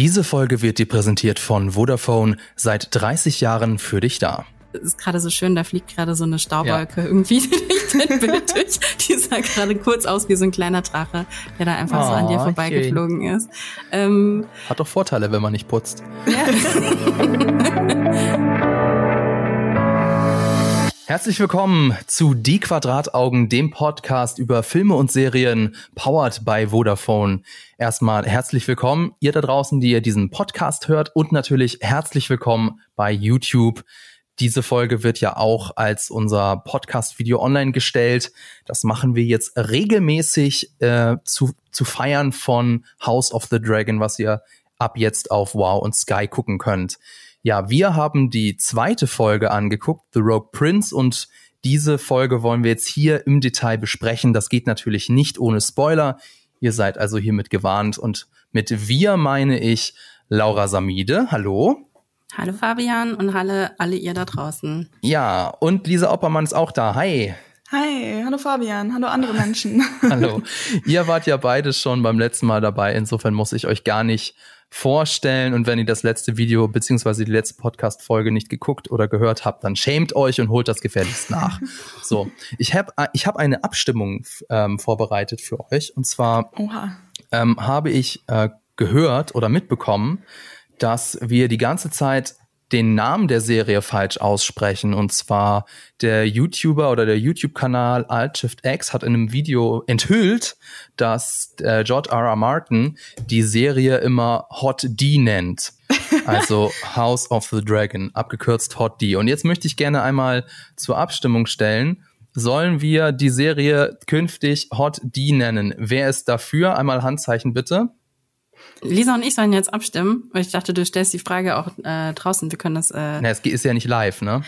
Diese Folge wird dir präsentiert von Vodafone, seit 30 Jahren für dich da. Es ist gerade so schön, da fliegt gerade so eine Staubwolke ja. irgendwie durch dein Bild durch. Die sah gerade kurz aus wie so ein kleiner Drache, der da einfach oh, so an dir vorbeigeflogen okay. ist. Ähm, Hat doch Vorteile, wenn man nicht putzt. Ja. Herzlich willkommen zu Die Quadrataugen, dem Podcast über Filme und Serien, powered by Vodafone. Erstmal herzlich willkommen, ihr da draußen, die ihr diesen Podcast hört und natürlich herzlich willkommen bei YouTube. Diese Folge wird ja auch als unser Podcast-Video online gestellt. Das machen wir jetzt regelmäßig äh, zu, zu feiern von House of the Dragon, was ihr ab jetzt auf Wow und Sky gucken könnt. Ja, wir haben die zweite Folge angeguckt, The Rogue Prince, und diese Folge wollen wir jetzt hier im Detail besprechen. Das geht natürlich nicht ohne Spoiler. Ihr seid also hiermit gewarnt. Und mit wir meine ich Laura Samide. Hallo. Hallo Fabian und hallo alle ihr da draußen. Ja, und Lisa Oppermann ist auch da. Hi. Hi, hallo Fabian, hallo andere Menschen. hallo. Ihr wart ja beide schon beim letzten Mal dabei, insofern muss ich euch gar nicht vorstellen. Und wenn ihr das letzte Video beziehungsweise die letzte Podcast-Folge nicht geguckt oder gehört habt, dann schämt euch und holt das gefälligst nach. so, ich habe ich hab eine Abstimmung ähm, vorbereitet für euch. Und zwar ähm, habe ich äh, gehört oder mitbekommen, dass wir die ganze Zeit den Namen der Serie falsch aussprechen. Und zwar der YouTuber oder der YouTube-Kanal AltShift-X hat in einem Video enthüllt, dass äh, George R. R. Martin die Serie immer Hot D nennt. Also House of the Dragon, abgekürzt Hot D. Und jetzt möchte ich gerne einmal zur Abstimmung stellen. Sollen wir die Serie künftig Hot D nennen? Wer ist dafür? Einmal Handzeichen bitte. Lisa und ich sollen jetzt abstimmen, weil ich dachte, du stellst die Frage auch äh, draußen. Wir können das. Äh Na, es ist ja nicht live, ne?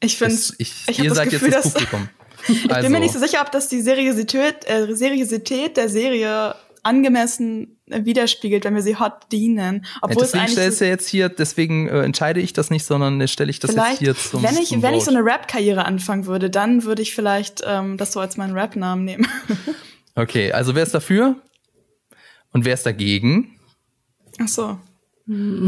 Ich finde, ich, ich ihr seid Gefühl, jetzt das Publikum. ich also. bin mir nicht so sicher, ob das die Seriosität, äh, Seriosität der Serie angemessen widerspiegelt, wenn wir sie Hot dienen. Obwohl ja, deswegen stellst du jetzt hier, deswegen äh, entscheide ich das nicht, sondern stelle ich das jetzt hier zum Wenn ich, zum wenn ich so eine Rap-Karriere anfangen würde, dann würde ich vielleicht ähm, das so als meinen Rap-Namen nehmen. okay, also wer ist dafür? Und wer ist dagegen? Ach so.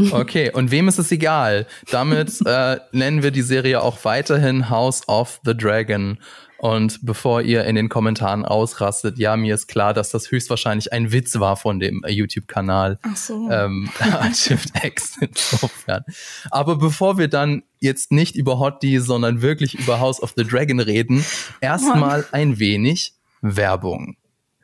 Okay, und wem ist es egal? Damit äh, nennen wir die Serie auch weiterhin House of the Dragon. Und bevor ihr in den Kommentaren ausrastet, ja, mir ist klar, dass das höchstwahrscheinlich ein Witz war von dem äh, YouTube-Kanal Ach so. ähm, Shift X insofern. Aber bevor wir dann jetzt nicht über Hot D, sondern wirklich über House of the Dragon reden, erstmal ein wenig Werbung.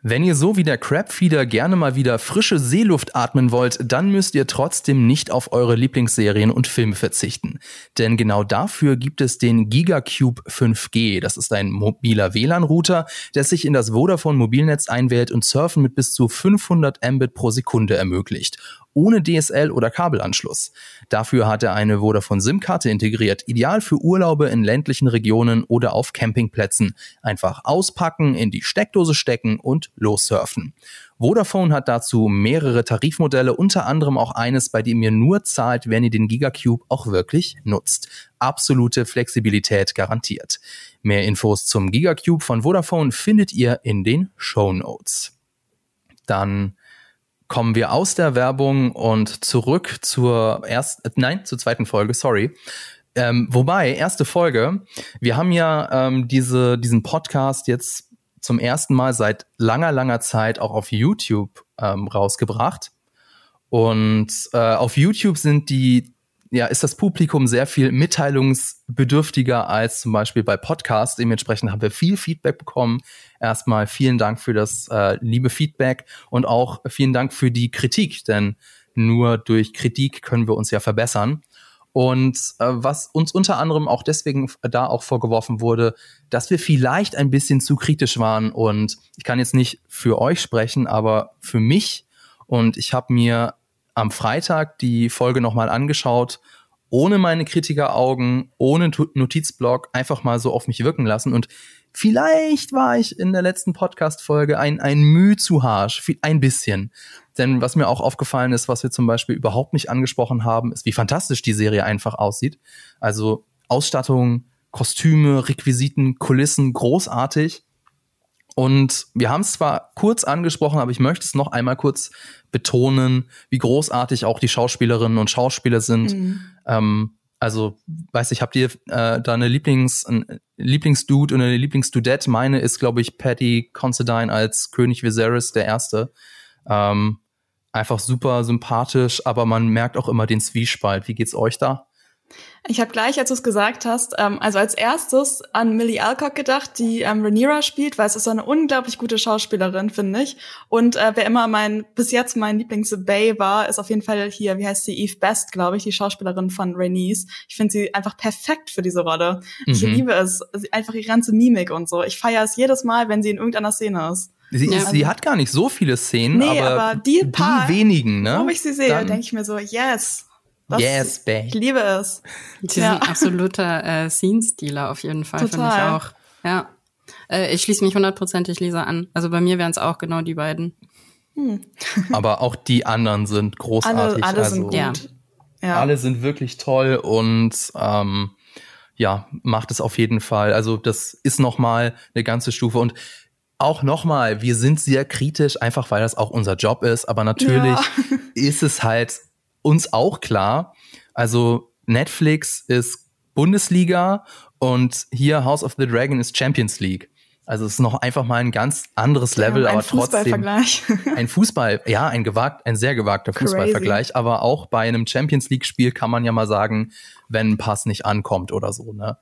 Wenn ihr so wie der Crabfeeder gerne mal wieder frische Seeluft atmen wollt, dann müsst ihr trotzdem nicht auf eure Lieblingsserien und Filme verzichten. Denn genau dafür gibt es den GigaCube 5G. Das ist ein mobiler WLAN-Router, der sich in das Vodafone Mobilnetz einwählt und Surfen mit bis zu 500 Mbit pro Sekunde ermöglicht ohne DSL oder Kabelanschluss. Dafür hat er eine Vodafone SIM-Karte integriert, ideal für Urlaube in ländlichen Regionen oder auf Campingplätzen. Einfach auspacken, in die Steckdose stecken und lossurfen. Vodafone hat dazu mehrere Tarifmodelle, unter anderem auch eines, bei dem ihr nur zahlt, wenn ihr den Gigacube auch wirklich nutzt. Absolute Flexibilität garantiert. Mehr Infos zum Gigacube von Vodafone findet ihr in den Show Notes. Dann kommen wir aus der Werbung und zurück zur ersten, nein, zur zweiten Folge, sorry. Ähm, wobei, erste Folge, wir haben ja ähm, diese, diesen Podcast jetzt zum ersten Mal seit langer, langer Zeit auch auf YouTube ähm, rausgebracht. Und äh, auf YouTube sind die ja, ist das Publikum sehr viel mitteilungsbedürftiger als zum Beispiel bei Podcasts. Dementsprechend haben wir viel Feedback bekommen. Erstmal vielen Dank für das äh, liebe Feedback und auch vielen Dank für die Kritik, denn nur durch Kritik können wir uns ja verbessern. Und äh, was uns unter anderem auch deswegen da auch vorgeworfen wurde, dass wir vielleicht ein bisschen zu kritisch waren. Und ich kann jetzt nicht für euch sprechen, aber für mich. Und ich habe mir am Freitag die Folge nochmal angeschaut, ohne meine Kritikeraugen, ohne Notizblock, einfach mal so auf mich wirken lassen. Und vielleicht war ich in der letzten Podcast-Folge ein, ein Mühe zu harsch, ein bisschen. Denn was mir auch aufgefallen ist, was wir zum Beispiel überhaupt nicht angesprochen haben, ist, wie fantastisch die Serie einfach aussieht. Also Ausstattung, Kostüme, Requisiten, Kulissen, großartig. Und wir haben es zwar kurz angesprochen, aber ich möchte es noch einmal kurz betonen, wie großartig auch die Schauspielerinnen und Schauspieler sind. Mhm. Ähm, also, weiß ich, habt ihr äh, da eine Lieblings, ein Lieblingsdude und eine Lieblingsdudette? Meine ist, glaube ich, Patty Considine als König Viserys der Erste. Ähm, einfach super sympathisch, aber man merkt auch immer den Zwiespalt. Wie geht's euch da? Ich habe gleich, als du es gesagt hast, ähm, also als erstes an Millie Alcock gedacht, die ähm, Rhaenyra spielt, weil es ist so eine unglaublich gute Schauspielerin, finde ich. Und äh, wer immer mein, bis jetzt mein Lieblings-Bay war, ist auf jeden Fall hier, wie heißt sie, Eve Best, glaube ich, die Schauspielerin von Rhaenys. Ich finde sie einfach perfekt für diese Rolle. Mhm. Ich liebe es, einfach ihre ganze Mimik und so. Ich feiere es jedes Mal, wenn sie in irgendeiner Szene ist. Sie, ja, sie hat gar nicht so viele Szenen, nee, aber, aber die, paar, die wenigen, ne? Wo ich sie sehe, denke ich mir so, yes, das, yes, babe. Ich liebe es. Sie ja. sind ein absoluter äh, Scene-Stealer auf jeden Fall, finde ich auch. Ja. Äh, ich schließe mich hundertprozentig Lisa an. Also bei mir wären es auch genau die beiden. Hm. Aber auch die anderen sind großartig. Alle, alle also, sind gut. Ja. ja. Alle sind wirklich toll und ähm, ja, macht es auf jeden Fall. Also das ist noch mal eine ganze Stufe und auch nochmal, wir sind sehr kritisch, einfach weil das auch unser Job ist. Aber natürlich ja. ist es halt uns auch klar. Also Netflix ist Bundesliga und hier House of the Dragon ist Champions League. Also es ist noch einfach mal ein ganz anderes Level, ja, aber trotzdem ein Fußball, ja, ein gewagt, ein sehr gewagter Fußballvergleich, aber auch bei einem Champions League Spiel kann man ja mal sagen, wenn ein Pass nicht ankommt oder so, ne?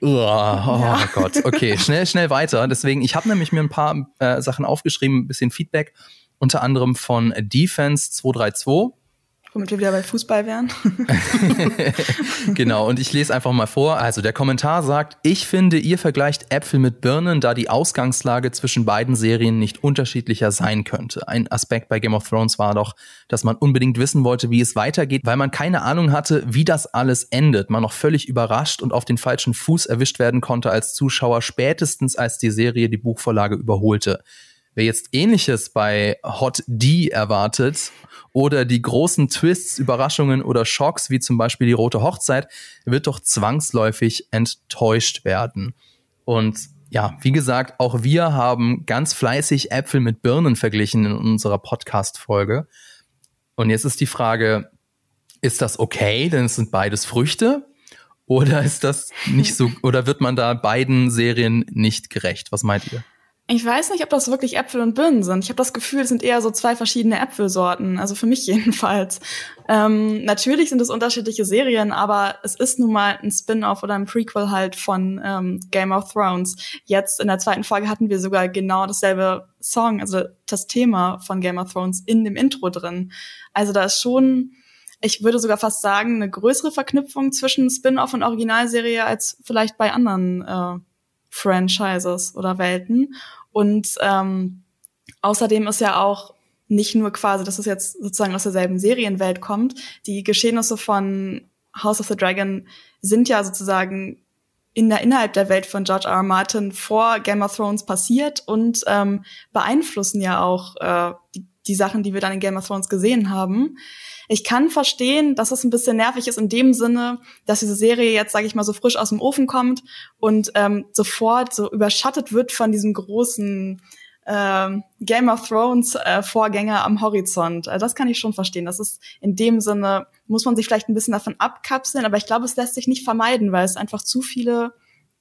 Oh, oh ja. Gott, okay, schnell, schnell weiter. Deswegen, ich habe nämlich mir ein paar äh, Sachen aufgeschrieben, ein bisschen Feedback, unter anderem von Defense 232 womit wir wieder bei Fußball wären. genau, und ich lese einfach mal vor. Also der Kommentar sagt, ich finde, ihr vergleicht Äpfel mit Birnen, da die Ausgangslage zwischen beiden Serien nicht unterschiedlicher sein könnte. Ein Aspekt bei Game of Thrones war doch, dass man unbedingt wissen wollte, wie es weitergeht, weil man keine Ahnung hatte, wie das alles endet. Man noch völlig überrascht und auf den falschen Fuß erwischt werden konnte als Zuschauer, spätestens als die Serie die Buchvorlage überholte. Wer jetzt ähnliches bei Hot D erwartet oder die großen Twists, Überraschungen oder Schocks, wie zum Beispiel die rote Hochzeit, wird doch zwangsläufig enttäuscht werden. Und ja, wie gesagt, auch wir haben ganz fleißig Äpfel mit Birnen verglichen in unserer Podcast-Folge. Und jetzt ist die Frage, ist das okay, denn es sind beides Früchte? Oder ist das nicht so, oder wird man da beiden Serien nicht gerecht? Was meint ihr? Ich weiß nicht, ob das wirklich Äpfel und Birnen sind. Ich habe das Gefühl, es sind eher so zwei verschiedene Äpfelsorten. Also für mich jedenfalls. Ähm, natürlich sind es unterschiedliche Serien, aber es ist nun mal ein Spin-off oder ein Prequel halt von ähm, Game of Thrones. Jetzt in der zweiten Folge hatten wir sogar genau dasselbe Song, also das Thema von Game of Thrones in dem Intro drin. Also da ist schon, ich würde sogar fast sagen, eine größere Verknüpfung zwischen Spin-off und Originalserie als vielleicht bei anderen äh, Franchises oder Welten. Und ähm, außerdem ist ja auch nicht nur quasi, dass es jetzt sozusagen aus derselben Serienwelt kommt. Die Geschehnisse von House of the Dragon sind ja sozusagen in der innerhalb der Welt von George R. R. Martin vor Game of Thrones passiert und ähm, beeinflussen ja auch äh, die, die Sachen, die wir dann in Game of Thrones gesehen haben. Ich kann verstehen, dass es ein bisschen nervig ist in dem Sinne, dass diese Serie jetzt, sage ich mal, so frisch aus dem Ofen kommt und ähm, sofort so überschattet wird von diesem großen äh, Game of Thrones äh, Vorgänger am Horizont. Also das kann ich schon verstehen. Das ist in dem Sinne, muss man sich vielleicht ein bisschen davon abkapseln, aber ich glaube, es lässt sich nicht vermeiden, weil es einfach zu viele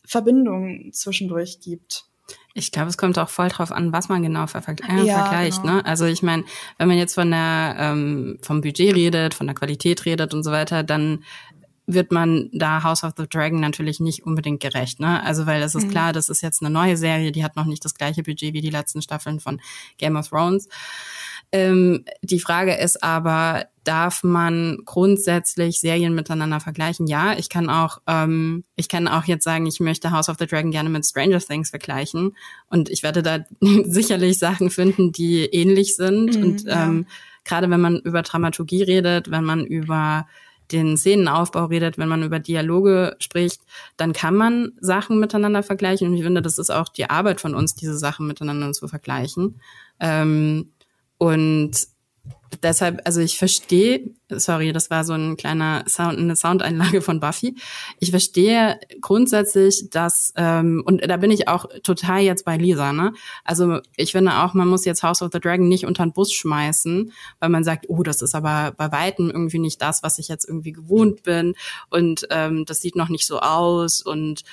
Verbindungen zwischendurch gibt. Ich glaube, es kommt auch voll drauf an, was man genau ver äh, ja, vergleicht. Genau. Ne? Also ich meine, wenn man jetzt von der ähm, vom Budget redet, von der Qualität redet und so weiter, dann wird man da House of the Dragon natürlich nicht unbedingt gerecht, ne? Also weil es ist mhm. klar, das ist jetzt eine neue Serie, die hat noch nicht das gleiche Budget wie die letzten Staffeln von Game of Thrones. Ähm, die Frage ist aber, darf man grundsätzlich Serien miteinander vergleichen? Ja, ich kann auch, ähm, ich kann auch jetzt sagen, ich möchte House of the Dragon gerne mit Stranger Things vergleichen und ich werde da sicherlich Sachen finden, die ähnlich sind mhm, und ähm, gerade wenn man über Dramaturgie redet, wenn man über den Szenenaufbau redet, wenn man über Dialoge spricht, dann kann man Sachen miteinander vergleichen. Und ich finde, das ist auch die Arbeit von uns, diese Sachen miteinander zu vergleichen. Ähm, und deshalb, also ich verstehe, sorry, das war so ein kleiner Sound, eine Soundeinlage von Buffy. Ich verstehe grundsätzlich, dass, ähm, und da bin ich auch total jetzt bei Lisa, ne? Also ich finde auch, man muss jetzt House of the Dragon nicht unter den Bus schmeißen, weil man sagt, oh, das ist aber bei Weitem irgendwie nicht das, was ich jetzt irgendwie gewohnt bin und ähm, das sieht noch nicht so aus und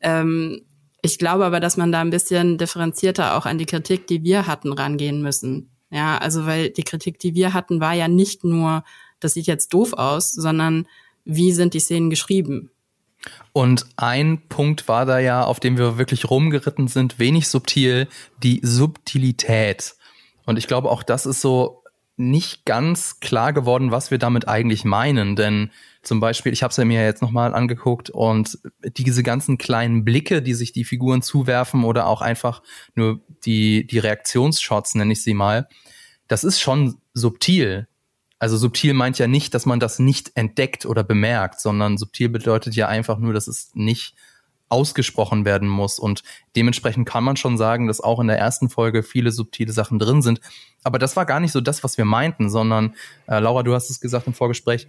ähm, ich glaube aber, dass man da ein bisschen differenzierter auch an die Kritik, die wir hatten, rangehen müssen. Ja, also weil die Kritik, die wir hatten, war ja nicht nur, das sieht jetzt doof aus, sondern wie sind die Szenen geschrieben? Und ein Punkt war da ja, auf dem wir wirklich rumgeritten sind, wenig subtil, die Subtilität. Und ich glaube, auch das ist so nicht ganz klar geworden, was wir damit eigentlich meinen. Denn zum Beispiel, ich habe es ja mir jetzt nochmal angeguckt und diese ganzen kleinen Blicke, die sich die Figuren zuwerfen oder auch einfach nur die, die Reaktionsshots, nenne ich sie mal, das ist schon subtil. Also subtil meint ja nicht, dass man das nicht entdeckt oder bemerkt, sondern subtil bedeutet ja einfach nur, dass es nicht ausgesprochen werden muss. Und dementsprechend kann man schon sagen, dass auch in der ersten Folge viele subtile Sachen drin sind. Aber das war gar nicht so das, was wir meinten, sondern, äh, Laura, du hast es gesagt im Vorgespräch,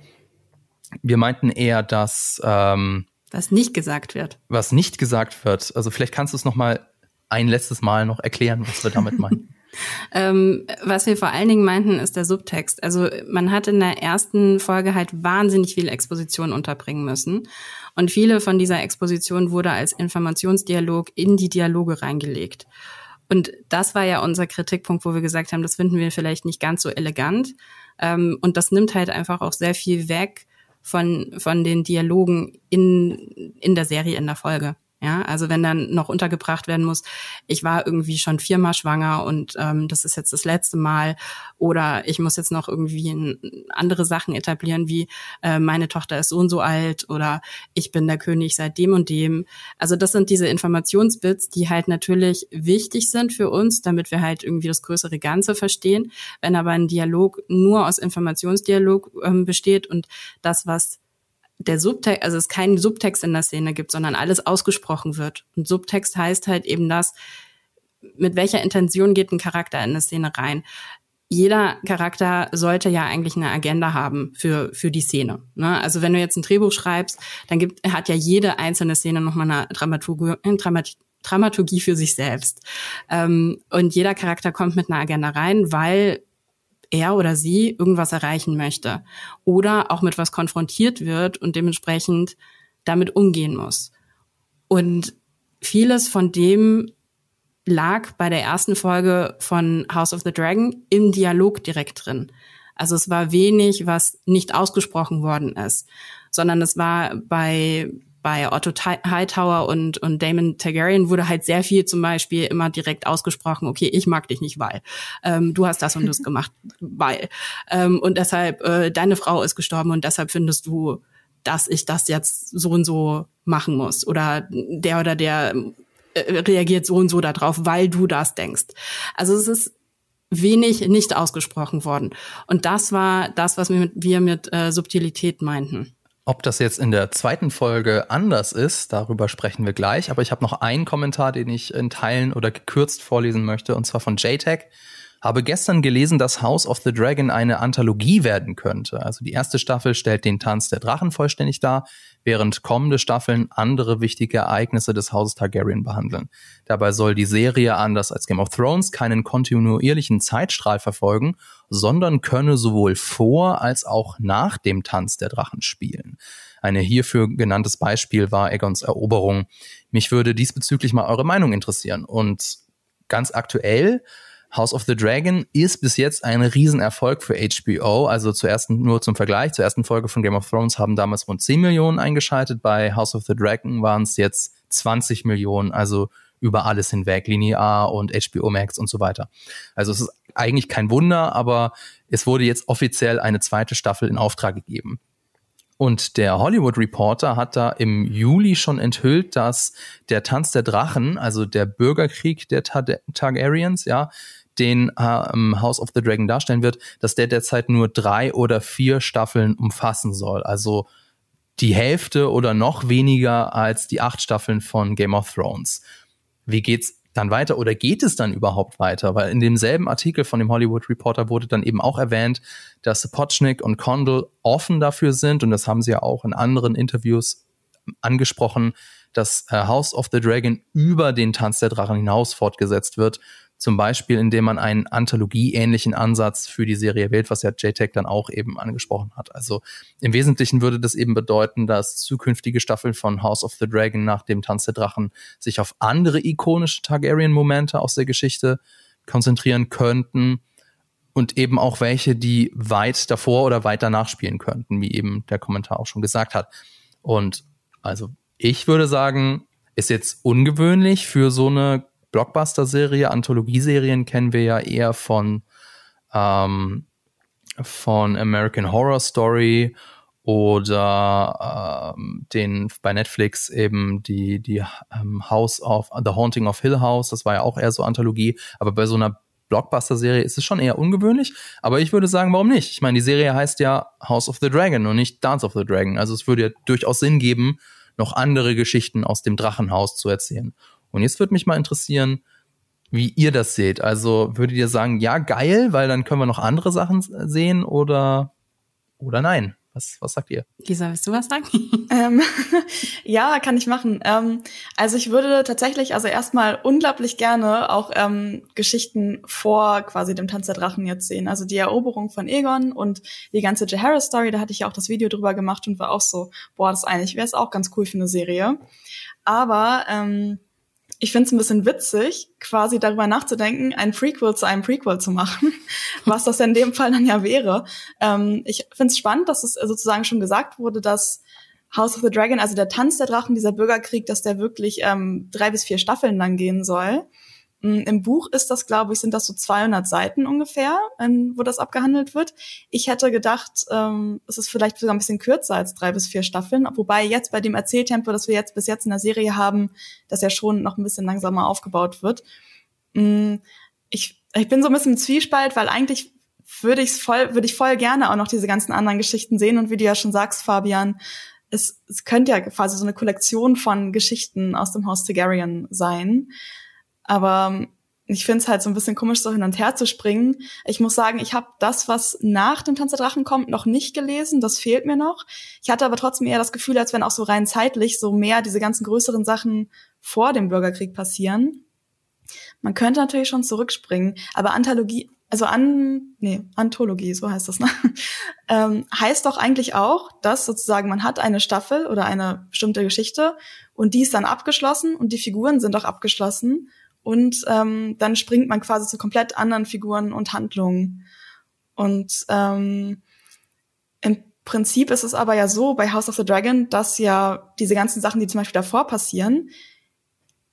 wir meinten eher, dass ähm, was nicht gesagt wird. Was nicht gesagt wird. Also vielleicht kannst du es noch mal ein letztes Mal noch erklären, was wir damit meinen. ähm, was wir vor allen Dingen meinten, ist der Subtext. Also man hat in der ersten Folge halt wahnsinnig viel Exposition unterbringen müssen. Und viele von dieser Exposition wurde als Informationsdialog in die Dialoge reingelegt. Und das war ja unser Kritikpunkt, wo wir gesagt haben, das finden wir vielleicht nicht ganz so elegant. Ähm, und das nimmt halt einfach auch sehr viel weg von, von den Dialogen in, in der Serie, in der Folge. Ja, also wenn dann noch untergebracht werden muss, ich war irgendwie schon viermal schwanger und ähm, das ist jetzt das letzte Mal oder ich muss jetzt noch irgendwie ein, andere Sachen etablieren, wie äh, meine Tochter ist so und so alt oder ich bin der König seit dem und dem. Also das sind diese Informationsbits, die halt natürlich wichtig sind für uns, damit wir halt irgendwie das größere Ganze verstehen. Wenn aber ein Dialog nur aus Informationsdialog ähm, besteht und das, was der Subtext, also es keinen Subtext in der Szene gibt, sondern alles ausgesprochen wird. Und Subtext heißt halt eben das, mit welcher Intention geht ein Charakter in eine Szene rein. Jeder Charakter sollte ja eigentlich eine Agenda haben für, für die Szene. Ne? Also wenn du jetzt ein Drehbuch schreibst, dann gibt, hat ja jede einzelne Szene nochmal eine Dramaturgie, Dramat Dramaturgie für sich selbst. Ähm, und jeder Charakter kommt mit einer Agenda rein, weil er oder sie irgendwas erreichen möchte oder auch mit was konfrontiert wird und dementsprechend damit umgehen muss. Und vieles von dem lag bei der ersten Folge von House of the Dragon im Dialog direkt drin. Also es war wenig, was nicht ausgesprochen worden ist, sondern es war bei bei Otto Hightower und, und Damon Targaryen wurde halt sehr viel zum Beispiel immer direkt ausgesprochen, okay, ich mag dich nicht, weil ähm, du hast das und das gemacht, weil. Ähm, und deshalb, äh, deine Frau ist gestorben und deshalb findest du, dass ich das jetzt so und so machen muss. Oder der oder der äh, reagiert so und so darauf, weil du das denkst. Also es ist wenig nicht ausgesprochen worden. Und das war das, was wir mit, wir mit äh, Subtilität meinten. Ob das jetzt in der zweiten Folge anders ist, darüber sprechen wir gleich. Aber ich habe noch einen Kommentar, den ich in Teilen oder gekürzt vorlesen möchte, und zwar von JTAG. Habe gestern gelesen, dass House of the Dragon eine Anthologie werden könnte. Also die erste Staffel stellt den Tanz der Drachen vollständig dar, während kommende Staffeln andere wichtige Ereignisse des Hauses Targaryen behandeln. Dabei soll die Serie anders als Game of Thrones keinen kontinuierlichen Zeitstrahl verfolgen, sondern könne sowohl vor als auch nach dem Tanz der Drachen spielen. Eine hierfür genanntes Beispiel war Aegons Eroberung. Mich würde diesbezüglich mal eure Meinung interessieren. Und ganz aktuell House of the Dragon ist bis jetzt ein Riesenerfolg für HBO. Also zuerst nur zum Vergleich, zur ersten Folge von Game of Thrones haben damals rund 10 Millionen eingeschaltet. Bei House of the Dragon waren es jetzt 20 Millionen, also über alles hinweg, linear und HBO Max und so weiter. Also es ist eigentlich kein Wunder, aber es wurde jetzt offiziell eine zweite Staffel in Auftrag gegeben. Und der Hollywood Reporter hat da im Juli schon enthüllt, dass der Tanz der Drachen, also der Bürgerkrieg der Targaryens, ja, den ähm, House of the Dragon darstellen wird, dass der derzeit nur drei oder vier Staffeln umfassen soll. Also die Hälfte oder noch weniger als die acht Staffeln von Game of Thrones. Wie geht's dann weiter oder geht es dann überhaupt weiter? Weil in demselben Artikel von dem Hollywood Reporter wurde dann eben auch erwähnt, dass Potschnick und Condell offen dafür sind und das haben sie ja auch in anderen Interviews angesprochen, dass äh, House of the Dragon über den Tanz der Drachen hinaus fortgesetzt wird. Zum Beispiel, indem man einen Anthologie-ähnlichen Ansatz für die Serie wählt, was ja JTech dann auch eben angesprochen hat. Also im Wesentlichen würde das eben bedeuten, dass zukünftige Staffeln von House of the Dragon nach dem Tanz der Drachen sich auf andere ikonische Targaryen-Momente aus der Geschichte konzentrieren könnten und eben auch welche, die weit davor oder weit danach spielen könnten, wie eben der Kommentar auch schon gesagt hat. Und also ich würde sagen, ist jetzt ungewöhnlich für so eine Blockbuster-Serie. Anthologieserien kennen wir ja eher von, ähm, von American Horror Story oder ähm, den bei Netflix eben die die ähm, House of The Haunting of Hill House, das war ja auch eher so Anthologie, aber bei so einer Blockbuster-Serie ist es schon eher ungewöhnlich, aber ich würde sagen, warum nicht? Ich meine, die Serie heißt ja House of the Dragon und nicht Dance of the Dragon, also es würde ja durchaus Sinn geben, noch andere Geschichten aus dem Drachenhaus zu erzählen. Und jetzt würde mich mal interessieren, wie ihr das seht. Also würdet ihr sagen, ja, geil, weil dann können wir noch andere Sachen sehen oder, oder nein? Was, was sagt ihr? Lisa, willst du was sagen? Ähm, ja, kann ich machen. Ähm, also ich würde tatsächlich, also erstmal unglaublich gerne auch ähm, Geschichten vor quasi dem Tanz der Drachen jetzt sehen. Also die Eroberung von Egon und die ganze Jaehaerys-Story, da hatte ich ja auch das Video drüber gemacht und war auch so, boah, das eigentlich wäre es auch ganz cool für eine Serie. Aber ähm, ich finde es ein bisschen witzig, quasi darüber nachzudenken, ein Prequel zu einem Prequel zu machen, was das in dem Fall dann ja wäre. Ähm, ich finde es spannend, dass es sozusagen schon gesagt wurde, dass House of the Dragon, also der Tanz der Drachen, dieser Bürgerkrieg, dass der wirklich ähm, drei bis vier Staffeln lang gehen soll. Mm, Im Buch ist das, glaube ich, sind das so 200 Seiten ungefähr, wo das abgehandelt wird. Ich hätte gedacht, ähm, es ist vielleicht sogar ein bisschen kürzer als drei bis vier Staffeln, wobei jetzt bei dem Erzähltempo, das wir jetzt bis jetzt in der Serie haben, das ja schon noch ein bisschen langsamer aufgebaut wird. Mm, ich, ich bin so ein bisschen im Zwiespalt, weil eigentlich würde ich voll, würde ich voll gerne auch noch diese ganzen anderen Geschichten sehen und wie du ja schon sagst, Fabian, es, es könnte ja quasi so eine Kollektion von Geschichten aus dem Haus Targaryen sein. Aber ähm, ich finde es halt so ein bisschen komisch, so hin und her zu springen. Ich muss sagen, ich habe das, was nach dem Tanz der Drachen kommt, noch nicht gelesen. Das fehlt mir noch. Ich hatte aber trotzdem eher das Gefühl, als wenn auch so rein zeitlich so mehr diese ganzen größeren Sachen vor dem Bürgerkrieg passieren. Man könnte natürlich schon zurückspringen, aber Anthologie, also an, nee, Anthologie, so heißt das, ne? ähm, heißt doch eigentlich auch, dass sozusagen man hat eine Staffel oder eine bestimmte Geschichte und die ist dann abgeschlossen und die Figuren sind auch abgeschlossen und ähm, dann springt man quasi zu komplett anderen Figuren und Handlungen. Und ähm, im Prinzip ist es aber ja so bei House of the Dragon, dass ja diese ganzen Sachen, die zum Beispiel davor passieren,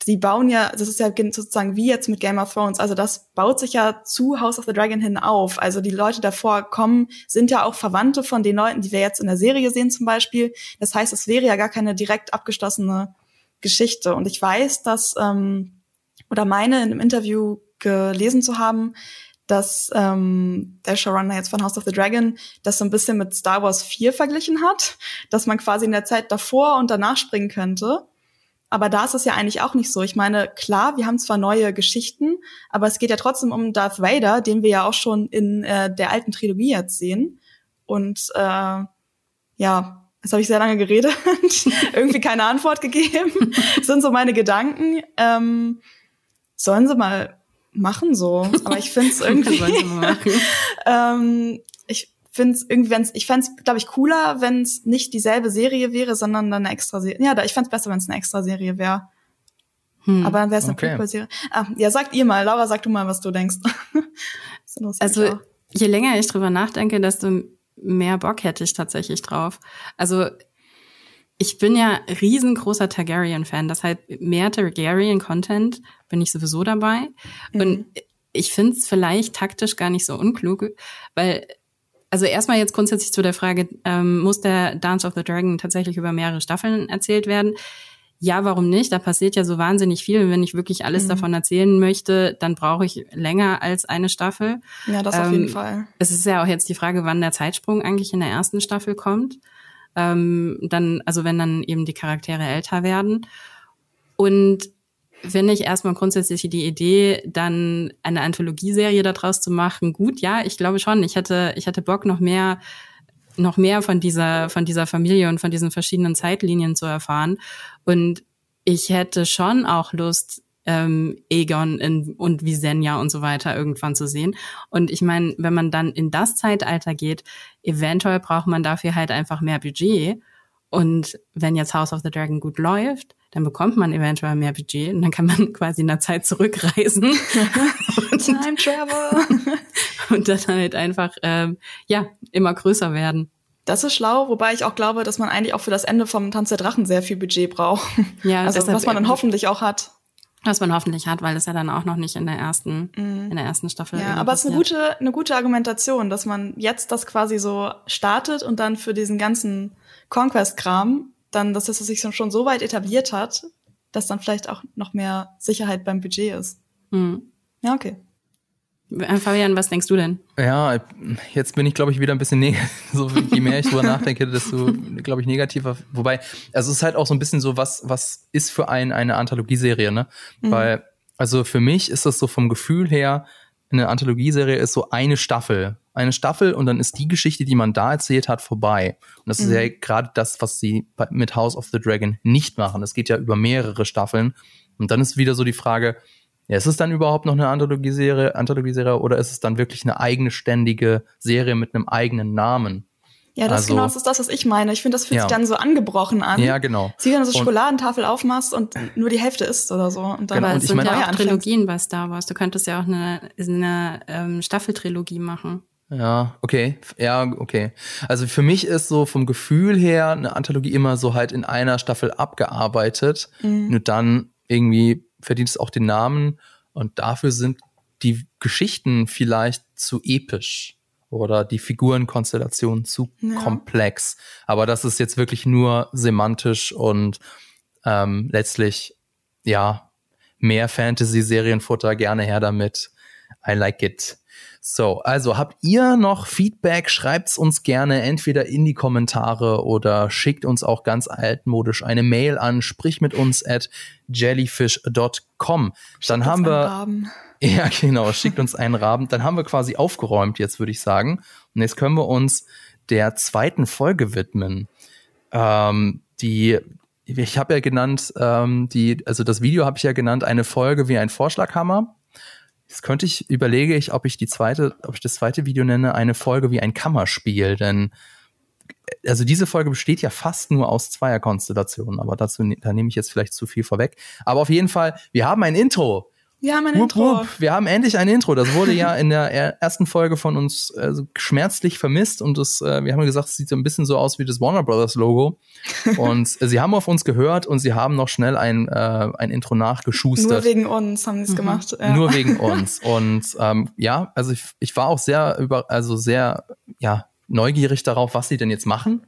die bauen ja, das ist ja sozusagen wie jetzt mit Game of Thrones, also das baut sich ja zu House of the Dragon hin auf. Also die Leute davor kommen, sind ja auch Verwandte von den Leuten, die wir jetzt in der Serie sehen zum Beispiel. Das heißt, es wäre ja gar keine direkt abgeschlossene Geschichte. Und ich weiß, dass ähm, oder meine in einem Interview gelesen zu haben, dass ähm, der Showrunner jetzt von House of the Dragon das so ein bisschen mit Star Wars 4 verglichen hat, dass man quasi in der Zeit davor und danach springen könnte. Aber da ist es ja eigentlich auch nicht so. Ich meine, klar, wir haben zwar neue Geschichten, aber es geht ja trotzdem um Darth Vader, den wir ja auch schon in äh, der alten Trilogie jetzt sehen. Und äh, ja, Jetzt habe ich sehr lange geredet, irgendwie keine Antwort gegeben. Das sind so meine Gedanken. Ähm, sollen sie mal machen so. Aber ich finde es irgendwie. ähm, ich finde es irgendwie, wenn's, ich fände es, glaube ich, cooler, wenn es nicht dieselbe Serie wäre, sondern dann eine extra Serie. Ja, ich fände es besser, wenn es eine extra Serie wäre. Hm, Aber dann wäre es eine okay. Prequel-Serie. Ah, ja, sagt ihr mal, Laura, sag du mal, was du denkst. also, je länger ich drüber nachdenke, desto mehr Bock hätte ich tatsächlich drauf. Also ich bin ja riesengroßer Targaryen-Fan. Das heißt, mehr Targaryen-Content bin ich sowieso dabei. Mhm. Und ich finde es vielleicht taktisch gar nicht so unklug, weil, also erstmal jetzt grundsätzlich zu der Frage, ähm, muss der Dance of the Dragon tatsächlich über mehrere Staffeln erzählt werden? Ja, warum nicht? Da passiert ja so wahnsinnig viel. Und wenn ich wirklich alles mhm. davon erzählen möchte, dann brauche ich länger als eine Staffel. Ja, das ähm, auf jeden Fall. Es ist ja auch jetzt die Frage, wann der Zeitsprung eigentlich in der ersten Staffel kommt ähm, dann, also wenn dann eben die Charaktere älter werden. Und finde ich erstmal grundsätzlich die Idee, dann eine Anthologieserie daraus zu machen, gut, ja, ich glaube schon. Ich hätte, ich hätte Bock, noch mehr, noch mehr von dieser, von dieser Familie und von diesen verschiedenen Zeitlinien zu erfahren. Und ich hätte schon auch Lust, ähm, Egon in, und Visenya und so weiter irgendwann zu sehen. Und ich meine, wenn man dann in das Zeitalter geht, eventuell braucht man dafür halt einfach mehr Budget. Und wenn jetzt House of the Dragon gut läuft, dann bekommt man eventuell mehr Budget und dann kann man quasi in der Zeit zurückreisen. und, Time Travel. und dann halt einfach, ähm, ja, immer größer werden. Das ist schlau, wobei ich auch glaube, dass man eigentlich auch für das Ende vom Tanz der Drachen sehr viel Budget braucht. Ja, also was man dann hoffentlich auch hat was man hoffentlich hat, weil es ja dann auch noch nicht in der ersten, mhm. in der ersten Staffel. Ja, aber es ist eine gute, eine gute Argumentation, dass man jetzt das quasi so startet und dann für diesen ganzen Conquest-Kram dann, dass es sich schon so weit etabliert hat, dass dann vielleicht auch noch mehr Sicherheit beim Budget ist. Mhm. Ja, okay. Äh, Fabian, was denkst du denn? Ja, jetzt bin ich, glaube ich, wieder ein bisschen negativ. So, je mehr ich drüber nachdenke, desto, glaube ich, negativer. Wobei, also es ist halt auch so ein bisschen so, was, was ist für einen eine Anthologieserie, ne? Mhm. Weil, also für mich ist das so vom Gefühl her, eine Anthologieserie ist so eine Staffel. Eine Staffel und dann ist die Geschichte, die man da erzählt hat, vorbei. Und das mhm. ist ja gerade das, was sie mit House of the Dragon nicht machen. Es geht ja über mehrere Staffeln. Und dann ist wieder so die Frage, ja, ist es dann überhaupt noch eine Anthologieserie, Anthologieserie oder ist es dann wirklich eine eigene ständige Serie mit einem eigenen Namen? Ja, das also, genau, das ist das, was ich meine. Ich finde, das fühlt ja. sich dann so angebrochen an. Ja, genau. Sie wenn du so Schokoladentafel aufmachst und nur die Hälfte isst oder so. Und dann genau. und ja auch Trilogien bei Star Wars. Du könntest ja auch eine, eine ähm, Staffeltrilogie machen. Ja, okay. Ja, okay. Also für mich ist so vom Gefühl her eine Anthologie immer so halt in einer Staffel abgearbeitet. Mhm. Nur dann irgendwie verdient es auch den Namen und dafür sind die Geschichten vielleicht zu episch oder die Figurenkonstellation zu ja. komplex. Aber das ist jetzt wirklich nur semantisch und ähm, letztlich, ja, mehr Fantasy-Serienfutter gerne her damit. I like it. So, also habt ihr noch Feedback? Schreibt's uns gerne entweder in die Kommentare oder schickt uns auch ganz altmodisch eine Mail an, sprich mit uns at jellyfish.com. Dann haben wir Raben. Ja, genau, schickt uns einen Raben. Dann haben wir quasi aufgeräumt jetzt, würde ich sagen. Und jetzt können wir uns der zweiten Folge widmen. Ähm, die ich habe ja genannt, ähm, die, also das Video habe ich ja genannt, eine Folge wie ein Vorschlaghammer. Jetzt könnte ich, überlege ich, ob ich die zweite, ob ich das zweite Video nenne, eine Folge wie ein Kammerspiel, denn also diese Folge besteht ja fast nur aus Zweierkonstellationen, aber dazu, da nehme ich jetzt vielleicht zu viel vorweg. Aber auf jeden Fall, wir haben ein Intro. Wir haben ein wupp, Intro. Wupp. Wir haben endlich ein Intro. Das wurde ja in der ersten Folge von uns äh, schmerzlich vermisst und das, äh, wir haben gesagt, es sieht so ein bisschen so aus wie das Warner Brothers Logo. und äh, sie haben auf uns gehört und sie haben noch schnell ein, äh, ein Intro nachgeschustert. Nur wegen uns haben sie es mhm. gemacht. Ja. Nur wegen uns. Und ähm, ja, also ich, ich war auch sehr über, also sehr ja neugierig darauf, was sie denn jetzt machen.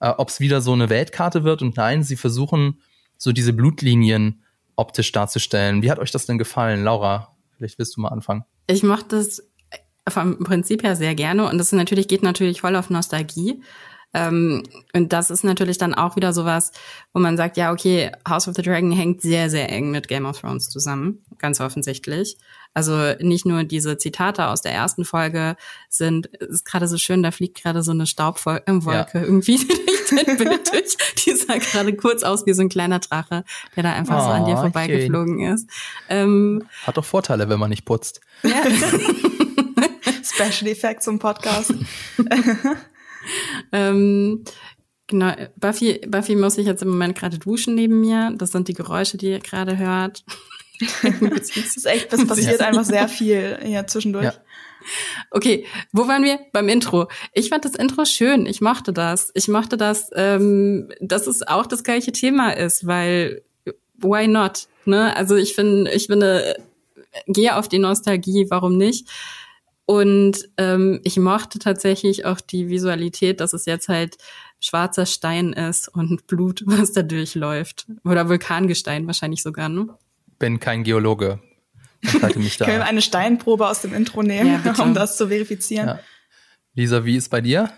Äh, Ob es wieder so eine Weltkarte wird und nein, sie versuchen so diese Blutlinien optisch darzustellen. Wie hat euch das denn gefallen, Laura? Vielleicht willst du mal anfangen. Ich mochte das vom Prinzip her sehr gerne und das natürlich geht natürlich voll auf Nostalgie. Ähm, und das ist natürlich dann auch wieder sowas, wo man sagt, ja, okay, House of the Dragon hängt sehr, sehr eng mit Game of Thrones zusammen, ganz offensichtlich. Also nicht nur diese Zitate aus der ersten Folge sind, ist gerade so schön, da fliegt gerade so eine Staubwolke ja. irgendwie durch dein Bild durch. Die sah gerade kurz aus wie so ein kleiner Drache, der da einfach oh, so an dir vorbeigeflogen schön. ist. Ähm, Hat doch Vorteile, wenn man nicht putzt. Ja. Special Effects im Podcast. ähm, genau, Buffy, Buffy muss sich jetzt im Moment gerade duschen neben mir. Das sind die Geräusche, die ihr gerade hört. das ist echt, das passiert einfach sehr viel hier zwischendurch. Ja. Okay, wo waren wir? Beim Intro. Ich fand das Intro schön. Ich mochte das. Ich mochte das, ähm, dass es auch das gleiche Thema ist, weil why not? Ne? Also ich finde, ich finde, gehe auf die Nostalgie, warum nicht? Und ähm, ich mochte tatsächlich auch die Visualität, dass es jetzt halt schwarzer Stein ist und Blut, was da durchläuft. Oder Vulkangestein wahrscheinlich sogar, ne? Bin kein Geologe. Mich da. Können wir eine Steinprobe aus dem Intro nehmen, ja, um das zu verifizieren? Ja. Lisa, wie ist bei dir?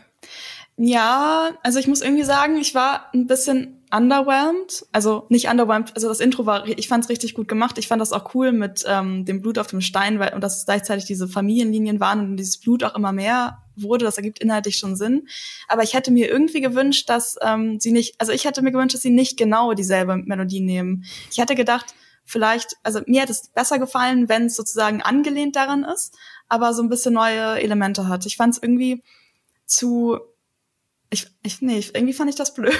Ja, also ich muss irgendwie sagen, ich war ein bisschen underwhelmed. Also nicht underwhelmed, also das Intro war, ich fand es richtig gut gemacht. Ich fand das auch cool mit ähm, dem Blut auf dem Stein, weil und dass es gleichzeitig diese Familienlinien waren und dieses Blut auch immer mehr wurde. Das ergibt inhaltlich schon Sinn. Aber ich hätte mir irgendwie gewünscht, dass ähm, sie nicht, also ich hätte mir gewünscht, dass sie nicht genau dieselbe Melodie nehmen. Ich hätte gedacht, vielleicht, also mir hätte es besser gefallen, wenn es sozusagen angelehnt daran ist, aber so ein bisschen neue Elemente hat. Ich fand es irgendwie zu ich, ich, nee, irgendwie fand ich das blöd.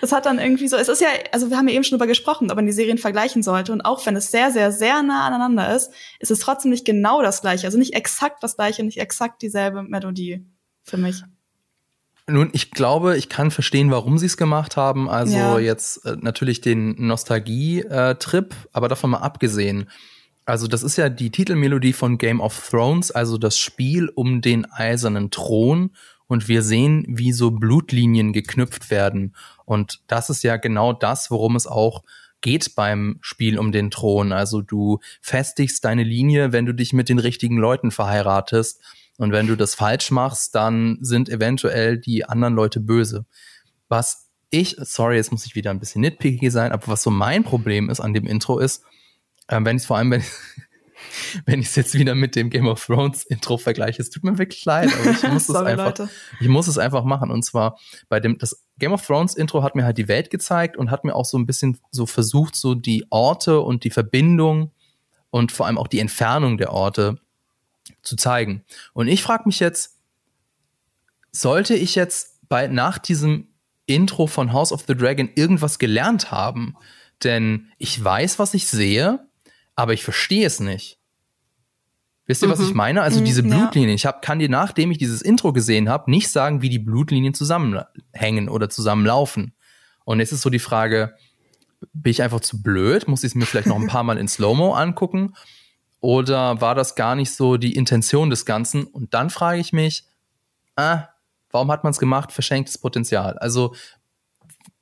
Es hat dann irgendwie so, es ist ja, also wir haben ja eben schon drüber gesprochen, ob man die Serien vergleichen sollte. Und auch wenn es sehr, sehr, sehr nah aneinander ist, ist es trotzdem nicht genau das gleiche. Also nicht exakt das gleiche, nicht exakt dieselbe Melodie für mich. Nun, ich glaube, ich kann verstehen, warum sie es gemacht haben. Also ja. jetzt äh, natürlich den Nostalgie-Trip, aber davon mal abgesehen. Also das ist ja die Titelmelodie von Game of Thrones, also das Spiel um den eisernen Thron und wir sehen, wie so Blutlinien geknüpft werden. Und das ist ja genau das, worum es auch geht beim Spiel um den Thron. Also du festigst deine Linie, wenn du dich mit den richtigen Leuten verheiratest. Und wenn du das falsch machst, dann sind eventuell die anderen Leute böse. Was ich, sorry, jetzt muss ich wieder ein bisschen nitpicky sein, aber was so mein Problem ist an dem Intro ist, äh, wenn ich vor allem, wenn, wenn ich es jetzt wieder mit dem Game of Thrones Intro vergleiche. Es tut mir wirklich leid, aber ich muss es einfach, Leute. ich muss es einfach machen. Und zwar bei dem, das Game of Thrones Intro hat mir halt die Welt gezeigt und hat mir auch so ein bisschen so versucht, so die Orte und die Verbindung und vor allem auch die Entfernung der Orte zu zeigen. Und ich frage mich jetzt, sollte ich jetzt bei, nach diesem Intro von House of the Dragon irgendwas gelernt haben? Denn ich weiß, was ich sehe, aber ich verstehe es nicht. Wisst ihr, mhm. was ich meine? Also mhm, diese Blutlinien. Ich hab, kann dir, nachdem ich dieses Intro gesehen habe, nicht sagen, wie die Blutlinien zusammenhängen oder zusammenlaufen. Und jetzt ist so die Frage, bin ich einfach zu blöd? Muss ich es mir vielleicht noch ein paar Mal in Slow-Mo angucken? Oder war das gar nicht so die Intention des Ganzen? Und dann frage ich mich, ah, warum hat man es gemacht? Verschenktes Potenzial. Also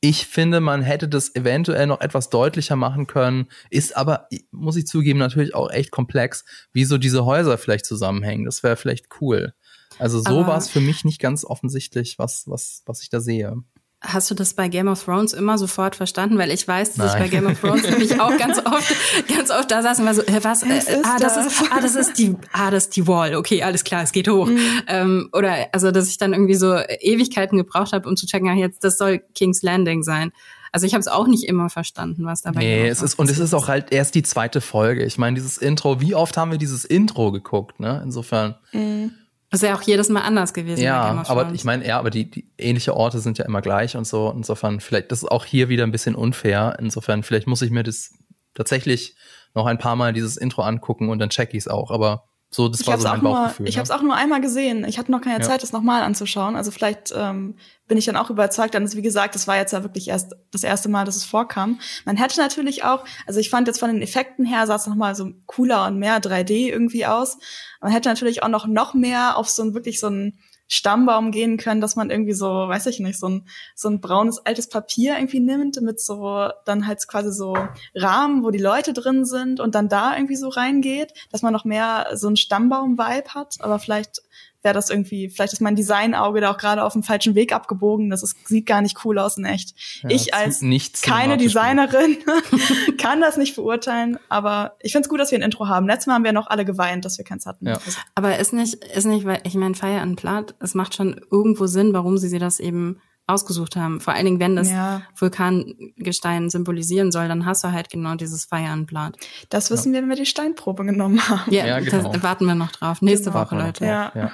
ich finde, man hätte das eventuell noch etwas deutlicher machen können, ist aber, muss ich zugeben, natürlich auch echt komplex, wie so diese Häuser vielleicht zusammenhängen. Das wäre vielleicht cool. Also so war es für mich nicht ganz offensichtlich, was, was, was ich da sehe. Hast du das bei Game of Thrones immer sofort verstanden? Weil ich weiß, dass Nein. ich bei Game of Thrones nämlich auch ganz oft, ganz oft da saß und war so, äh, was, äh, ah, das, das ist, ah, das ist die, ah, das ist die Wall. Okay, alles klar, es geht hoch. Mhm. Ähm, oder, also, dass ich dann irgendwie so Ewigkeiten gebraucht habe, um zu checken, ach, jetzt, das soll King's Landing sein. Also ich habe es auch nicht immer verstanden, was dabei Nee, es ist und es ist auch halt erst die zweite Folge. Ich meine, dieses Intro, wie oft haben wir dieses Intro geguckt, ne? Insofern. Mhm. Das ist ja auch jedes Mal anders gewesen. Ja, aber ich meine, ja, aber die, die ähnliche Orte sind ja immer gleich und so. Insofern, vielleicht, das ist auch hier wieder ein bisschen unfair. Insofern, vielleicht muss ich mir das tatsächlich noch ein paar Mal dieses Intro angucken und dann check ich es auch. Aber so, das ich war so mein Bauchgefühl. Nur, ich ja. habe es auch nur einmal gesehen. Ich hatte noch keine ja. Zeit, das nochmal anzuschauen. Also vielleicht ähm, bin ich dann auch überzeugt. Dann ist, wie gesagt, das war jetzt ja wirklich erst das erste Mal, dass es vorkam. Man hätte natürlich auch, also ich fand jetzt von den Effekten her sah es nochmal so cooler und mehr 3D irgendwie aus. Man hätte natürlich auch noch noch mehr auf so ein wirklich so ein Stammbaum gehen können, dass man irgendwie so, weiß ich nicht, so ein, so ein braunes altes Papier irgendwie nimmt mit so dann halt quasi so Rahmen, wo die Leute drin sind und dann da irgendwie so reingeht, dass man noch mehr so ein Stammbaum-Vibe hat. Aber vielleicht wäre das irgendwie, vielleicht ist mein Designauge da auch gerade auf dem falschen Weg abgebogen. Das ist, sieht gar nicht cool aus in echt. Ja, ich als keine Designerin kann das nicht beurteilen, aber ich finde es gut, dass wir ein Intro haben. Letztes Mal haben wir noch alle geweint, dass wir keins hatten. Ja. Aber ist nicht, ist nicht, weil ich meine, Fire Unplugged, es macht schon irgendwo Sinn, warum sie sie das eben ausgesucht haben. Vor allen Dingen, wenn das ja. Vulkangestein symbolisieren soll, dann hast du halt genau dieses Unplugged. Das wissen ja. wir, wenn wir die Steinprobe genommen haben. Ja, ja genau. das warten wir noch drauf. Nächste genau. Woche, Leute. Ja.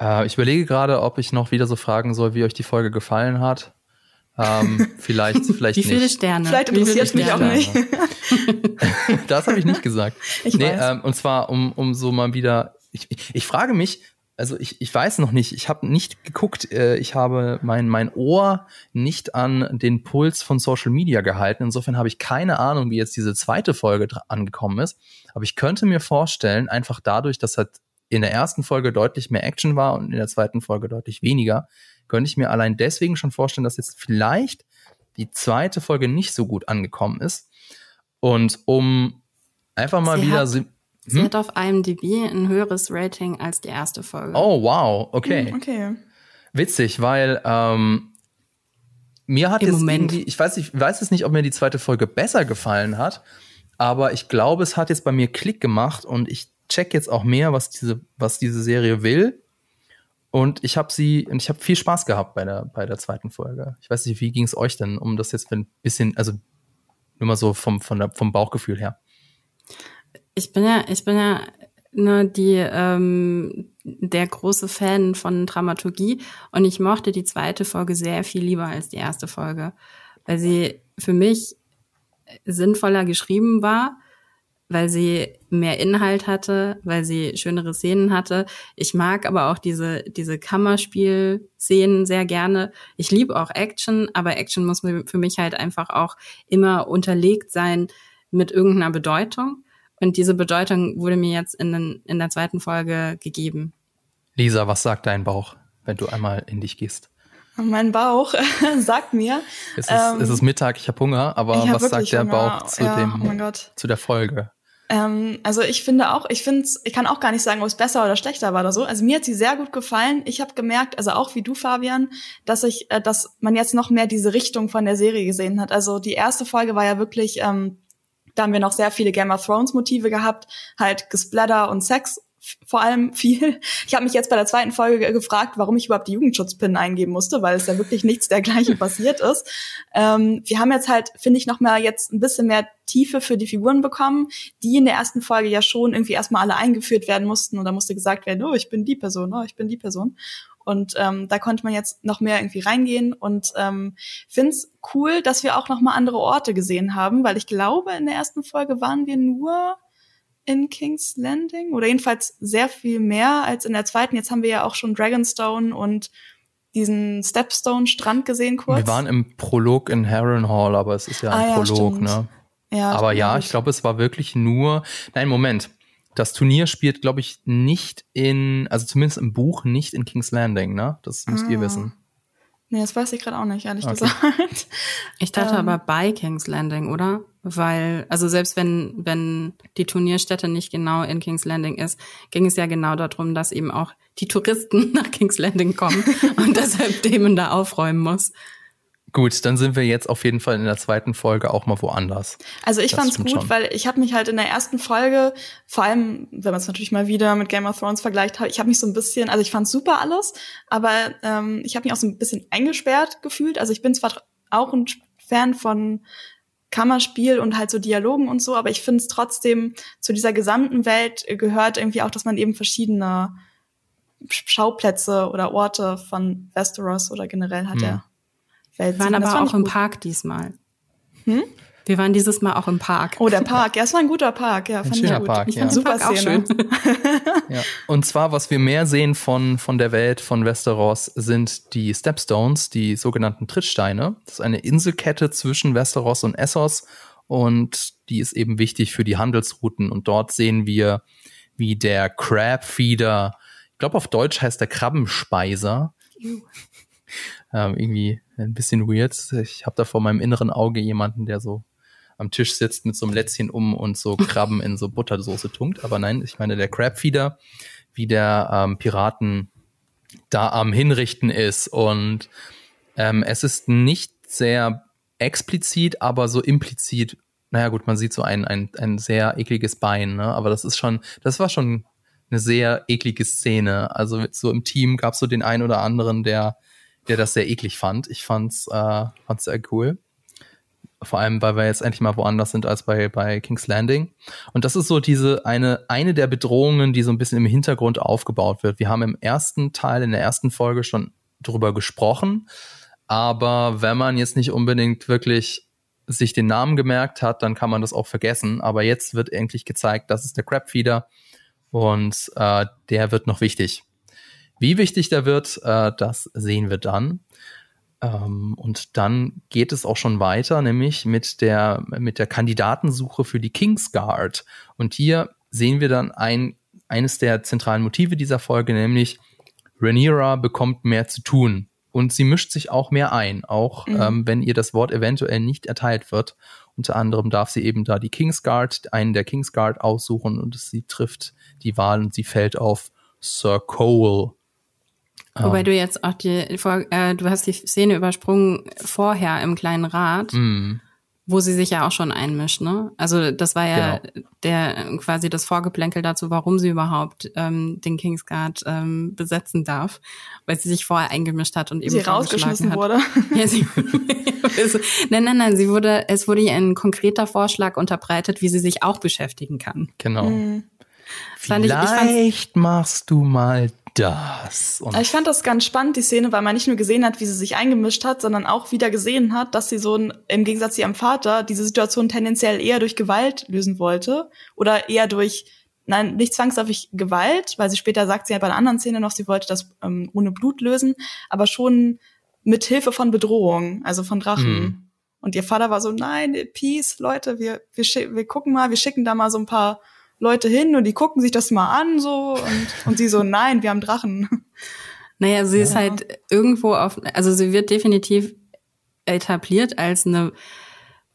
Äh, ich überlege gerade, ob ich noch wieder so fragen soll, wie euch die Folge gefallen hat. Ähm, vielleicht, vielleicht Wie viele nicht. Sterne? Vielleicht interessiert es mich auch nicht. das habe ich nicht gesagt. Ich nee, weiß. Ähm, und zwar, um, um so mal wieder. Ich, ich, ich frage mich, also ich, ich weiß noch nicht, ich habe nicht geguckt, äh, ich habe mein, mein Ohr nicht an den Puls von Social Media gehalten. Insofern habe ich keine Ahnung, wie jetzt diese zweite Folge angekommen ist. Aber ich könnte mir vorstellen, einfach dadurch, dass halt in der ersten Folge deutlich mehr Action war und in der zweiten Folge deutlich weniger, könnte ich mir allein deswegen schon vorstellen, dass jetzt vielleicht die zweite Folge nicht so gut angekommen ist. Und um einfach mal sie wieder. Hat, sie, hm? hat auf IMDb ein höheres Rating als die erste Folge. Oh, wow, okay. Hm, okay. Witzig, weil ähm, mir hat Im jetzt Moment. ich weiß, ich weiß es nicht, ob mir die zweite Folge besser gefallen hat, aber ich glaube, es hat jetzt bei mir Klick gemacht und ich check jetzt auch mehr, was diese, was diese Serie will. Und ich habe sie, und ich habe viel Spaß gehabt bei der, bei der zweiten Folge. Ich weiß nicht, wie ging es euch denn, um das jetzt ein bisschen, also nur mal so vom, von der, vom Bauchgefühl her. Ich bin ja, ich bin ja ne, die ähm, der große Fan von Dramaturgie und ich mochte die zweite Folge sehr viel lieber als die erste Folge, weil sie für mich sinnvoller geschrieben war, weil sie mehr Inhalt hatte, weil sie schönere Szenen hatte. Ich mag aber auch diese diese Kammerspiel-Szenen sehr gerne. Ich liebe auch Action, aber Action muss für mich halt einfach auch immer unterlegt sein mit irgendeiner Bedeutung. Und diese Bedeutung wurde mir jetzt in, den, in der zweiten Folge gegeben. Lisa, was sagt dein Bauch, wenn du einmal in dich gehst? Mein Bauch sagt mir. Es ist, ähm, es ist Mittag, ich habe Hunger, aber was sagt der Hunger. Bauch zu, ja, dem, oh zu der Folge? Ähm, also ich finde auch, ich finde ich kann auch gar nicht sagen, ob es besser oder schlechter war oder so. Also mir hat sie sehr gut gefallen. Ich habe gemerkt, also auch wie du, Fabian, dass ich, äh, dass man jetzt noch mehr diese Richtung von der Serie gesehen hat. Also die erste Folge war ja wirklich, ähm, da haben wir noch sehr viele Game of Thrones Motive gehabt, halt Gesplatter und Sex vor allem viel. Ich habe mich jetzt bei der zweiten Folge gefragt, warum ich überhaupt die Jugendschutzpin eingeben musste, weil es ja wirklich nichts dergleichen passiert ist. Ähm, wir haben jetzt halt, finde ich, noch mal jetzt ein bisschen mehr Tiefe für die Figuren bekommen, die in der ersten Folge ja schon irgendwie erstmal alle eingeführt werden mussten und da musste gesagt werden, oh, ich bin die Person, oh, ich bin die Person. Und ähm, da konnte man jetzt noch mehr irgendwie reingehen und ähm, find's cool, dass wir auch noch mal andere Orte gesehen haben, weil ich glaube, in der ersten Folge waren wir nur in King's Landing oder jedenfalls sehr viel mehr als in der zweiten. Jetzt haben wir ja auch schon Dragonstone und diesen Stepstone-Strand gesehen kurz. Wir waren im Prolog in Harrenhal, aber es ist ja ein Ah, ja, Prolog, stimmt. ne? ja, aber ja, glaub ich glaube, es war wirklich nur. Nein, Moment. Das Turnier spielt, glaube ich, nicht in, also zumindest im Buch nicht in King's Landing, ne? Das müsst ihr Ah. wissen. Nee, das weiß ich gerade auch nicht, ehrlich Okay. gesagt. Ich dachte Ähm. aber bei King's Landing, oder? Weil, also selbst wenn, wenn die Turnierstätte nicht genau in King's Landing ist, ging es ja genau darum, dass eben auch die Touristen nach King's Landing kommen und deshalb Damon da aufräumen muss. Gut, dann sind wir jetzt auf jeden Fall in der zweiten Folge auch mal woanders. Also ich Das fand's gut, schon. weil ich habe mich halt in der ersten Folge, vor allem, wenn man es natürlich mal wieder mit Game of Thrones vergleicht, ich habe mich so ein bisschen, also ich fand's super alles, aber ähm, ich habe mich auch so ein bisschen eingesperrt gefühlt. Also ich bin zwar auch ein Fan von Kammerspiel und halt so Dialogen und so, aber ich find's trotzdem zu dieser gesamten Welt gehört irgendwie auch, dass man eben verschiedene Schauplätze oder Orte von Westeros oder generell hat Hm. der Welt. Wir waren aber fand auch ich im gut. Park diesmal. Hm? Wir waren dieses Mal auch im Park. Oh, der Park. Ja, es war ein guter Park. Ja, fand ich schöner gut. Park, ich ja. fand Den super Park auch schön. Ja. Und zwar, was wir mehr sehen von, von der Welt von Westeros, sind die Stepstones, die sogenannten Trittsteine. Das ist eine Inselkette zwischen Westeros und Essos und die ist eben wichtig für die Handelsrouten. Und dort sehen wir, wie der Crabfeeder, ich glaube auf Deutsch heißt der Krabbenspeiser, ähm, irgendwie ein bisschen weird. Ich habe da vor meinem inneren Auge jemanden, der so am Tisch sitzt mit so einem Lätzchen um und so Krabben in so Buttersoße tunkt. Aber nein, ich meine der Crabfeeder, wie der ähm, Piraten da am Hinrichten ist. Und ähm, es ist nicht sehr explizit, aber so implizit. Naja gut, man sieht so ein, ein, ein sehr ekliges Bein, ne? aber das ist schon, das war schon eine sehr eklige Szene. Also so im Team gab es so den einen oder anderen, der, der das sehr eklig fand. Ich fand's, äh, fand's sehr cool. Vor allem, weil wir jetzt endlich mal woanders sind als bei, bei King's Landing. Und das ist so diese eine, eine der Bedrohungen, die so ein bisschen im Hintergrund aufgebaut wird. Wir haben im ersten Teil, in der ersten Folge schon drüber gesprochen. Aber wenn man jetzt nicht unbedingt wirklich sich den Namen gemerkt hat, dann kann man das auch vergessen. Aber jetzt wird endlich gezeigt, das ist der Crabfeeder und äh, der wird noch wichtig. Wie wichtig der wird, äh, das sehen wir dann. Ähm, und dann geht es auch schon weiter, nämlich mit der, mit der Kandidatensuche für die Kingsguard. Und hier sehen wir dann ein, eines der zentralen Motive dieser Folge, nämlich Rhaenyra bekommt mehr zu tun. Und sie mischt sich auch mehr ein, auch Mhm. ähm, wenn ihr das Wort eventuell nicht erteilt wird. Unter anderem darf sie eben da die Kingsguard, einen der Kingsguard aussuchen und sie trifft die Wahl und sie fällt auf Sir Cole. Wobei um. du jetzt auch die, äh, du hast die Szene übersprungen vorher im kleinen Rad. Mm wo sie sich ja auch schon einmischt, ne? Also das war ja genau. der quasi das Vorgeplänkel dazu, warum sie überhaupt ähm, den Kingsguard ähm, besetzen darf, weil sie sich vorher eingemischt hat und eben sie rausgeschmissen hat. wurde. Ja, sie, nein, nein, nein, sie wurde, es wurde ihr ein konkreter Vorschlag unterbreitet, wie sie sich auch beschäftigen kann. Genau. Mhm. Vielleicht ich, machst du mal das. Und ich fand das ganz spannend, die Szene, weil man nicht nur gesehen hat, wie sie sich eingemischt hat, sondern auch wieder gesehen hat, dass sie so ein, im Gegensatz zu ihrem Vater diese Situation tendenziell eher durch Gewalt lösen wollte oder eher durch nein, nicht zwangsläufig Gewalt, weil sie später sagt sie ja bei einer anderen Szene noch, sie wollte das ähm, ohne Blut lösen, aber schon mit Hilfe von Bedrohung, also von Drachen. Mhm. Und ihr Vater war so, nein, Peace, Leute, wir, wir, wir gucken mal, wir schicken da mal so ein paar Leute hin und die gucken sich das mal an so und, und sie so, nein, wir haben Drachen. Naja, sie ja. ist halt irgendwo auf, also sie wird definitiv etabliert als eine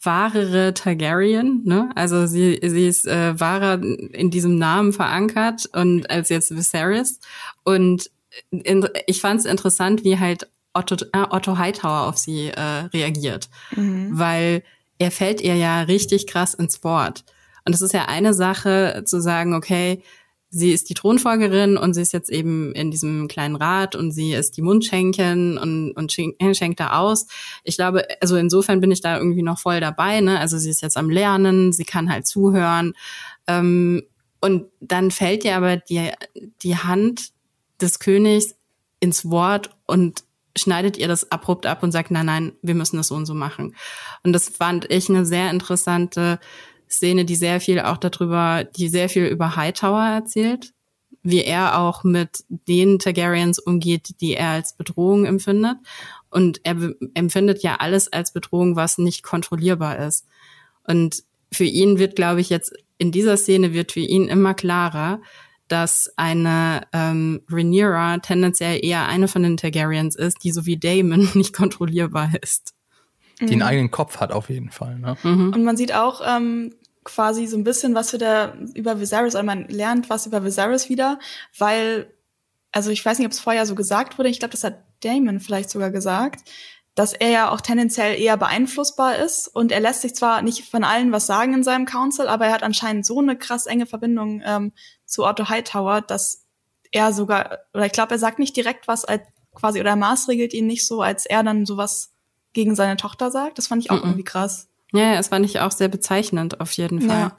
wahrere Targaryen, ne? Also sie, sie ist äh, wahrer in diesem Namen verankert und als jetzt Viserys. Und in, ich fand es interessant, wie halt Otto, äh, Otto Hightower auf sie äh, reagiert. Mhm. Weil er fällt ihr ja richtig krass ins Wort. Und es ist ja eine Sache zu sagen, okay, sie ist die Thronfolgerin und sie ist jetzt eben in diesem kleinen Rat und sie ist die Mundschenken und, und schenkt da aus. Ich glaube, also insofern bin ich da irgendwie noch voll dabei. Ne? Also sie ist jetzt am Lernen, sie kann halt zuhören. Ähm, und dann fällt ihr aber die, die Hand des Königs ins Wort und schneidet ihr das abrupt ab und sagt, nein, nein, wir müssen das so und so machen. Und das fand ich eine sehr interessante Szene, die sehr viel auch darüber, die sehr viel über Hightower erzählt, wie er auch mit den Targaryens umgeht, die er als Bedrohung empfindet. Und er empfindet ja alles als Bedrohung, was nicht kontrollierbar ist. Und für ihn wird, glaube ich, jetzt in dieser Szene wird für ihn immer klarer, dass eine ähm, Rhaenyra tendenziell eher eine von den Targaryens ist, die so wie Damon nicht kontrollierbar ist. Die einen mhm. eigenen Kopf hat auf jeden Fall. Ne? Mhm. Und man sieht auch, ähm, quasi so ein bisschen was für der über Viserys, oder man lernt was über Viserys wieder, weil, also ich weiß nicht, ob es vorher so gesagt wurde, ich glaube, das hat Damon vielleicht sogar gesagt, dass er ja auch tendenziell eher beeinflussbar ist und er lässt sich zwar nicht von allen was sagen in seinem Council, aber er hat anscheinend so eine krass enge Verbindung ähm, zu Otto Hightower, dass er sogar, oder ich glaube, er sagt nicht direkt was als quasi, oder er maßregelt ihn nicht so, als er dann sowas gegen seine Tochter sagt. Das fand ich auch mm -mm. irgendwie krass. Ja, es fand ich auch sehr bezeichnend, auf jeden Fall. Ja.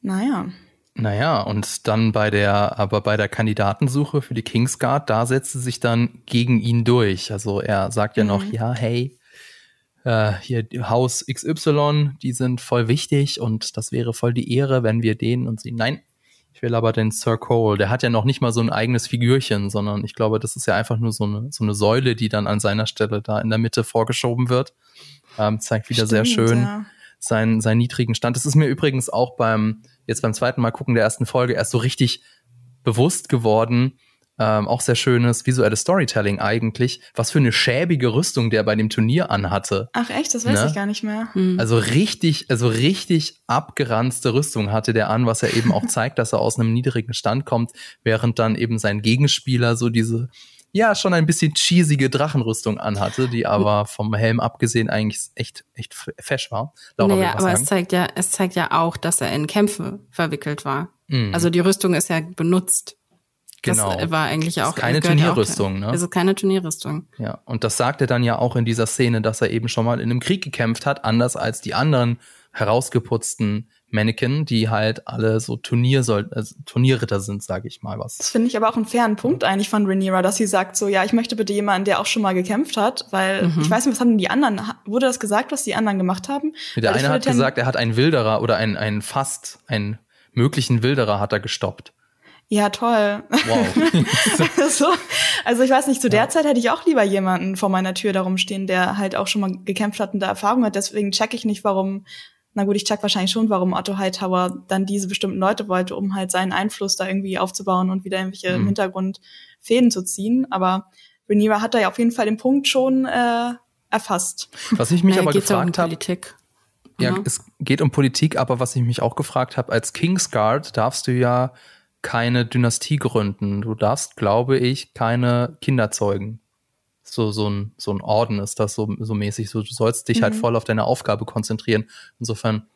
Naja. Naja, und dann bei der, aber bei der Kandidatensuche für die Kingsguard, da setzt sie sich dann gegen ihn durch. Also er sagt ja mhm. noch, ja, hey, äh, hier Haus XY, die sind voll wichtig und das wäre voll die Ehre, wenn wir den und sie, nein, ich will aber den Sir Cole. Der hat ja noch nicht mal so ein eigenes Figürchen, sondern ich glaube, das ist ja einfach nur so eine, so eine Säule, die dann an seiner Stelle da in der Mitte vorgeschoben wird. Ähm, zeigt wieder Stimmt, sehr schön ja. seinen, seinen niedrigen Stand. Das ist mir übrigens auch beim, jetzt beim zweiten Mal gucken der ersten Folge erst so richtig bewusst geworden. Ähm, auch sehr schönes visuelles Storytelling eigentlich, was für eine schäbige Rüstung der bei dem Turnier anhatte. Ach echt, das weiß ne? ich gar nicht mehr. Hm. Also richtig, also richtig abgeranzte Rüstung hatte der an, was er eben auch zeigt, dass er aus einem niedrigen Stand kommt, während dann eben sein Gegenspieler so diese ja schon ein bisschen cheesige Drachenrüstung anhatte, die aber vom Helm abgesehen eigentlich echt echt fesch war. Laura naja, aber sagen. es zeigt ja es zeigt ja auch, dass er in Kämpfe verwickelt war. Mhm. Also die Rüstung ist ja benutzt. Genau. Das war eigentlich auch ist keine Turnierrüstung, ne? Also keine Turnierrüstung. Ja, und das sagt er dann ja auch in dieser Szene, dass er eben schon mal in einem Krieg gekämpft hat, anders als die anderen herausgeputzten Mannequin, die halt alle so Turnier soll, also Turnierritter sind, sage ich mal was. Das finde ich aber auch einen fairen Punkt eigentlich von Rhaenyra, dass sie sagt so, ja, ich möchte bitte jemanden, der auch schon mal gekämpft hat, weil mhm. ich weiß nicht, was haben die anderen, wurde das gesagt, was die anderen gemacht haben? Der eine hat gesagt, er hat einen Wilderer oder einen, einen fast, einen möglichen Wilderer hat er gestoppt. Ja, toll. Wow. so, also ich weiß nicht, zu der ja. Zeit hätte ich auch lieber jemanden vor meiner Tür darum stehen, der halt auch schon mal gekämpft hat und da Erfahrung hat. Deswegen check ich nicht, warum na gut, ich check wahrscheinlich schon, warum Otto Hightower dann diese bestimmten Leute wollte, um halt seinen Einfluss da irgendwie aufzubauen und wieder irgendwelche mhm. im Hintergrund Fäden zu ziehen. Aber Rhaenyra hat da ja auf jeden Fall den Punkt schon äh, erfasst. Was ich mich naja, aber gefragt habe. Ja, ja, es geht um Politik, aber was ich mich auch gefragt habe, als Kingsguard darfst du ja keine Dynastie gründen. Du darfst, glaube ich, keine Kinder zeugen. So, so ein, so ein Orden ist das so, so mäßig. So, du sollst dich halt mhm. halt voll auf deine Aufgabe konzentrieren. Insofern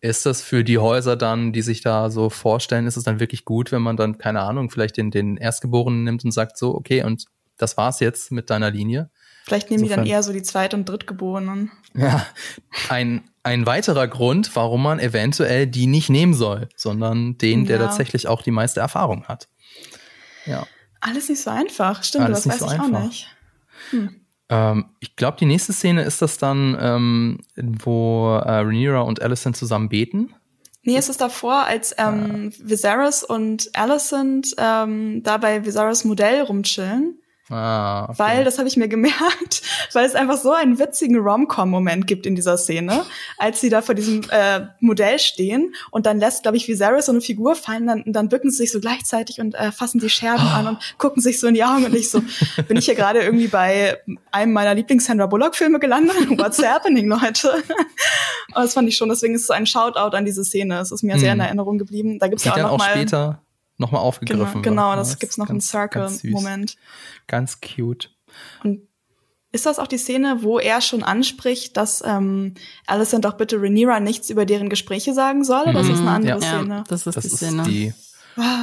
ist das für die Häuser dann, die sich da so vorstellen, ist es dann wirklich gut, wenn man dann, keine Ahnung, vielleicht den, den Erstgeborenen nimmt und sagt so, okay, und das war's jetzt mit deiner Linie. Vielleicht nehmen Insofern, die dann eher so die Zweit- und Drittgeborenen. Ja, ein, ein weiterer Grund, warum man eventuell die nicht nehmen soll, sondern den, der ja. tatsächlich auch die meiste Erfahrung hat. Ja. Alles nicht so einfach. Stimmt, Alles das weiß so ich einfach. auch nicht. Hm. Ähm, ich glaube, die nächste Szene ist das dann, ähm, wo äh, Rhaenyra und Alicent zusammen beten. Nee, es ist davor, als ähm, ja. Viserys und Alicent ähm, da bei Viserys Modell rumchillen. Ah, okay. Weil, das habe ich mir gemerkt, weil es einfach so einen witzigen Rom-Com-Moment gibt in dieser Szene, als sie da vor diesem äh, Modell stehen und dann lässt, glaube ich, Viserys so eine Figur fallen, dann, dann bücken sie sich so gleichzeitig und äh, fassen die Scherben oh. an und gucken sich so in die Augen und ich so, bin ich hier gerade irgendwie bei einem meiner Lieblings-Sandra Bullock-Filme gelandet? What's happening, Leute? und das fand ich schon, deswegen ist es ein Shoutout an diese Szene. Es ist mir hm. sehr in mhm. Erinnerung geblieben. Da gibt's ja auch noch auch mal später nochmal aufgegriffen genau, Genau, das, das gibt's noch im Circle-Moment. Ganz, ganz cute. Und ist das auch die Szene, wo er schon anspricht, dass ähm, Alicent doch bitte Rhaenyra nichts über deren Gespräche sagen soll? Oder mhm. ist das eine mhm. andere ja. Szene? Ja, das ist das die Szene. Ist die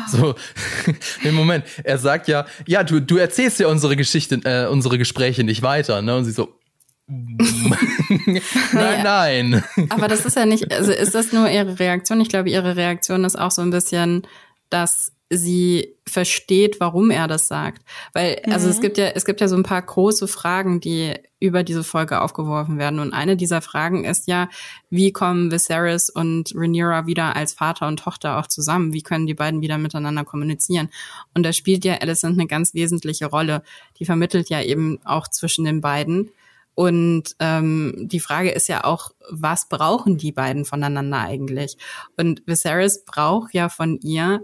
so, im Moment, er sagt ja, ja, du, du erzählst ja unsere Geschichte, äh, unsere Gespräche nicht weiter, ne? Und sie so, nein, nein. Aber das ist ja nicht, also ist das nur ihre Reaktion? Ich glaube, ihre Reaktion ist auch so ein bisschen, dass sie versteht, warum er das sagt. Weil, also mhm. es gibt ja, es gibt ja so ein paar große Fragen, die über diese Folge aufgeworfen werden. Und eine dieser Fragen ist ja, wie kommen Viserys und Rhaenyra wieder als Vater und Tochter auch zusammen? Wie können die beiden wieder miteinander kommunizieren? Und da spielt ja Alicent eine ganz wesentliche Rolle. Die vermittelt ja eben auch zwischen den beiden. Und ähm, die Frage ist ja auch, was brauchen die beiden voneinander eigentlich? Und Viserys braucht ja von ihr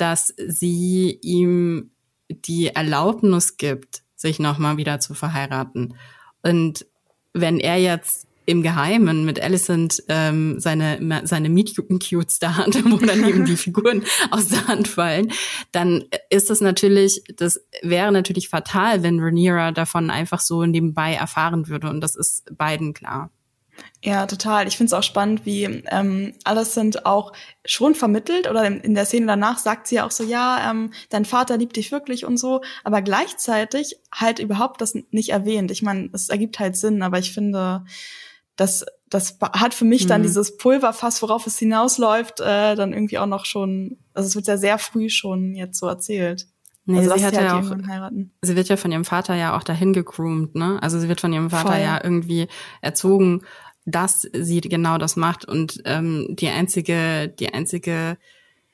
dass sie ihm die Erlaubnis gibt, sich nochmal wieder zu verheiraten. Und wenn er jetzt im Geheimen mit Alicent ähm, seine seine Meet Cutes da hat, wo dann eben die Figuren aus der Hand fallen, dann ist das natürlich, das wäre natürlich fatal, wenn Rhaenyra davon einfach so nebenbei erfahren würde und das ist beiden klar. Ja, total. Ich finde es auch spannend, wie ähm, alles sind auch schon vermittelt oder in der Szene danach sagt sie ja auch so, ja, ähm, dein Vater liebt dich wirklich und so, aber gleichzeitig halt überhaupt das nicht erwähnt. Ich meine, es ergibt halt Sinn, aber ich finde, das, das hat für mich mhm. dann dieses Pulverfass, worauf es hinausläuft, äh, dann irgendwie auch noch schon, also es wird ja sehr früh schon jetzt so erzählt. Nee, also sie hat halt ja auch, sie wird ja von ihrem Vater ja auch dahin gegroomt, ne? Also sie wird von ihrem Vater Voll. ja irgendwie erzogen dass sie genau das macht und ähm, die einzige, die einzige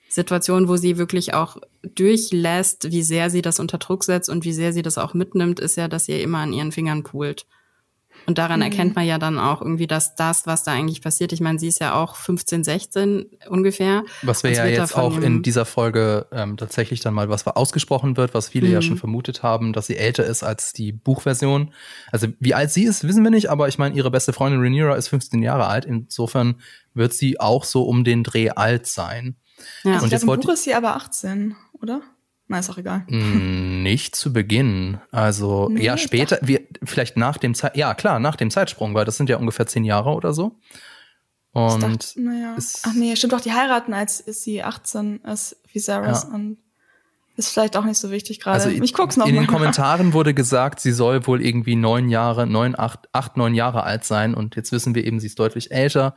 Situation, wo sie wirklich auch durchlässt, wie sehr sie das unter Druck setzt und wie sehr sie das auch mitnimmt, ist ja, dass sie immer an ihren Fingern poolt. Und daran mhm. erkennt man ja dann auch irgendwie, dass das, was da eigentlich passiert, ich meine, sie ist ja auch 15, 16 ungefähr. Was wir ja jetzt auch in dieser Folge ähm, tatsächlich dann mal, was ausgesprochen wird, was viele mhm. ja schon vermutet haben, dass sie älter ist als die Buchversion. Also wie alt sie ist, wissen wir nicht, aber ich meine, ihre beste Freundin Rhaenyra ist 15 Jahre alt. Insofern wird sie auch so um den Dreh alt sein. Ja, und ich jetzt glaub, im Buch ist sie aber 18, oder? Na, ist auch egal. Mm, nicht zu Beginn. Also, nee, ja, später, wir, vielleicht nach dem Zeit, ja, klar, nach dem Zeitsprung, weil das sind ja ungefähr zehn Jahre oder so. Und dachte, naja. Ach nee, stimmt doch, die heiraten, als ist sie 18 ist, Viserys ja. und ist vielleicht auch nicht so wichtig gerade. Also ich guck's noch In mal. den Kommentaren wurde gesagt, sie soll wohl irgendwie neun Jahre, neun, acht, acht, neun Jahre alt sein und jetzt wissen wir eben, sie ist deutlich älter.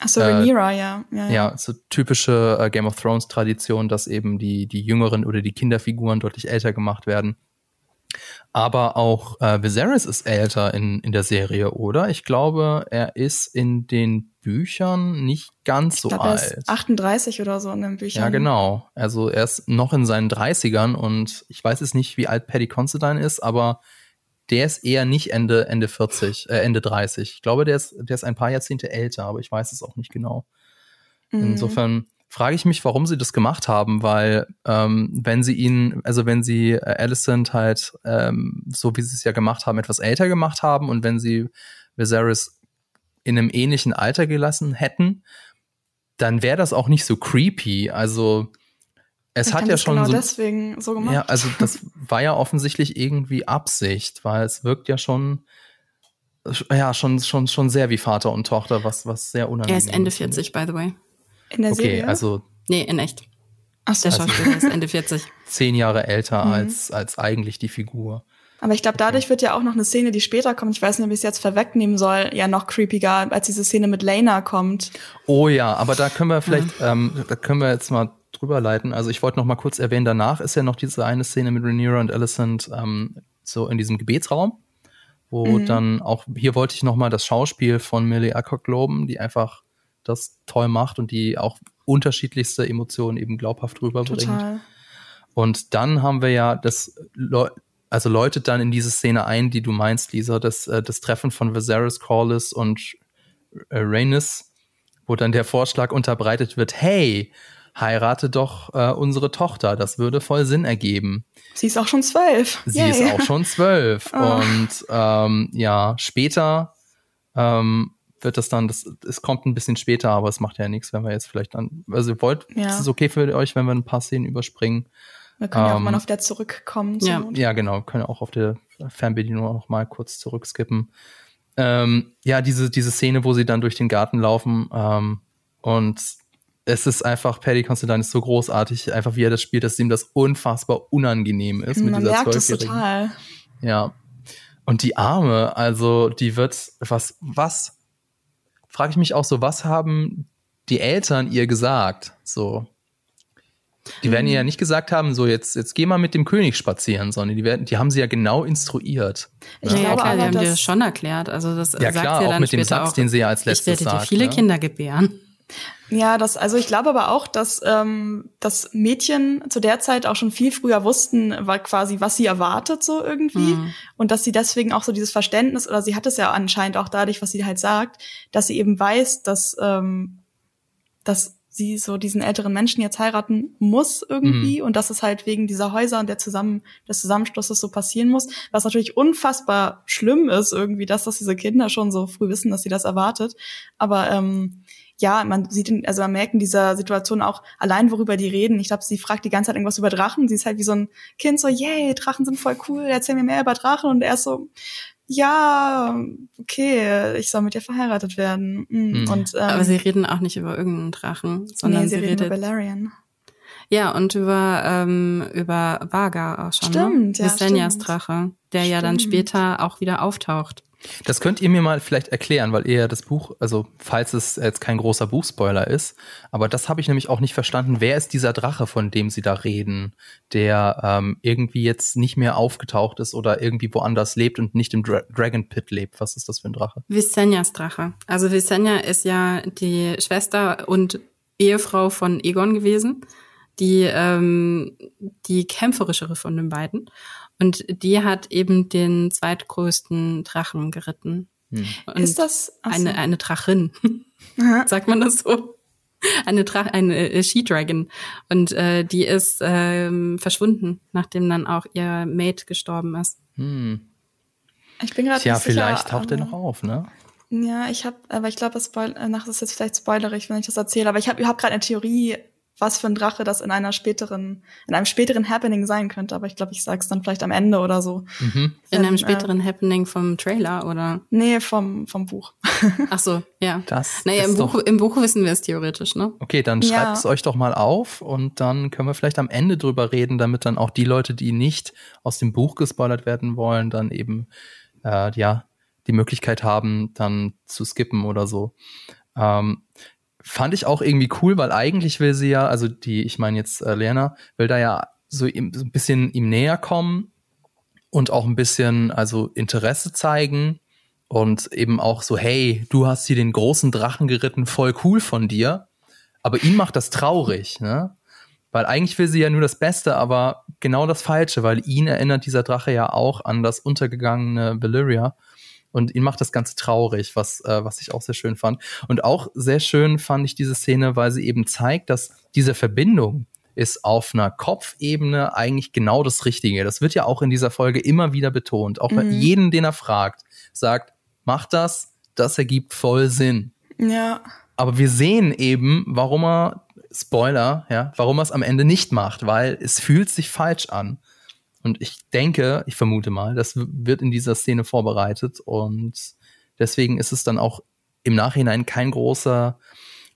Ach so, Rhaenyra, äh, ja. ja. Ja, so typische äh, Game of Thrones Tradition, dass eben die, die jüngeren oder die Kinderfiguren deutlich älter gemacht werden. Aber auch äh, Viserys ist älter in, in der Serie, oder? Ich glaube, er ist in den Büchern nicht ganz ich so glaub, alt. Er ist 38 oder so in den Büchern. Ja, genau. Also er ist noch in seinen 30ern und ich weiß jetzt nicht, wie alt Paddy Considine ist, aber der ist eher nicht Ende, Ende 40, äh, Ende 30. Ich glaube, der ist, der ist ein paar Jahrzehnte älter, aber ich weiß es auch nicht genau. Mhm. Insofern frage ich mich, warum sie das gemacht haben, weil ähm, wenn sie ihn, also wenn sie äh, Alicent halt, ähm, so wie sie es ja gemacht haben, etwas älter gemacht haben und wenn sie Viserys in einem ähnlichen Alter gelassen hätten, dann wäre das auch nicht so creepy. Also es hat ja schon genau so, deswegen so gemacht. Ja, also das war ja offensichtlich irgendwie Absicht, weil es wirkt ja schon ja, schon, schon, schon sehr wie Vater und Tochter, was, was sehr unangenehm ist. Er ist Ende 40, by the way. In der okay, Serie? also. Nee, in echt. Ach so. Der Schauspieler ist Ende 40. Zehn Jahre älter Mhm. als, als eigentlich die Figur. Aber ich glaube, dadurch wird ja auch noch eine Szene, die später kommt, ich weiß nicht, ob ich es jetzt vorwegnehmen soll, ja noch creepiger, als diese Szene mit Lena kommt. Oh ja, aber da können wir vielleicht, ähm, da können wir jetzt mal drüber leiten. Also ich wollte noch mal kurz erwähnen, danach ist ja noch diese eine Szene mit Rhaenyra und Alicent ähm, so in diesem Gebetsraum, wo Mhm. dann auch, hier wollte ich noch mal das Schauspiel von Millie Alcock loben, die einfach das toll macht und die auch unterschiedlichste Emotionen eben glaubhaft rüberbringt. Total. Und dann haben wir ja das, Leu- also läutet dann in diese Szene ein, die du meinst, Lisa, das, äh, das Treffen von Viserys, Corlys und äh, Rhaenys, wo dann der Vorschlag unterbreitet wird, hey, heirate doch äh, unsere Tochter, das würde voll Sinn ergeben. Sie ist auch schon zwölf. Sie Yay. ist auch schon zwölf. Oh. Und ähm, ja, später ähm, wird das dann, das, es kommt ein bisschen später, aber es macht ja nichts, wenn wir jetzt vielleicht dann, also ihr wollt, Ja. ist es okay für euch, wenn wir ein paar Szenen überspringen? Wir können ja auch Ähm, mal auf der zurückkommen. zur ja. Ja, genau. Können auch auf der Fernbedienung noch mal kurz zurückskippen. Ähm, ja, diese, diese Szene, wo sie dann durch den Garten laufen ähm, und es ist einfach, Paddy Considine ist so großartig, einfach wie er das spielt, dass ihm das unfassbar unangenehm ist mit Man dieser merkt es total. Ja. Und die Arme, also die wird, was, was, frage ich mich auch so, was haben die Eltern ihr gesagt? So. Die werden ihr ja nicht gesagt haben, so jetzt, jetzt geh mal mit dem König spazieren, sondern die werden, die haben sie ja genau instruiert. Ich Ja, ja, glaube klar, die haben dir das schon erklärt. Also das Ja sagt klar, sie ja auch dann mit dem später Satz, auch. den sie ja als ich letztes werde dir sagt. viele ne? Kinder gebären. Ja, das, also ich glaube aber auch, dass ähm, das Mädchen zu der Zeit auch schon viel früher wussten, war quasi, was sie erwartet, so irgendwie. Mhm. Und dass sie deswegen auch so dieses Verständnis, oder sie hat es ja anscheinend auch dadurch, was sie halt sagt, dass sie eben weiß, dass, ähm, dass sie so diesen älteren Menschen jetzt heiraten muss irgendwie und dass es halt wegen dieser Häuser und der Zusammen des Zusammenschlusses so passieren muss, was natürlich unfassbar schlimm ist irgendwie, dass das diese Kinder schon so früh wissen, dass sie das erwartet. Aber ähm, ja, man sieht, in, also man merkt in dieser Situation auch allein, worüber die reden. Ich glaube, sie fragt die ganze Zeit irgendwas über Drachen. Sie ist halt wie so ein Kind, so, yay, Drachen sind voll cool, erzähl mir mehr über Drachen. Und er ist so, ja, okay, ich soll mit dir verheiratet werden. Mhm. Und ähm, Aber sie reden auch nicht über irgendeinen Drachen, sondern nee, sie, sie reden über Valerian. ja und über ähm, über Vaga auch schon. Stimmt, ne? ja, Visenias stimmt. Drache, der ja dann Stimmt. später auch wieder auftaucht. Das könnt ihr mir mal vielleicht erklären, weil ihr ja das Buch, also falls es jetzt kein großer Buchspoiler ist, aber das habe ich nämlich auch nicht verstanden. Wer ist dieser Drache, von dem sie da reden, der ähm, irgendwie jetzt nicht mehr aufgetaucht ist oder irgendwie woanders lebt und nicht im Dra Dragon Pit lebt? Was ist das für ein Drache? Visenias Drache. Also Visenya ist ja die Schwester und Ehefrau von Egon gewesen, die ähm, die kämpferischere von den beiden. Und die hat eben den zweitgrößten Drachen geritten. Hm. Ist das so. eine eine Drachin? Sagt man das so? Eine Drach eine äh, She-Dragon. Und äh, die ist ähm, verschwunden, nachdem dann auch ihr Mate gestorben ist. Hm. Ich bin gerade Tja, nicht sicher, vielleicht taucht er aber- noch auf, ne? Ja, ich habe, aber ich glaube, das, Spoil nach- das ist jetzt vielleicht spoilerig, wenn ich das erzähle. Aber ich habe hab gerade eine Theorie, was für ein Drache das in einer späteren, in einem späteren Happening sein könnte. Aber ich glaube, ich sag's dann vielleicht am Ende oder so. Mhm. In einem äh, späteren Happening vom Trailer, oder? Nee, vom vom Buch. Ach so, ja. Das Naja, im Buch, im Buch wissen wir es theoretisch, ne? Okay, dann Ja. schreibt es euch doch mal auf und dann können wir vielleicht am Ende drüber reden, damit dann auch die Leute, die nicht aus dem Buch gespoilert werden wollen, dann eben äh, ja die Möglichkeit haben, dann zu skippen oder so. Ähm, fand ich auch irgendwie cool, weil eigentlich will sie ja, also die, ich meine jetzt äh, Lerner, will da ja so, ihm, so ein bisschen ihm näher kommen und auch ein bisschen also Interesse zeigen und eben auch so, hey, du hast hier den großen Drachen geritten, voll cool von dir. Aber ihn macht das traurig, ne? Weil eigentlich will sie ja nur das Beste, aber genau das Falsche, weil ihn erinnert dieser Drache ja auch an das untergegangene Valyria. Und ihn macht das Ganze traurig, was, äh, was ich auch sehr schön fand. Und auch sehr schön fand ich diese Szene, weil sie eben zeigt, dass diese Verbindung ist auf einer Kopfebene eigentlich genau das Richtige. Das wird ja auch in dieser Folge immer wieder betont. Auch bei Mhm. jeden, den er fragt, sagt, mach das, das ergibt voll Sinn. Ja. Aber wir sehen eben, warum er Spoiler, ja, warum er es am Ende nicht macht, weil es fühlt sich falsch an. Und ich denke, ich vermute mal, das wird in dieser Szene vorbereitet und deswegen ist es dann auch im Nachhinein kein großer,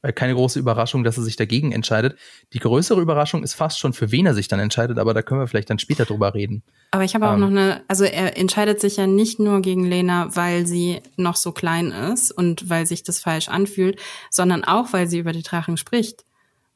äh, keine große Überraschung, dass er sich dagegen entscheidet. Die größere Überraschung ist fast schon, für wen er sich dann entscheidet, aber da können wir vielleicht dann später drüber reden. Aber ich habe auch ähm, noch eine, also er entscheidet sich ja nicht nur gegen Lena, weil sie noch so klein ist und weil sich das falsch anfühlt, sondern auch, weil sie über die Drachen spricht.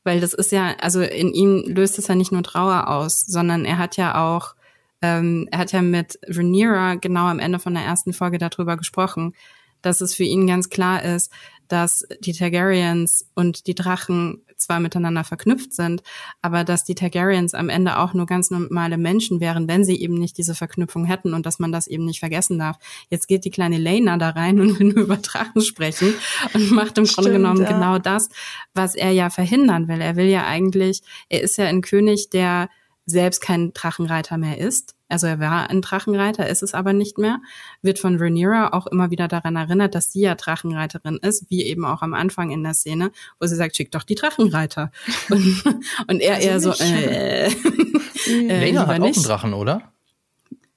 Weil das ist ja, also in ihm löst es ja nicht nur Trauer aus, sondern er hat ja auch ähm, er hat ja mit Rhaenyra genau am Ende von der ersten Folge darüber gesprochen, dass es für ihn ganz klar ist, dass die Targaryens und die Drachen zwar miteinander verknüpft sind, aber dass die Targaryens am Ende auch nur ganz normale Menschen wären, wenn sie eben nicht diese Verknüpfung hätten und dass man das eben nicht vergessen darf. Jetzt geht die kleine Lena da rein und will nur über Drachen sprechen und macht im Grunde genommen ja. genau das, was er ja verhindern will. Er will ja eigentlich, er ist ja ein König, der selbst kein Drachenreiter mehr ist. Also er war ein Drachenreiter, ist es aber nicht mehr, wird von Rhaenyra auch immer wieder daran erinnert, dass sie ja Drachenreiterin ist, wie eben auch am Anfang in der Szene, wo sie sagt, schick doch die Drachenreiter. Und, und er also eher so, äh, äh, Lena hat auch einen Drachen, oder?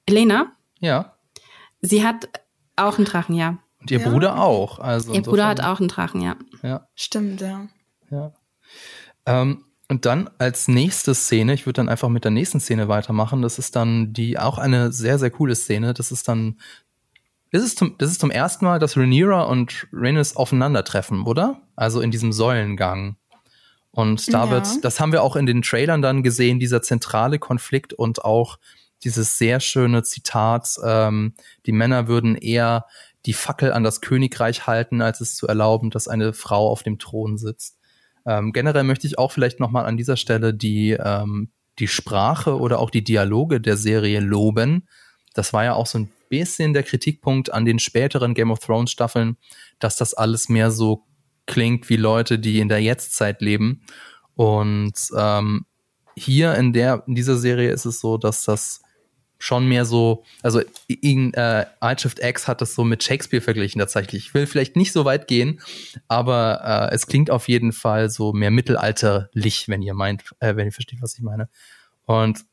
Lena? Ja. Sie hat auch einen Drachen, ja. Und ihr ja. Bruder auch. Also ihr Bruder hat auch einen Drachen, ja. Ja. Stimmt, ja. Ja. Ähm, und dann als nächste Szene, ich würde dann einfach mit der nächsten Szene weitermachen, das ist dann die auch eine sehr, sehr coole Szene. Das ist dann, das ist zum, das ist zum ersten Mal, dass Rhaenyra und Rhaenys aufeinandertreffen, oder? Also in diesem Säulengang. Und da ja. wird, das haben wir auch in den Trailern dann gesehen, dieser zentrale Konflikt und auch dieses sehr schöne Zitat, ähm, die Männer würden eher die Fackel an das Königreich halten, als es zu erlauben, dass eine Frau auf dem Thron sitzt. Ähm, generell möchte ich auch vielleicht nochmal an dieser Stelle die, ähm, die Sprache oder auch die Dialoge der Serie loben. Das war ja auch so ein bisschen der Kritikpunkt an den späteren Game of Thrones Staffeln, dass das alles mehr so klingt wie Leute, die in der Jetztzeit leben. Und ähm, hier in der in dieser Serie ist es so, dass das schon mehr so, also in äh, Shift X hat das so mit Shakespeare verglichen tatsächlich. Ich will vielleicht nicht so weit gehen, aber äh, es klingt auf jeden Fall so mehr mittelalterlich, wenn ihr meint, äh, wenn ihr versteht, was ich meine. Und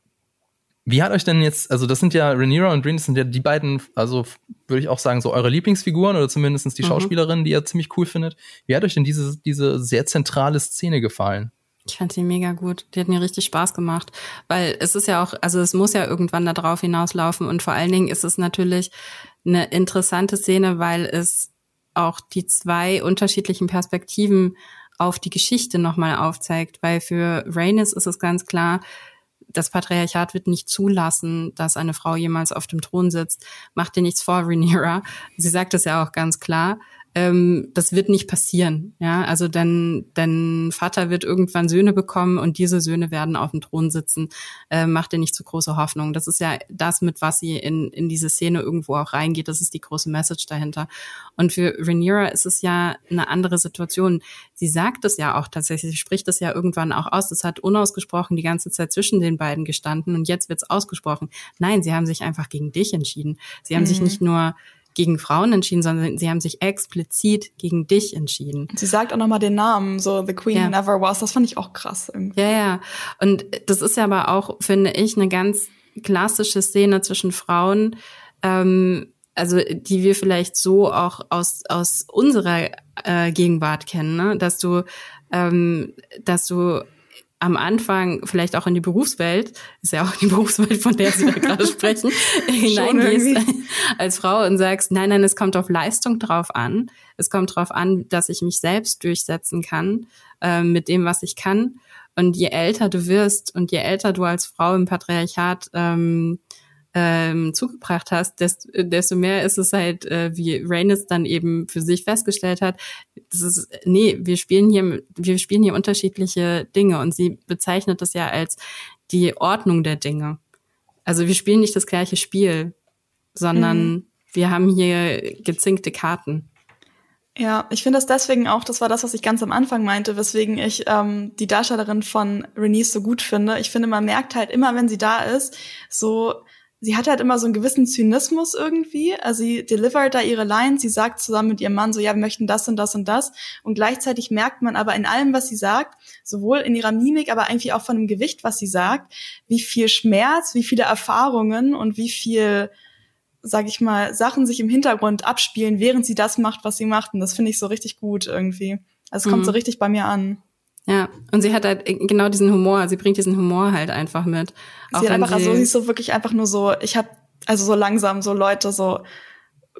wie hat euch denn jetzt, also das sind ja Rhaenyra und Rhaenys sind ja die beiden, also würde ich auch sagen, so eure Lieblingsfiguren oder zumindest die mhm. Schauspielerin, die ihr ziemlich cool findet. Wie hat euch denn diese, diese sehr zentrale Szene gefallen? Ich fand sie mega gut. Die hat mir richtig Spaß gemacht, weil es ist ja auch, also es muss ja irgendwann da drauf hinauslaufen und vor allen Dingen ist es natürlich eine interessante Szene, weil es auch die zwei unterschiedlichen Perspektiven auf die Geschichte nochmal aufzeigt, weil für Rhaenys ist es ganz klar, das Patriarchat wird nicht zulassen, dass eine Frau jemals auf dem Thron sitzt. Macht dir nichts vor, Rhaenyra. Sie sagt es ja auch ganz klar ähm, das wird nicht passieren. Ja, also dein, dein Vater wird irgendwann Söhne bekommen und diese Söhne werden auf dem Thron sitzen. Äh, macht dir nicht zu große Hoffnung. Das ist ja das, mit was sie in, in diese Szene irgendwo auch reingeht. Das ist die große Message dahinter. Und für Rhaenyra ist es ja eine andere Situation. Sie sagt es ja auch tatsächlich, sie spricht es ja irgendwann auch aus. Das hat unausgesprochen die ganze Zeit zwischen den beiden gestanden und jetzt wird es ausgesprochen. Nein, sie haben sich einfach gegen dich entschieden. Sie haben mhm. sich nicht nur gegen Frauen entschieden, sondern sie haben sich explizit gegen dich entschieden. Sie sagt auch nochmal den Namen, so The Queen ja. Never Was. Das fand ich auch krass. Irgendwie. Ja, ja. Und das ist ja aber auch, finde ich, eine ganz klassische Szene zwischen Frauen, ähm, also die wir vielleicht so auch aus, aus unserer äh, Gegenwart kennen, ne? dass du, ähm, dass du am Anfang vielleicht auch in die Berufswelt, ist ja auch die Berufswelt, von der Sie gerade sprechen, hineingehst als Frau und sagst, nein, nein, es kommt auf Leistung drauf an. Es kommt drauf an, dass ich mich selbst durchsetzen kann äh, mit dem, was ich kann. Und je älter du wirst und je älter du als Frau im Patriarchat ähm, ähm, zugebracht hast, desto, desto mehr ist es halt, äh, wie Rhaenys dann eben für sich festgestellt hat, das ist, nee, wir spielen hier, wir spielen hier unterschiedliche Dinge und sie bezeichnet das ja als die Ordnung der Dinge. Also wir spielen nicht das gleiche Spiel, sondern mhm. wir haben hier gezinkte Karten. Ja, ich finde das deswegen auch, das war das, was ich ganz am Anfang meinte, weswegen ich ähm, die Darstellerin von Renice so gut finde. Ich finde, man merkt halt immer, wenn sie da ist, so sie hat halt immer so einen gewissen Zynismus irgendwie. Also sie delivert da ihre Lines, sie sagt zusammen mit ihrem Mann so, ja, wir möchten das und das und das. Und gleichzeitig merkt man aber in allem, was sie sagt, sowohl in ihrer Mimik, aber eigentlich auch von dem Gewicht, was sie sagt, wie viel Schmerz, wie viele Erfahrungen und wie viel, sag ich mal, Sachen sich im Hintergrund abspielen, während sie das macht, was sie macht. Und das finde ich so richtig gut irgendwie. Also es mhm. kommt so richtig bei mir an. Ja, und sie hat halt genau diesen Humor, sie bringt diesen Humor halt einfach mit. Sie hat einfach, also sie ist so wirklich einfach nur so, ich habe also so langsam so Leute so,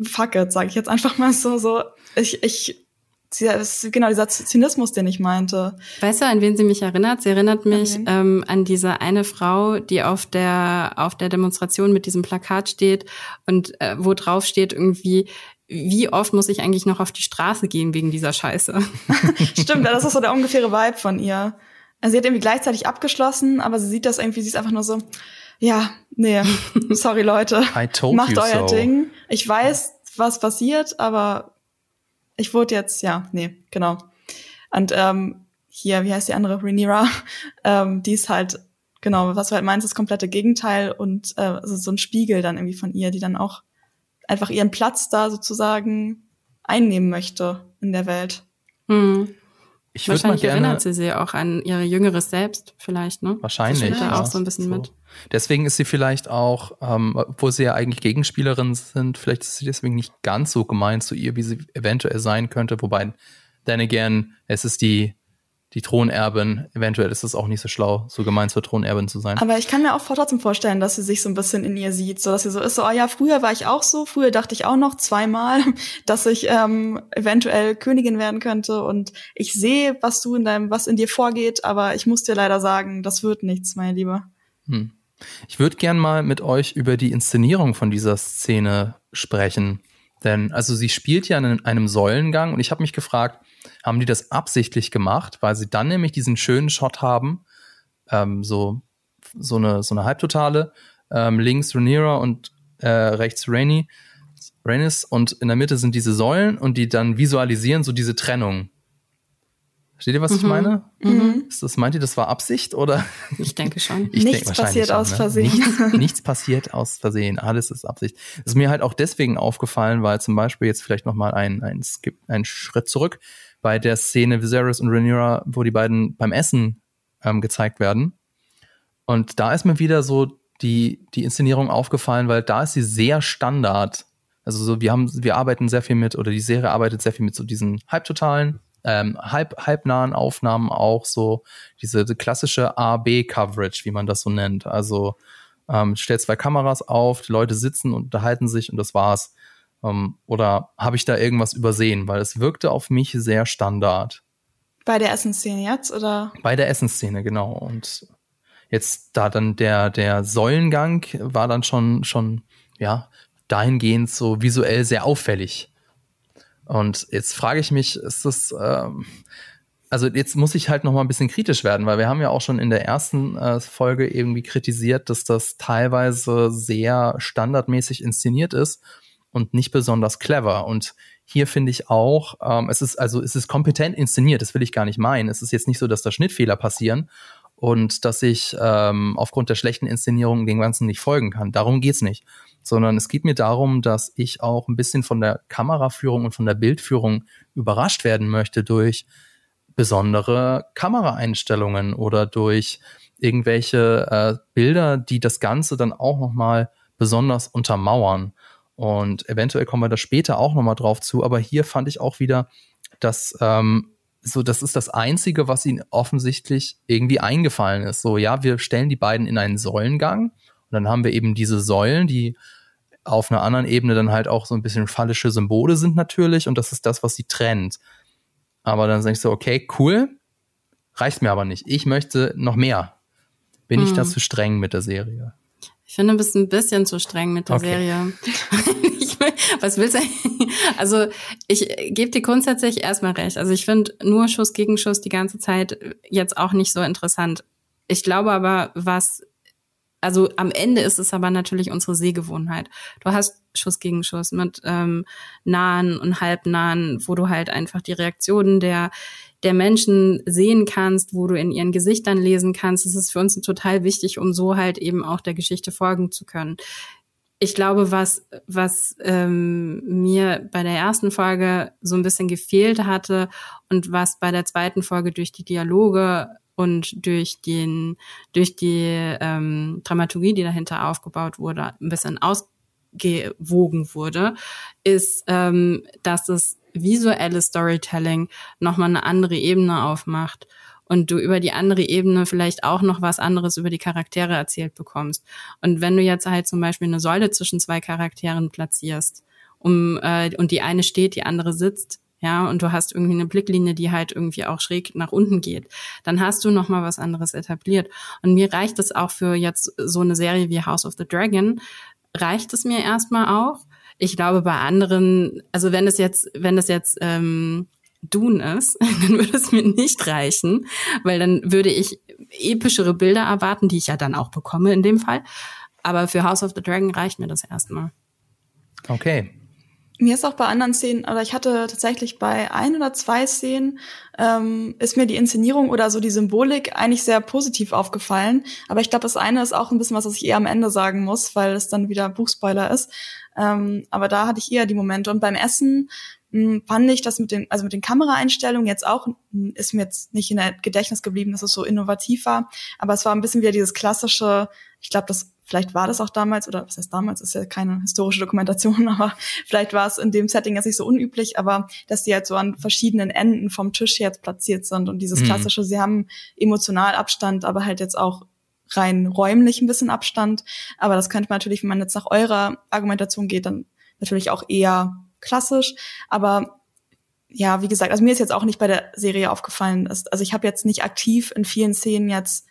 fuck it, sage ich jetzt einfach mal so, so, ich, ich, sie, ist genau dieser Zynismus, den ich meinte. Weißt du, an wen sie mich erinnert? Sie erinnert mich an, ähm, an diese eine Frau, die auf der auf der Demonstration mit diesem Plakat steht und äh, wo drauf steht irgendwie wie oft muss ich eigentlich noch auf die Straße gehen wegen dieser Scheiße? Stimmt, das ist so der ungefähre Vibe von ihr. Also sie hat irgendwie gleichzeitig abgeschlossen, aber sie sieht das irgendwie, sie ist einfach nur so, ja, nee, sorry Leute, macht euer so. Ding. Ich weiß, was passiert, aber ich wurde jetzt, ja, nee, genau. Und ähm, hier, wie heißt die andere, Rhaenyra, ähm, die ist halt, genau, was du halt meinst, das komplette Gegenteil und äh, also so ein Spiegel dann irgendwie von ihr, die dann auch einfach ihren Platz da sozusagen einnehmen möchte in der Welt. Hm. Ich Wahrscheinlich gerne, erinnert sie sich auch an ihre jüngeres Selbst, vielleicht, ne? Wahrscheinlich. Das da auch so ein bisschen so. mit. Deswegen ist sie vielleicht auch, ähm, obwohl sie ja eigentlich Gegenspielerin sind, vielleicht ist sie deswegen nicht ganz so gemein zu ihr, wie sie eventuell sein könnte. Wobei, then again, es ist die die Thronerbin, eventuell ist es auch nicht so schlau, so gemein zur Thronerbin zu sein. Aber ich kann mir auch trotzdem vorstellen, dass sie sich so ein bisschen in ihr sieht, so dass sie so ist, so, oh ja, früher war ich auch so, früher dachte ich auch noch zweimal, dass ich ähm, eventuell Königin werden könnte und ich sehe, was du in deinem, was in dir vorgeht, aber ich muss dir leider sagen, das wird nichts, mein Lieber. Hm. Ich würde gern mal mit euch über die Inszenierung von dieser Szene sprechen. Denn, also sie spielt ja in einem Säulengang und ich habe mich gefragt, haben die das absichtlich gemacht, weil sie dann nämlich diesen schönen Shot haben, ähm, so, so eine, so eine Halbtotale, ähm, links Rhaenyra und äh, rechts Rainy, Rhaenys und in der Mitte sind diese Säulen und die dann visualisieren so diese Trennung. Versteht ihr, was mhm. ich meine? Mhm. Ist das, meint ihr, das war Absicht oder? Ich denke schon. Ich nichts denk passiert aus ne? Versehen. Nichts, nichts, passiert aus Versehen. Alles ist Absicht. Das ist mir halt auch deswegen aufgefallen, weil zum Beispiel jetzt vielleicht nochmal ein, ein, Skip, ein Schritt zurück bei der Szene Viserys und Rhaenyra, wo die beiden beim Essen ähm, gezeigt werden. Und da ist mir wieder so die, die Inszenierung aufgefallen, weil da ist sie sehr Standard. Also so, wir haben, wir arbeiten sehr viel mit, oder die Serie arbeitet sehr viel mit so diesen Halbtotalen, ähm, halb, halbnahen Aufnahmen auch so diese klassische A-B-Coverage, wie man das so nennt. Also ähm, stellt zwei Kameras auf, die Leute sitzen und unterhalten sich und das war's. Ähm, oder habe ich da irgendwas übersehen? Weil es wirkte auf mich sehr standard. Bei der Essensszene jetzt, oder? Bei der Essensszene, genau. Und jetzt da dann der, der Säulengang war dann schon, schon, ja, dahingehend so visuell sehr auffällig. Und jetzt frage ich mich, ist das, ähm, also jetzt muss ich halt noch mal ein bisschen kritisch werden, weil wir haben ja auch schon in der ersten äh, Folge irgendwie kritisiert, dass das teilweise sehr standardmäßig inszeniert ist und nicht besonders clever. Und hier finde ich auch, ähm, es ist also es ist kompetent inszeniert, das will ich gar nicht meinen. Es ist jetzt nicht so, dass da Schnittfehler passieren und dass ich ähm, aufgrund der schlechten Inszenierung dem Ganzen nicht folgen kann. Darum geht's nicht sondern es geht mir darum, dass ich auch ein bisschen von der Kameraführung und von der Bildführung überrascht werden möchte durch besondere Kameraeinstellungen oder durch irgendwelche äh, Bilder, die das Ganze dann auch nochmal besonders untermauern. Und eventuell kommen wir da später auch nochmal drauf zu, aber hier fand ich auch wieder, dass ähm, so, das ist das Einzige, was ihnen offensichtlich irgendwie eingefallen ist. So, ja, wir stellen die beiden in einen Säulengang und dann haben wir eben diese Säulen, die auf einer anderen Ebene dann halt auch so ein bisschen phallische Symbole sind natürlich und das ist das, was sie trennt. Aber dann sage ich so, okay, cool, reicht mir aber nicht. Ich möchte noch mehr. Bin hm. ich da zu streng mit der Serie? Ich finde, du bist ein bisschen zu streng mit der okay. Serie. ich, was willst du? Also ich gebe dir grundsätzlich erstmal recht. Also ich finde nur Schuss gegen Schuss die ganze Zeit jetzt auch nicht so interessant. Ich glaube aber, was also am Ende ist es aber natürlich unsere Sehgewohnheit. Du hast Schuss gegen Schuss mit ähm, nahen und halbnahen, wo du halt einfach die Reaktionen der der Menschen sehen kannst, wo du in ihren Gesichtern lesen kannst. Das ist für uns total wichtig, um so halt eben auch der Geschichte folgen zu können. Ich glaube, was, was ähm, mir bei der ersten Folge so ein bisschen gefehlt hatte und was bei der zweiten Folge durch die Dialoge und durch den durch die ähm, Dramaturgie, die dahinter aufgebaut wurde, ein bisschen ausgewogen wurde, ist, ähm, dass es visuelle Storytelling nochmal eine andere Ebene aufmacht und du über die andere Ebene vielleicht auch noch was anderes über die Charaktere erzählt bekommst. Und wenn du jetzt halt zum Beispiel eine Säule zwischen zwei Charakteren platzierst, um äh, und die eine steht, die andere sitzt, ja, und du hast irgendwie eine Blicklinie, die halt irgendwie auch schräg nach unten geht, dann hast du noch mal was anderes etabliert. Und mir reicht es auch für jetzt so eine Serie wie House of the Dragon, reicht es mir erstmal auch, ich glaube, bei anderen, also wenn es jetzt, wenn es jetzt ähm, Dune ist, dann würde es mir nicht reichen, weil dann würde ich epischere Bilder erwarten, die ich ja dann auch bekomme in dem Fall. Aber für House of the Dragon reicht mir das erstmal. Okay. Mir ist auch bei anderen Szenen, oder ich hatte tatsächlich bei ein oder zwei Szenen, ähm, ist mir die Inszenierung oder so die Symbolik eigentlich sehr positiv aufgefallen. Aber ich glaube, das eine ist auch ein bisschen was, was ich eher am Ende sagen muss, weil es dann wieder Buchspoiler ist. Ähm, aber da hatte ich eher die Momente. Und beim Essen mh, hm, fand ich das mit den, also mit den Kameraeinstellungen jetzt auch, mh, hm, ist mir jetzt nicht in der Gedächtnis geblieben, dass es so innovativ war. Aber es war ein bisschen wieder dieses klassische, ich glaube, das Vielleicht war das auch damals, oder was heißt damals, ist ja keine historische Dokumentation, aber vielleicht war es in dem Setting jetzt nicht so unüblich, aber dass die halt so an verschiedenen Enden vom Tisch jetzt platziert sind und dieses mhm. klassische, sie haben emotional Abstand, aber halt jetzt auch rein räumlich ein bisschen Abstand. Aber das könnte man natürlich, wenn man jetzt nach eurer Argumentation geht, dann natürlich auch eher klassisch. Aber ja, wie gesagt, also mir ist jetzt auch nicht bei der Serie aufgefallen, dass, also ich habe jetzt nicht aktiv in vielen Szenen jetzt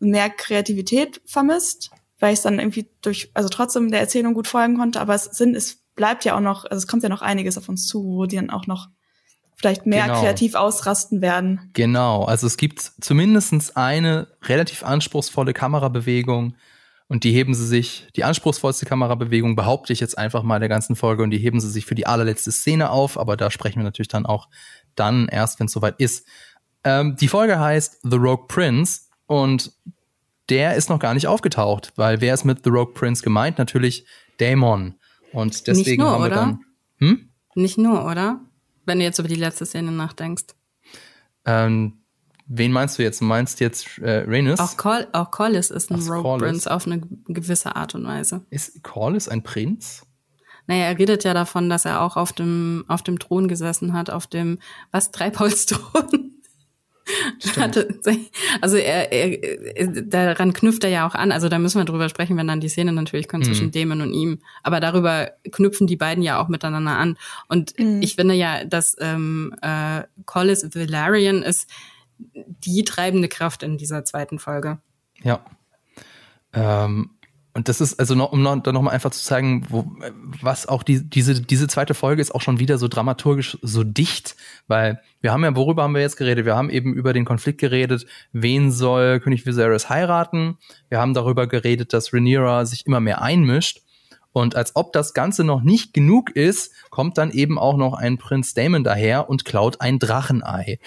mehr Kreativität vermisst, weil ich es dann irgendwie durch, also trotzdem der Erzählung gut folgen konnte, aber es sind, es bleibt ja auch noch, also es kommt ja noch einiges auf uns zu, wo die dann auch noch vielleicht mehr genau. kreativ ausrasten werden. Genau, also es gibt zumindestens eine relativ anspruchsvolle Kamerabewegung und die heben sie sich, die anspruchsvollste Kamerabewegung behaupte ich jetzt einfach mal der ganzen Folge und die heben sie sich für die allerletzte Szene auf, aber da sprechen wir natürlich dann auch dann erst, wenn es soweit ist. Ähm, die Folge heißt The Rogue Prince und der ist noch gar nicht aufgetaucht, weil wer ist mit The Rogue Prince gemeint? Natürlich Damon. Und deswegen nur, haben wir oder? dann. Hm? Nicht nur, oder? Wenn du jetzt über die letzte Szene nachdenkst. Ähm, wen meinst du jetzt? Du meinst jetzt äh, Rhaenys? Auch, Call, auch Collis ist ein Ach, Rogue Corlys. Prince auf eine gewisse Art und Weise. Ist Collis ein Prinz? Naja, er redet ja davon, dass er auch auf dem, auf dem Thron gesessen hat, auf dem, was, Treibholzthron? Hatte, also er, er, daran knüpft er ja auch an. Also da müssen wir drüber sprechen, wenn dann die Szene natürlich kommt mhm. zwischen Damon und ihm. Aber darüber knüpfen die beiden ja auch miteinander an. Und mhm. ich finde ja, dass ähm, äh, Collis Valerian ist die treibende Kraft in dieser zweiten Folge. Ja. Ähm, und das ist, also noch, um noch, dann nochmal einfach zu zeigen, wo, was auch die, diese, diese zweite Folge ist auch schon wieder so dramaturgisch so dicht, weil wir haben ja, worüber haben wir jetzt geredet? Wir haben eben über den Konflikt geredet, wen soll König Viserys heiraten? Wir haben darüber geredet, dass Rhaenyra sich immer mehr einmischt. Und als ob das Ganze noch nicht genug ist, kommt dann eben auch noch ein Prinz Damon daher und klaut ein Drachenei.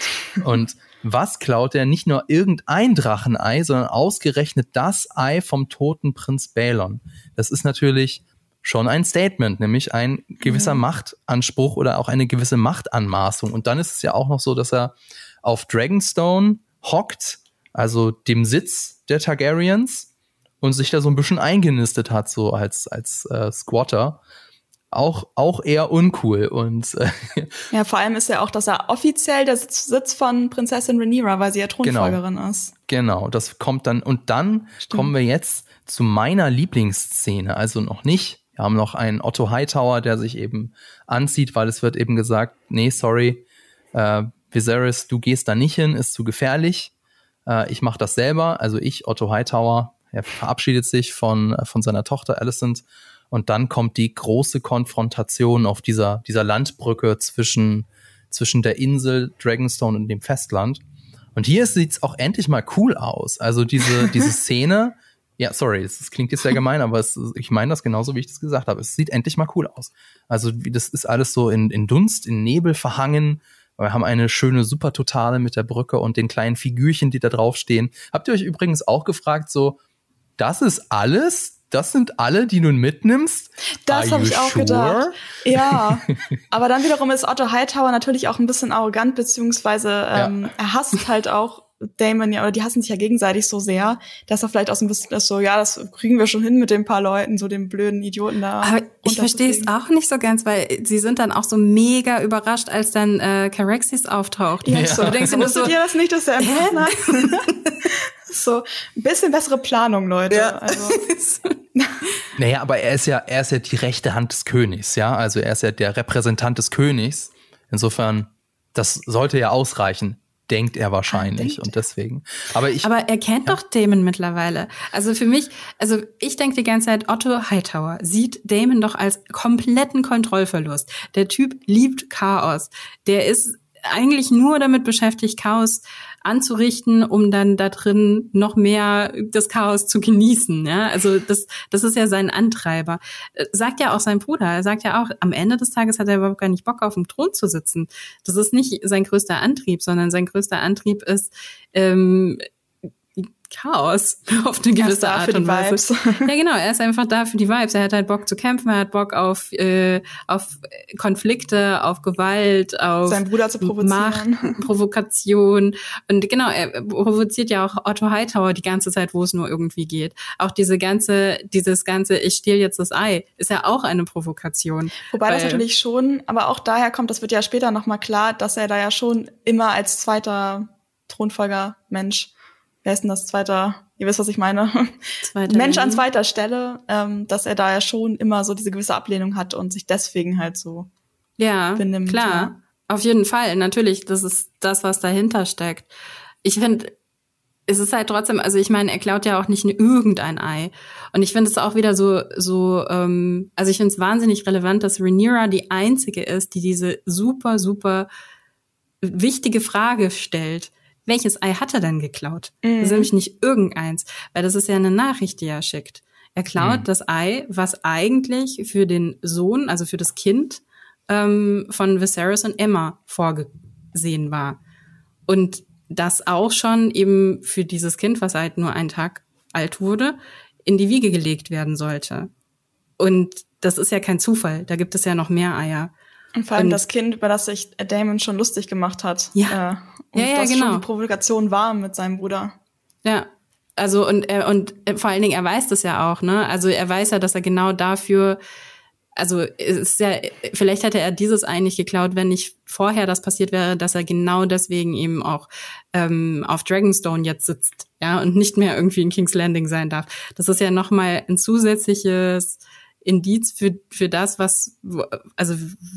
Und was klaut er? Nicht nur irgendein Drachenei, sondern ausgerechnet das Ei vom toten Prinz Balon. Das ist natürlich schon ein Statement, nämlich ein gewisser mhm. Machtanspruch oder auch eine gewisse Machtanmaßung. Und dann ist es ja auch noch so, dass er auf Dragonstone hockt, also dem Sitz der Targaryens, und sich da so ein bisschen eingenistet hat, so als, als äh, Squatter auch, auch eher uncool. Und äh, ja, vor allem ist ja auch, dass er offiziell der Sitz von Prinzessin Rhaenyra, weil sie ja Thronfolgerin genau, ist. Genau, das kommt dann. Und dann Stimmt. kommen wir jetzt zu meiner Lieblingsszene. Also noch nicht. Wir haben noch einen Otto Hightower, der sich eben anzieht, weil es wird eben gesagt, nee, sorry, äh, Viserys, du gehst da nicht hin, ist zu gefährlich. Äh, ich mache das selber. Also ich, Otto Hightower, er verabschiedet sich von, von seiner Tochter Alicent und dann kommt die große Konfrontation auf dieser, dieser Landbrücke zwischen, zwischen der Insel Dragonstone und dem Festland. Und hier sieht es auch endlich mal cool aus. Also diese, diese Szene Ja, sorry, es klingt jetzt sehr gemein, aber es, ich meine das genauso, wie ich das gesagt habe. Es sieht endlich mal cool aus. Also das ist alles so in, in Dunst, in Nebel verhangen. Wir haben eine schöne Supertotale mit der Brücke und den kleinen Figürchen, die da draufstehen. Habt ihr euch übrigens auch gefragt, so, das ist alles? Das sind alle, die du mitnimmst? Das habe ich auch sure? gedacht. Ja, aber dann wiederum ist Otto Hightower natürlich auch ein bisschen arrogant, beziehungsweise ähm, ja. er hasst halt auch Damon ja, oder die hassen sich ja gegenseitig so sehr, dass er vielleicht auch so ein bisschen ist so, ja, das kriegen wir schon hin mit den paar Leuten, so den blöden Idioten da. Aber ich verstehe es auch nicht so ganz, weil sie sind dann auch so mega überrascht, als dann äh, Caraxis auftaucht. Ja, ja. So, du denkst du so, ihr das nicht, dass der Partner So, ein bisschen bessere Planung, Leute. Ja. Also. naja, aber er ist ja, er ist ja die rechte Hand des Königs, ja. Also er ist ja der Repräsentant des Königs. Insofern, das sollte ja ausreichen denkt er wahrscheinlich denkt. und deswegen. Aber ich. Aber er kennt ja. doch Damon mittlerweile. Also für mich, also ich denke die ganze Zeit, Otto Hightower sieht Damon doch als kompletten Kontrollverlust. Der Typ liebt Chaos. Der ist eigentlich nur damit beschäftigt, Chaos anzurichten, um dann da drin noch mehr das Chaos zu genießen. Ja? Also das, das ist ja sein Antreiber. Äh, sagt ja auch sein Bruder. Er sagt ja auch, am Ende des Tages hat er überhaupt gar nicht Bock, auf dem Thron zu sitzen. Das ist nicht sein größter Antrieb, sondern sein größter Antrieb ist, ähm, Chaos auf eine gewisse Art und Weise. Ja, genau. Er ist einfach da für die Vibes. Er hat halt Bock zu kämpfen, er hat Bock auf, äh, auf Konflikte, auf Gewalt, auf seinen Bruder zu provozieren. Macht, Provokation. Und genau, er provoziert ja auch Otto Hightower die ganze Zeit, wo es nur irgendwie geht. Auch diese ganze, dieses ganze, ich stehle jetzt das Ei, ist ja auch eine Provokation. Wobei das natürlich schon, aber auch daher kommt, das wird ja später nochmal klar, dass er da ja schon immer als zweiter Thronfolger Mensch wer ist denn das zweiter, ihr wisst, was ich meine, Zweite Mensch an zweiter Stelle, ähm, dass er da ja schon immer so diese gewisse Ablehnung hat und sich deswegen halt so ja, benimmt. Klar, ja. auf jeden Fall, natürlich, das ist das, was dahinter steckt. Ich finde, es ist halt trotzdem, also ich meine, er klaut ja auch nicht irgendein Ei. Und ich finde es auch wieder so, so, ähm, also ich finde es wahnsinnig relevant, dass Rhaenyra die einzige ist, die diese super, super wichtige Frage stellt welches Ei hat er denn geklaut? Mhm. Das ist nämlich nicht irgendeins, weil das ist ja eine Nachricht, die er schickt. Er klaut mhm. das Ei, was eigentlich für den Sohn, also für das Kind ähm, von Viserys und Emma vorgesehen war. Und das auch schon eben für dieses Kind, was halt nur einen Tag alt wurde, in die Wiege gelegt werden sollte. Und das ist ja kein Zufall, da gibt es ja noch mehr Eier. Und vor allem und, das Kind, über das sich Damon schon lustig gemacht hat. Ja. Äh, und ja, ja, das genau. schon die Provokation war mit seinem Bruder. Ja. Also und er und vor allen Dingen er weiß das ja auch, ne? Also er weiß ja, dass er genau dafür also es ist ja vielleicht hätte er dieses eigentlich geklaut, wenn nicht vorher das passiert wäre, dass er genau deswegen eben auch ähm, auf Dragonstone jetzt sitzt, ja, und nicht mehr irgendwie in King's Landing sein darf. Das ist ja noch mal ein zusätzliches Indiz für, für das, was, also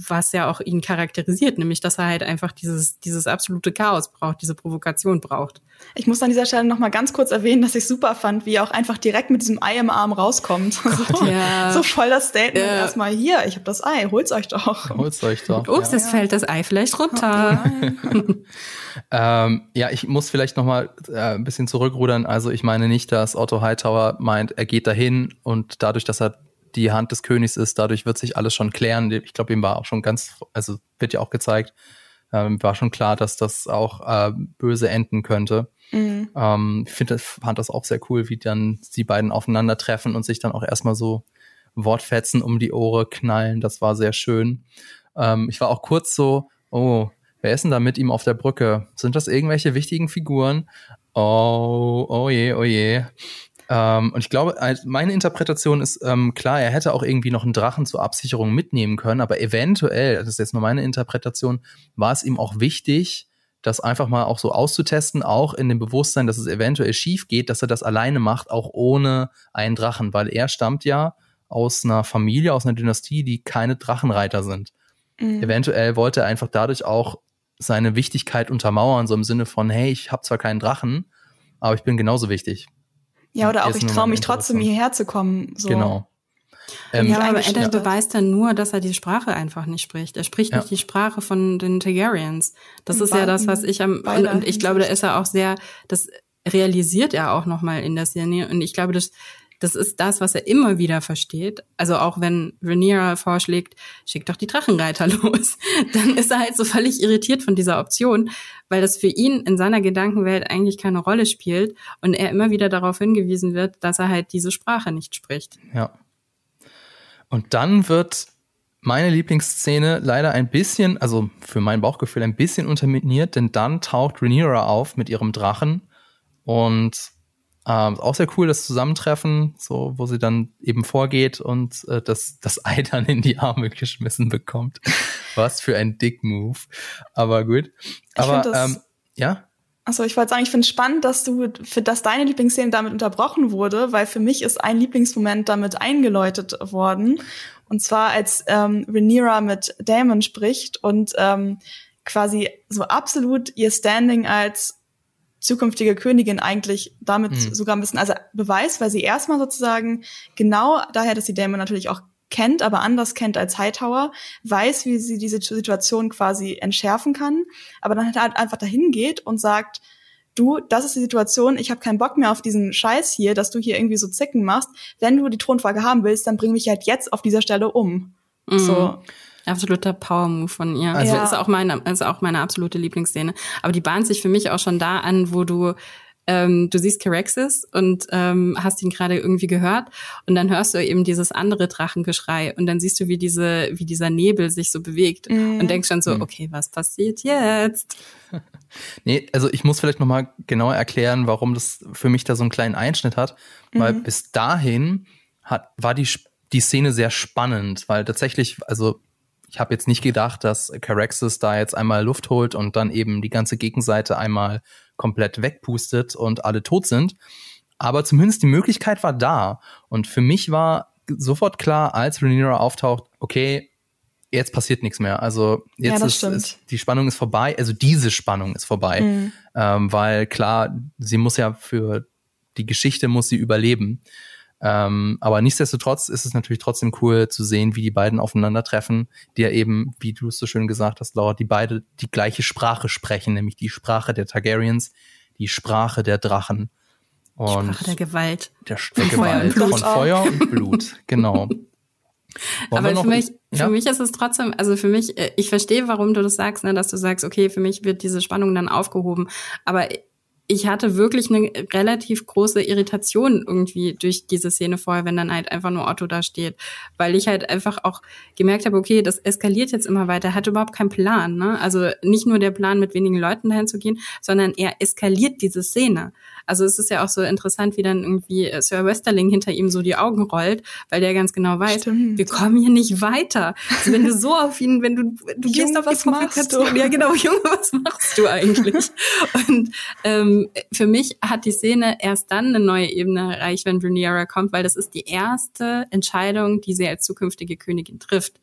was ja auch ihn charakterisiert, nämlich dass er halt einfach dieses, dieses absolute Chaos braucht, diese Provokation braucht. Ich muss an dieser Stelle noch mal ganz kurz erwähnen, dass ich super fand, wie er auch einfach direkt mit diesem Ei im Arm rauskommt. Gott, so, ja. so voll das Statement. Ja. Erstmal hier, ich habe das Ei, holt's euch doch. Holt's euch doch. Ups, ja. jetzt fällt das Ei vielleicht runter. ähm, ja, ich muss vielleicht noch mal äh, ein bisschen zurückrudern. Also ich meine nicht, dass Otto Hightower meint, er geht dahin und dadurch, dass er die Hand des Königs ist, dadurch wird sich alles schon klären. Ich glaube, ihm war auch schon ganz, also wird ja auch gezeigt, ähm, war schon klar, dass das auch äh, böse enden könnte. Mhm. Ähm, ich finde, fand das auch sehr cool, wie dann die beiden aufeinandertreffen und sich dann auch erstmal so Wortfetzen um die Ohren knallen. Das war sehr schön. Ähm, ich war auch kurz so, oh, wer ist denn da mit ihm auf der Brücke? Sind das irgendwelche wichtigen Figuren? Oh, oh je, oh je. Ähm, und ich glaube, meine Interpretation ist ähm, klar, er hätte auch irgendwie noch einen Drachen zur Absicherung mitnehmen können, aber eventuell, das ist jetzt nur meine Interpretation, war es ihm auch wichtig, das einfach mal auch so auszutesten, auch in dem Bewusstsein, dass es eventuell schief geht, dass er das alleine macht, auch ohne einen Drachen, weil er stammt ja aus einer Familie, aus einer Dynastie, die keine Drachenreiter sind. Mhm. Eventuell wollte er einfach dadurch auch seine Wichtigkeit untermauern, so im Sinne von, hey, ich habe zwar keinen Drachen, aber ich bin genauso wichtig. Ja, oder auch, ich traue mich trotzdem hierher zu kommen. So. Genau. Ähm, ja, aber Eddard beweist dann nur, dass er die Sprache einfach nicht spricht. Er spricht ja. nicht die Sprache von den Targaryens. Das ist ja das, was ich am, und, und ich glaube, da ist er auch sehr, das, realisiert er auch nochmal in der Szene. Und ich glaube, das, das ist das, was er immer wieder versteht. Also auch wenn Rhaenyra vorschlägt, schick doch die Drachenreiter los, dann ist er halt so völlig irritiert von dieser Option, weil das für ihn in seiner Gedankenwelt eigentlich keine Rolle spielt und er immer wieder darauf hingewiesen wird, dass er halt diese Sprache nicht spricht. Ja. Und dann wird meine Lieblingsszene leider ein bisschen, also für mein Bauchgefühl ein bisschen unterminiert, denn dann taucht Rhaenyra auf mit ihrem Drachen und ähm, auch sehr cool, das Zusammentreffen, so, wo sie dann eben vorgeht und äh, das, das Ei dann in die Arme geschmissen bekommt. Was für ein Dick-Move. Aber gut. Aber, ähm, ja? Achso, ich wollte sagen, ich finde es spannend, dass du, für dass deine Lieblingsszene damit unterbrochen wurde, weil für mich ist ein Lieblingsmoment damit eingeläutet worden. Und zwar, als ähm, Rhaenyra mit Damon spricht und ähm, quasi so absolut ihr Standing als zukünftige Königin eigentlich damit mhm. sogar ein bisschen, also beweist, weil sie erstmal sozusagen genau daher, dass sie Damon natürlich auch kennt, aber anders kennt als Hightower, weiß, wie sie diese Situation quasi entschärfen kann, aber dann halt einfach dahin geht und sagt, du, das ist die Situation, ich habe keinen Bock mehr auf diesen Scheiß hier, dass du hier irgendwie so Zicken machst. Wenn du die Thronfolge haben willst, dann bring mich halt jetzt auf dieser Stelle um. Mhm. So. Absoluter Power-Move von ihr. Also ja. ist auch meine, ist auch meine absolute Lieblingsszene. Aber die bahnt sich für mich auch schon da an, wo du ähm, du siehst Caraxes und ähm, hast ihn gerade irgendwie gehört und dann hörst du eben dieses andere Drachengeschrei und dann siehst du, wie diese, wie dieser Nebel sich so bewegt mm. und denkst schon so, mm. okay, was passiert jetzt? nee, also ich muss vielleicht nochmal genauer erklären, warum das für mich da so einen kleinen Einschnitt hat, weil mhm. bis dahin hat, war die, die Szene sehr spannend, weil tatsächlich, also ich habe jetzt nicht gedacht, dass Caraxes da jetzt einmal Luft holt und dann eben die ganze Gegenseite einmal komplett wegpustet und alle tot sind. Aber zumindest die Möglichkeit war da. Und für mich war sofort klar, als Rhaenyra auftaucht, okay, jetzt passiert nichts mehr. Also jetzt ja, ist, ist, die Spannung ist vorbei. Also diese Spannung ist vorbei, mhm. ähm, weil klar, sie muss ja für die Geschichte muss sie überleben. Ähm, aber nichtsdestotrotz ist es natürlich trotzdem cool zu sehen, wie die beiden aufeinandertreffen, die ja eben, wie du es so schön gesagt hast, Laura, die beide die gleiche Sprache sprechen, nämlich die Sprache der Targaryens, die Sprache der Drachen. Und Sprache der Gewalt. Der, der Gewalt Feuer von Feuer und Blut, genau. Aber für mich, ja? für mich ist es trotzdem, also für mich, äh, ich verstehe, warum du das sagst, ne, dass du sagst, okay, für mich wird diese Spannung dann aufgehoben. Aber ich hatte wirklich eine relativ große Irritation irgendwie durch diese Szene vorher, wenn dann halt einfach nur Otto da steht, weil ich halt einfach auch gemerkt habe, okay, das eskaliert jetzt immer weiter, er hat überhaupt keinen Plan, ne? Also nicht nur der Plan, mit wenigen Leuten dahin zu gehen, sondern er eskaliert diese Szene. Also es ist ja auch so interessant, wie dann irgendwie äh, Sir Westerling hinter ihm so die Augen rollt, weil der ganz genau weiß, Stimmt. wir kommen hier nicht weiter. Also wenn du so auf ihn, wenn du, du Junge, gehst auf was die Provokation. Ja, genau, Junge, was machst du eigentlich? Und ähm, für mich hat die Szene erst dann eine neue Ebene erreicht, wenn Rhaenyra kommt, weil das ist die erste Entscheidung, die sie als zukünftige Königin trifft.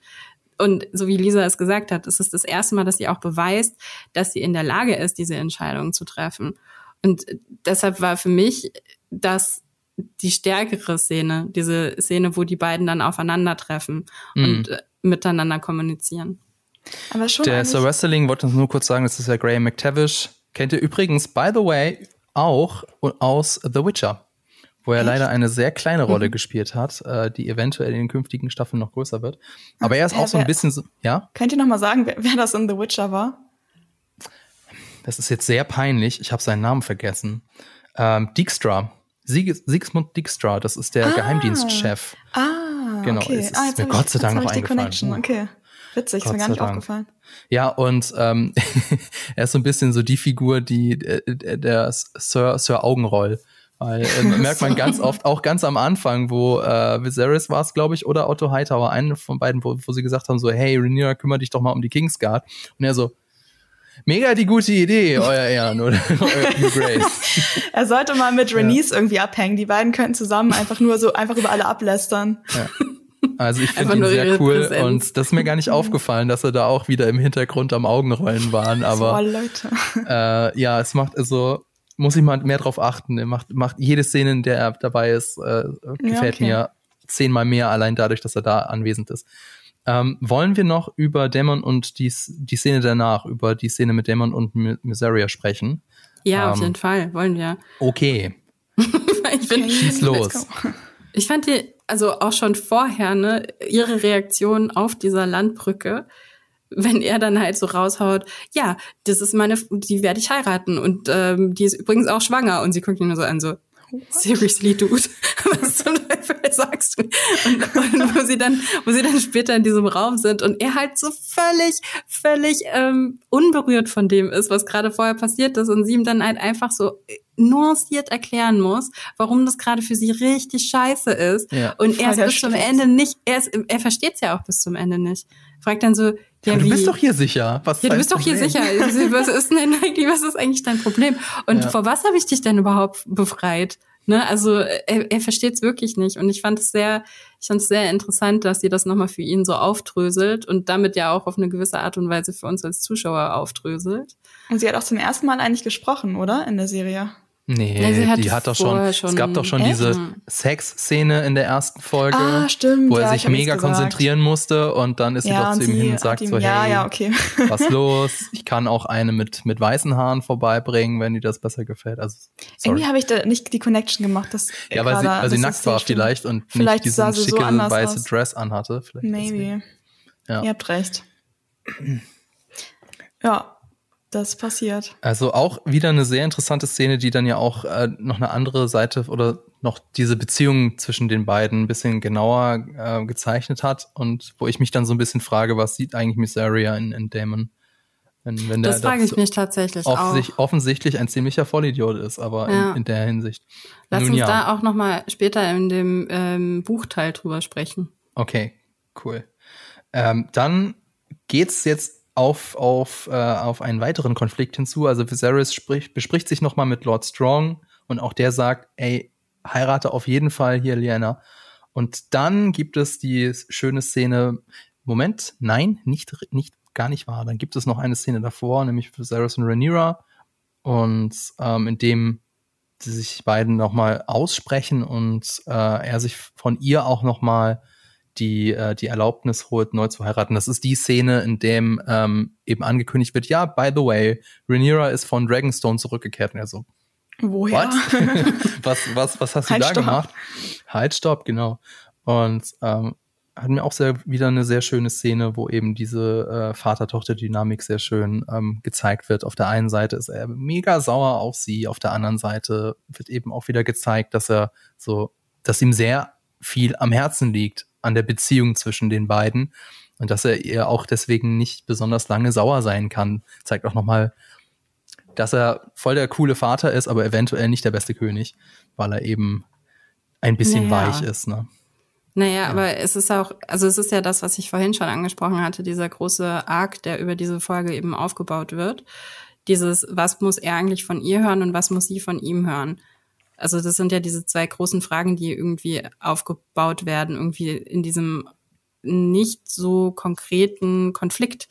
Und so wie Lisa es gesagt hat, es ist das erste Mal, dass sie auch beweist, dass sie in der Lage ist, diese Entscheidung zu treffen. Und deshalb war für mich das die stärkere Szene, diese Szene, wo die beiden dann aufeinandertreffen mhm. und äh, miteinander kommunizieren. Aber schon Der Sir Wrestling wollte uns nur kurz sagen, das ist ja Graham McTavish. Kennt ihr übrigens, by the way, auch aus The Witcher, wo er Echt? leider eine sehr kleine Rolle mhm. gespielt hat, äh, die eventuell in den künftigen Staffeln noch größer wird. Aber er ist auch so ein bisschen so, ja? Könnt ihr noch mal sagen, wer, wer das in The Witcher war? Das ist jetzt sehr peinlich, ich habe seinen Namen vergessen. Ähm, Dijkstra. Sieg Siegsmund Dijkstra, das ist der ah, Geheimdienstchef. Ah, genau. Okay. Es ist ah, mir Gott sei Dank noch eingefallen. Okay. Witzig, Gott ist mir gar nicht Dank. aufgefallen. Ja, und ähm, er ist so ein bisschen so die Figur, die äh, der Sir, Sir Augenroll. Weil äh, merkt man ganz oft, auch ganz am Anfang, wo äh, Viserys war es, glaube ich, oder Otto Hightower, einen von beiden, wo, wo sie gesagt haben, so, hey, Rhaenyra, kümmere dich doch mal um die Kingsguard. Und er so, Mega die gute Idee, euer Ehren oder euer Grace. er sollte mal mit Renice ja. irgendwie abhängen. Die beiden könnten zusammen einfach nur so einfach über alle ablästern. Ja. Also ich finde ihn sehr cool Präsenz. und das ist mir gar nicht aufgefallen, dass er da auch wieder im Hintergrund am Augenrollen waren. Aber so, Leute. Äh, ja, es macht also muss ich mal mehr drauf achten. Er macht, macht jede Szene, in der er dabei ist, äh, gefällt ja, okay. mir zehnmal mehr allein dadurch, dass er da anwesend ist. Ähm, wollen wir noch über Dämon und die, die Szene danach, über die Szene mit Dämon und Miseria sprechen? Ja, ähm, auf jeden Fall, wollen wir. Okay. ich bin, Schieß los. Ich fand die, also auch schon vorher, ne, ihre Reaktion auf dieser Landbrücke, wenn er dann halt so raushaut, ja, das ist meine, die werde ich heiraten und ähm, die ist übrigens auch schwanger und sie guckt ihn nur so an, so, seriously, dude, was zum Teufel sagst du? Und, und, wo sie dann, wo sie dann später in diesem Raum sind und er halt so völlig, völlig ähm, unberührt von dem ist, was gerade vorher passiert ist und sie ihm dann halt einfach so nuanciert erklären muss, warum das gerade für sie richtig scheiße ist. Ja, und er ist bis zum Ende nicht, er, ist, er versteht es ja auch bis zum Ende nicht. Fragt dann so, ja, du bist doch hier sicher. Was ja, du bist Problem? doch hier sicher. Was ist denn eigentlich, was ist eigentlich dein Problem? Und ja. vor was habe ich dich denn überhaupt befreit? Ne, also er, er versteht es wirklich nicht. Und ich fand es sehr, ich fand es sehr interessant, dass sie das nochmal für ihn so aufdröselt und damit ja auch auf eine gewisse Art und Weise für uns als Zuschauer aufdröselt. Und sie hat auch zum ersten Mal eigentlich gesprochen, oder? In der Serie. Nee, ja, die hat doch schon, schon, es gab doch schon äh? diese Sex-Szene in der ersten Folge, ah, stimmt, wo er ja, sich mega konzentrieren musste und dann ist sie ja, doch zu ihm hin und sagt ihm, so, hey, ja, okay. was los? Ich kann auch eine mit, mit weißen Haaren vorbeibringen, wenn dir das besser gefällt. Also, sorry. Irgendwie habe ich da nicht die Connection gemacht. Dass ja, weil sie, weil sie nackt war vielleicht und vielleicht nicht diesen schicke so weiße aus. Dress anhatte. Vielleicht Maybe. Ja. Ihr habt recht. Ja, das passiert. Also auch wieder eine sehr interessante Szene, die dann ja auch äh, noch eine andere Seite oder noch diese Beziehung zwischen den beiden ein bisschen genauer äh, gezeichnet hat und wo ich mich dann so ein bisschen frage, was sieht eigentlich Miss Area in, in Damon? Wenn, wenn das frage ich mich tatsächlich offensichtlich, auch. offensichtlich ein ziemlicher Vollidiot ist, aber ja. in, in, der Hinsicht. Lass Nun, uns ja. da auch noch mal später in dem ähm, Buchteil drüber sprechen. Okay, cool. Ähm, dann geht's jetzt auf, auf, äh, auf einen weiteren Konflikt hinzu. Also Viserys spricht, bespricht sich nochmal mit Lord Strong und auch der sagt, ey, heirate auf jeden Fall hier Lyanna. Und dann gibt es die schöne Szene, Moment, nein, nicht, nicht, gar nicht wahr. Dann gibt es noch eine Szene davor, nämlich Viserys und Rhaenyra. Und ähm, in dem sie sich beiden nochmal aussprechen und äh, er sich von ihr auch nochmal die äh, die Erlaubnis holt, neu zu heiraten. Das ist die Szene, in dem ähm, eben angekündigt wird, ja, by the way, Rhaenyra ist von Dragonstone zurückgekehrt. Und er so, Woher? was, was, was hast du halt da stopp. gemacht? Halt, stopp, genau. Und ähm, hat mir auch sehr, wieder eine sehr schöne Szene, wo eben diese äh, Vater-Tochter-Dynamik sehr schön ähm, gezeigt wird. Auf der einen Seite ist er mega sauer auf sie, auf der anderen Seite wird eben auch wieder gezeigt, dass er so, dass ihm sehr viel am Herzen liegt an der Beziehung zwischen den beiden und dass er ihr auch deswegen nicht besonders lange sauer sein kann. Zeigt auch nochmal, dass er voll der coole Vater ist, aber eventuell nicht der beste König, weil er eben ein bisschen naja. weich ist. Ne? Naja, ja. aber es ist auch, also es ist ja das, was ich vorhin schon angesprochen hatte, dieser große Arc, der über diese Folge eben aufgebaut wird. Dieses, was muss er eigentlich von ihr hören und was muss sie von ihm hören? Also das sind ja diese zwei großen Fragen, die irgendwie aufgebaut werden, irgendwie in diesem nicht so konkreten Konflikt,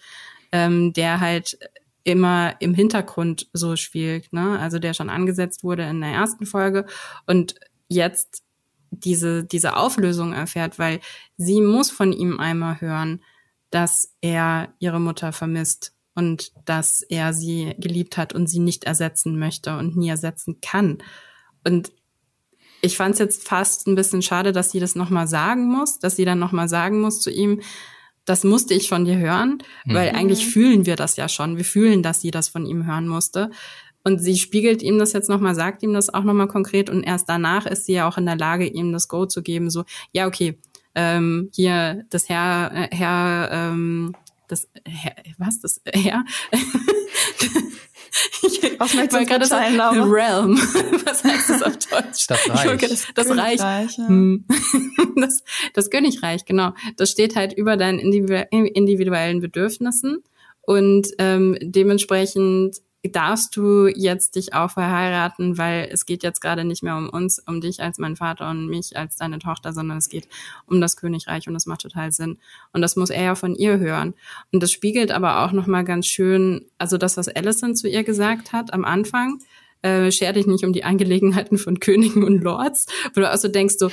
ähm, der halt immer im Hintergrund so spielt, ne? Also der schon angesetzt wurde in der ersten Folge und jetzt diese, diese Auflösung erfährt, weil sie muss von ihm einmal hören, dass er ihre Mutter vermisst und dass er sie geliebt hat und sie nicht ersetzen möchte und nie ersetzen kann. Und ich fand es jetzt fast ein bisschen schade, dass sie das nochmal sagen muss, dass sie dann nochmal sagen muss zu ihm, das musste ich von dir hören, mhm. weil eigentlich fühlen wir das ja schon. Wir fühlen, dass sie das von ihm hören musste. Und sie spiegelt ihm das jetzt nochmal, sagt ihm das auch nochmal konkret und erst danach ist sie ja auch in der Lage, ihm das Go zu geben, so, ja, okay, ähm, hier, das Herr, äh, Herr, ähm, das, Herr, was, das Herr? Was möchtest du gerade sagen? Realm. Was heißt das auf Deutsch? Das Reich. Das, das Reich. Ja. Hm. Das, das Königreich, genau. Das steht halt über deinen individuellen Bedürfnissen und ähm, dementsprechend darfst du jetzt dich auch verheiraten, weil es geht jetzt gerade nicht mehr um uns, um dich als mein Vater und mich als deine Tochter, sondern es geht um das Königreich und das macht total Sinn. Und das muss er ja von ihr hören. Und das spiegelt aber auch nochmal ganz schön, also das, was Alison zu ihr gesagt hat am Anfang, äh, scher dich nicht um die Angelegenheiten von Königen und Lords, wo du auch so denkst, so,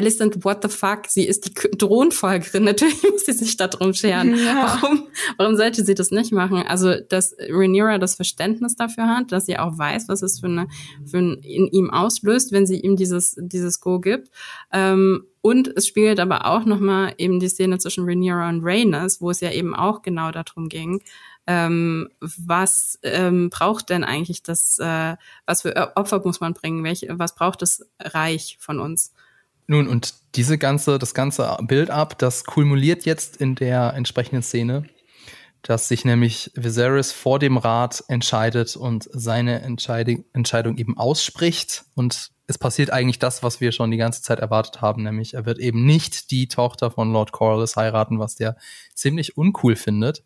Alicent, what the fuck? Sie ist die Thronfolgerin. Natürlich muss sie sich darum scheren. Ja. Warum, warum sollte sie das nicht machen? Also, dass Rhaenyra das Verständnis dafür hat, dass sie auch weiß, was es für, eine, für ein, in ihm auslöst, wenn sie ihm dieses, dieses Go gibt. Ähm, und es spielt aber auch nochmal eben die Szene zwischen Rhaenyra und Rhaenys, wo es ja eben auch genau darum ging, ähm, was ähm, braucht denn eigentlich das, äh, was für Opfer muss man bringen, welch, was braucht das Reich von uns? Nun, und diese ganze, das ganze Build-up, das kumuliert jetzt in der entsprechenden Szene, dass sich nämlich Viserys vor dem Rat entscheidet und seine Entscheidung, Entscheidung eben ausspricht. Und es passiert eigentlich das, was wir schon die ganze Zeit erwartet haben, nämlich er wird eben nicht die Tochter von Lord Corlys heiraten, was der ziemlich uncool findet.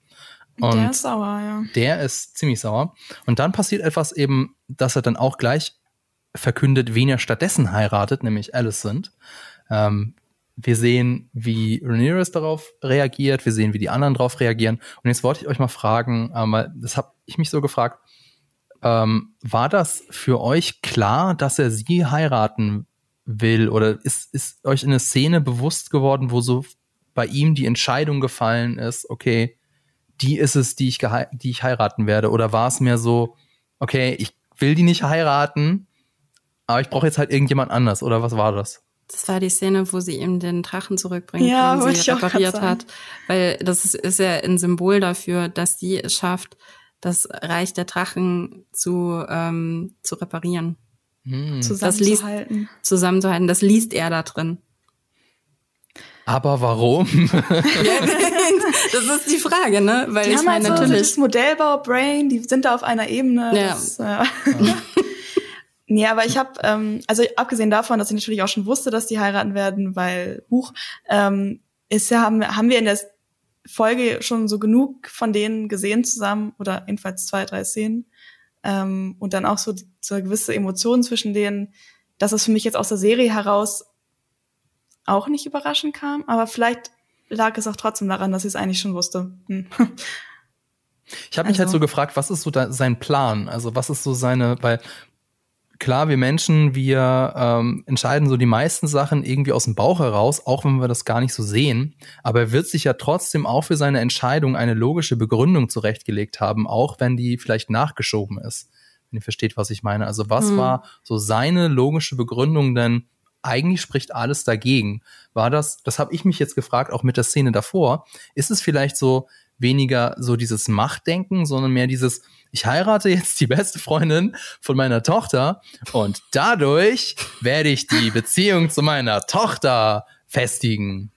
Und der ist sauer, ja. Der ist ziemlich sauer. Und dann passiert etwas eben, dass er dann auch gleich verkündet, wen er stattdessen heiratet, nämlich Alicent. Ähm, wir sehen, wie Rhaenyra darauf reagiert, wir sehen, wie die anderen darauf reagieren. Und jetzt wollte ich euch mal fragen, ähm, das habe ich mich so gefragt, ähm, war das für euch klar, dass er sie heiraten will? Oder ist, ist euch eine Szene bewusst geworden, wo so bei ihm die Entscheidung gefallen ist, okay, die ist es, die ich, die ich heiraten werde? Oder war es mehr so, okay, ich will die nicht heiraten, aber ich brauche jetzt halt irgendjemand anders? Oder was war das? Das war die Szene, wo sie ihm den Drachen zurückbringt, ja, den sie repariert hat. Weil das ist, ist ja ein Symbol dafür, dass sie es schafft, das Reich der Drachen zu, ähm, zu reparieren. Hm. Zusammenzuhalten. Das liest, zusammenzuhalten. Das liest er da drin. Aber warum? das ist die Frage, ne? Weil die ich haben meine halt so natürlich das Modellbau Brain, die sind da auf einer Ebene. Ja. Das, äh, ja. Nee, aber ich habe, ähm, also abgesehen davon, dass ich natürlich auch schon wusste, dass die heiraten werden, weil Buch, ähm, ist ja, haben, haben wir in der Folge schon so genug von denen gesehen zusammen oder jedenfalls zwei, drei Szenen. Ähm, und dann auch so, so eine gewisse Emotion zwischen denen, dass es für mich jetzt aus der Serie heraus auch nicht überraschend kam, aber vielleicht lag es auch trotzdem daran, dass ich es eigentlich schon wusste. Hm. Ich habe mich halt also. halt so gefragt, was ist so da, sein Plan? Also was ist so seine, weil klar, wir Menschen, wir ähm, entscheiden so die meisten Sachen irgendwie aus dem Bauch heraus, auch wenn wir das gar nicht so sehen. Aber er wird sich ja trotzdem auch für seine Entscheidung eine logische Begründung zurechtgelegt haben, auch wenn die vielleicht nachgeschoben ist. Wenn ihr versteht, was ich meine. Also was hm. war so seine logische Begründung denn? Eigentlich spricht alles dagegen. War das, das habe ich mich jetzt gefragt, auch mit der Szene davor, ist es vielleicht so weniger so dieses Machtdenken, sondern mehr dieses, ich heirate jetzt die beste Freundin von meiner Tochter und dadurch werde ich die Beziehung zu meiner Tochter festigen.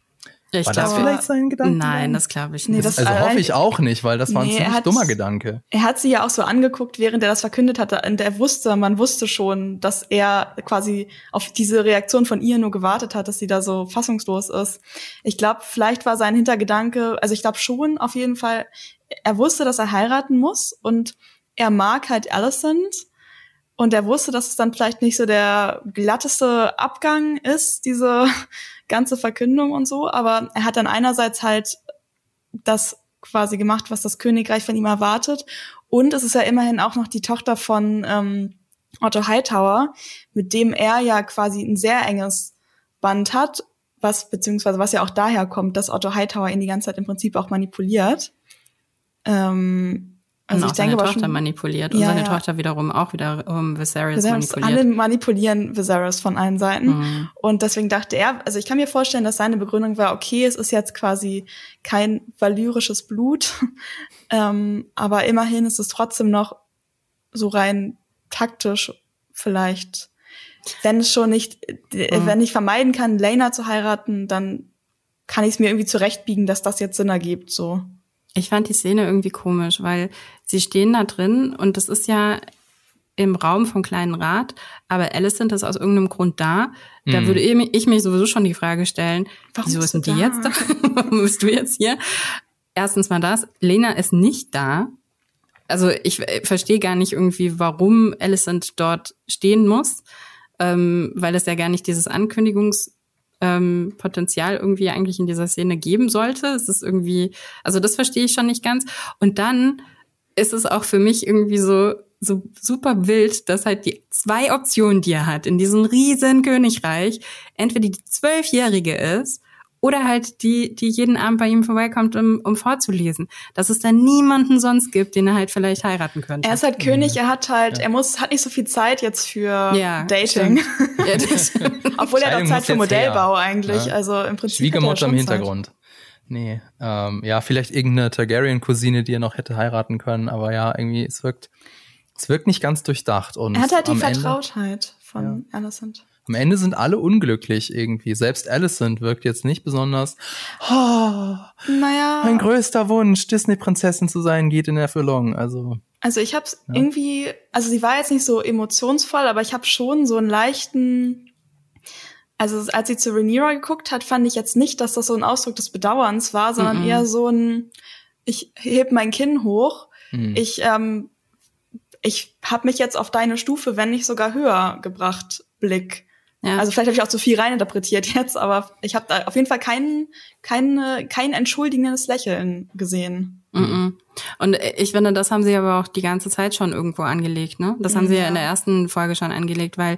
Ich war glaube, das vielleicht sein Gedanke? Nein, das glaube ich nicht. Nee, das also hoffe ich auch nicht, weil das war ein ziemlich hat, dummer Gedanke. Er hat sie ja auch so angeguckt, während er das verkündet hatte. Und er wusste, man wusste schon, dass er quasi auf diese Reaktion von ihr nur gewartet hat, dass sie da so fassungslos ist. Ich glaube, vielleicht war sein Hintergedanke, also ich glaube schon auf jeden Fall, er wusste, dass er heiraten muss und er mag halt Alicent. Und er wusste, dass es dann vielleicht nicht so der glatteste Abgang ist, diese ganze Verkündung und so. Aber er hat dann einerseits halt das quasi gemacht, was das Königreich von ihm erwartet. Und es ist ja immerhin auch noch die Tochter von ähm, Otto Hightower, mit dem er ja quasi ein sehr enges Band hat, was beziehungsweise was ja auch daher kommt, dass Otto Hightower ihn die ganze Zeit im Prinzip auch manipuliert. Ähm, also und ich denke seine Tochter manipuliert und ja, seine ja. Tochter wiederum auch wieder um Viserys, Viserys manipuliert. Alle manipulieren Viserys von allen Seiten. Mhm. Und deswegen dachte er, also ich kann mir vorstellen, dass seine Begründung war, okay, es ist jetzt quasi kein valyrisches Blut, ähm, aber immerhin ist es trotzdem noch so rein taktisch vielleicht, wenn es schon nicht, mhm. wenn ich vermeiden kann, Lena zu heiraten, dann kann ich es mir irgendwie zurechtbiegen, dass das jetzt Sinn ergibt, so. Ich fand die Szene irgendwie komisch, weil sie stehen da drin und das ist ja im Raum vom kleinen Rat, aber Alicent ist aus irgendeinem Grund da. Da mhm. würde ich mich sowieso schon die Frage stellen, Warum wieso ist denn die da? jetzt da? Warum bist du jetzt hier? Erstens mal das, Lena ist nicht da. Also ich verstehe gar nicht irgendwie, warum Alicent dort stehen muss, ähm, weil es ja gar nicht dieses Ankündigungs ähm, Potenzial irgendwie eigentlich in dieser Szene geben sollte. Es ist irgendwie, also das verstehe ich schon nicht ganz. Und dann ist es auch für mich irgendwie so, so super wild, dass halt die zwei Optionen, die er hat in diesem riesen Königreich, entweder die zwölfjährige ist oder halt die, die jeden Abend bei ihm vorbeikommt, um, um vorzulesen. Dass es da niemanden sonst gibt, den er halt vielleicht heiraten könnte. Er ist halt König, er hat halt, ja. er muss, hat nicht so viel Zeit jetzt für ja, Dating. Ja, Obwohl er hat Zeit für Modellbau her. eigentlich. Ja. Also im Prinzip. Schwiegermutter im Hintergrund. Zeit. Nee, ähm, ja, vielleicht irgendeine Targaryen-Cousine, die er noch hätte heiraten können, aber ja, irgendwie, es wirkt, es wirkt nicht ganz durchdacht. Und er hat halt die Vertrautheit Ende, von ja. Alicent. Am Ende sind alle unglücklich irgendwie. Selbst Alicent wirkt jetzt nicht besonders. Oh, naja. Mein größter Wunsch, Disney-Prinzessin zu sein, geht in Erfüllung. Also. Also ich hab's ja. irgendwie, also sie war jetzt nicht so emotionsvoll, aber ich habe schon so einen leichten also als sie zu Rhaenyra geguckt hat, fand ich jetzt nicht, dass das so ein Ausdruck des Bedauerns war, sondern mm -mm. eher so ein, ich heb mein Kinn hoch, mm. ich, ähm, ich habe mich jetzt auf deine Stufe, wenn nicht sogar höher gebracht, Blick. Ja. Also vielleicht habe ich auch zu viel reininterpretiert jetzt, aber ich habe da auf jeden Fall kein, kein, kein entschuldigendes Lächeln gesehen. Und ich finde, das haben sie aber auch die ganze Zeit schon irgendwo angelegt, ne? Das haben sie ja in der ersten Folge schon angelegt, weil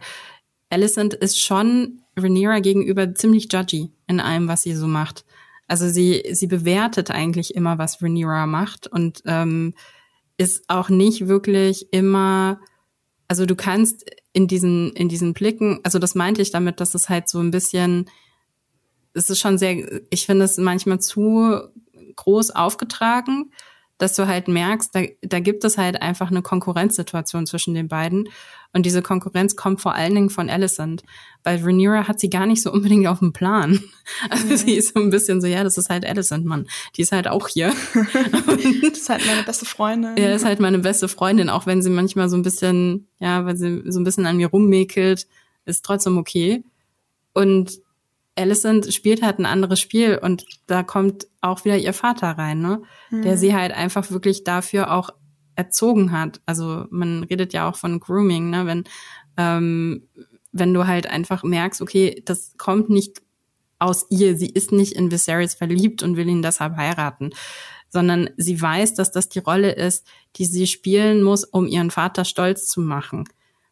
Alicent ist schon Rhaenyra gegenüber ziemlich judgy in allem, was sie so macht. Also sie, sie bewertet eigentlich immer, was Rhaenyra macht und ähm, ist auch nicht wirklich immer, also du kannst in diesen, in diesen Blicken, also das meinte ich damit, dass es halt so ein bisschen, es ist schon sehr, ich finde es manchmal zu groß aufgetragen, dass du halt merkst, da, da gibt es halt einfach eine Konkurrenzsituation zwischen den beiden. Und diese Konkurrenz kommt vor allen Dingen von Alicent. Weil Rhaenyra hat sie gar nicht so unbedingt auf dem Plan. Also mhm. sie ist so ein bisschen so, ja, das ist halt Alicent, Mann. Die ist halt auch hier. das ist halt meine beste Freundin. Ja, ist halt meine beste Freundin, auch wenn sie manchmal so ein bisschen, ja, weil sie so ein bisschen an mir rummäkelt, ist trotzdem okay. Und Alicent spielt halt ein anderes Spiel und da kommt auch wieder ihr Vater rein, ne? Mhm. Der sie halt einfach wirklich dafür auch erzogen hat. Also man redet ja auch von Grooming, ne? Wenn, ähm, wenn du halt einfach merkst, okay, das kommt nicht aus ihr, sie ist nicht in Viserys verliebt und will ihn deshalb heiraten, sondern sie weiß, dass das die Rolle ist, die sie spielen muss, um ihren Vater stolz zu machen.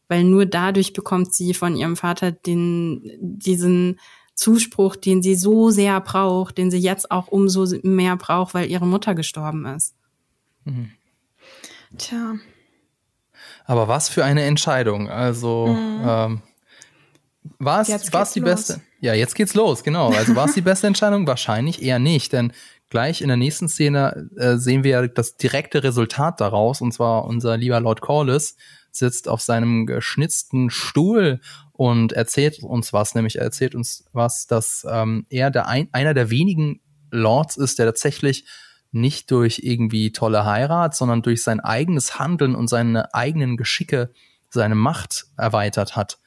Weil nur dadurch bekommt sie von ihrem Vater den, diesen Zuspruch, den sie so sehr braucht, den sie jetzt auch umso mehr braucht, weil ihre Mutter gestorben ist. Mhm. Tja. Aber was für eine Entscheidung. Also mhm. ähm, war es die los. beste? Ja, jetzt geht's los, genau. Also war es die beste Entscheidung? Wahrscheinlich eher nicht, denn gleich in der nächsten Szene äh, sehen wir das direkte Resultat daraus, und zwar unser lieber Lord Corliss sitzt auf seinem geschnitzten Stuhl und erzählt uns was, nämlich er erzählt uns was, dass ähm, er der ein, einer der wenigen Lords ist, der tatsächlich nicht durch irgendwie tolle Heirat, sondern durch sein eigenes Handeln und seine eigenen Geschicke seine Macht erweitert hat.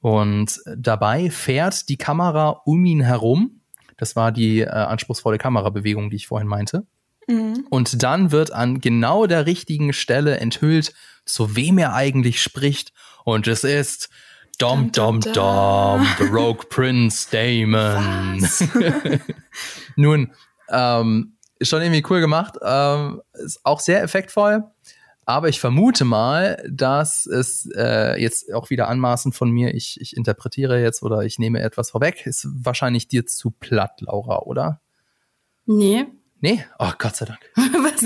Und dabei fährt die Kamera um ihn herum. Das war die äh, anspruchsvolle Kamerabewegung, die ich vorhin meinte. Mhm. Und dann wird an genau der richtigen Stelle enthüllt, zu wem er eigentlich spricht. Und es ist Dom Dom Dom, The Rogue Prince Damon. Nun, ähm, ist schon irgendwie cool gemacht, ähm, ist auch sehr effektvoll. Aber ich vermute mal, dass es äh, jetzt auch wieder anmaßend von mir, ich, ich interpretiere jetzt oder ich nehme etwas vorweg, ist wahrscheinlich dir zu platt, Laura, oder? Nee. Nee? Oh, Gott sei Dank. Was?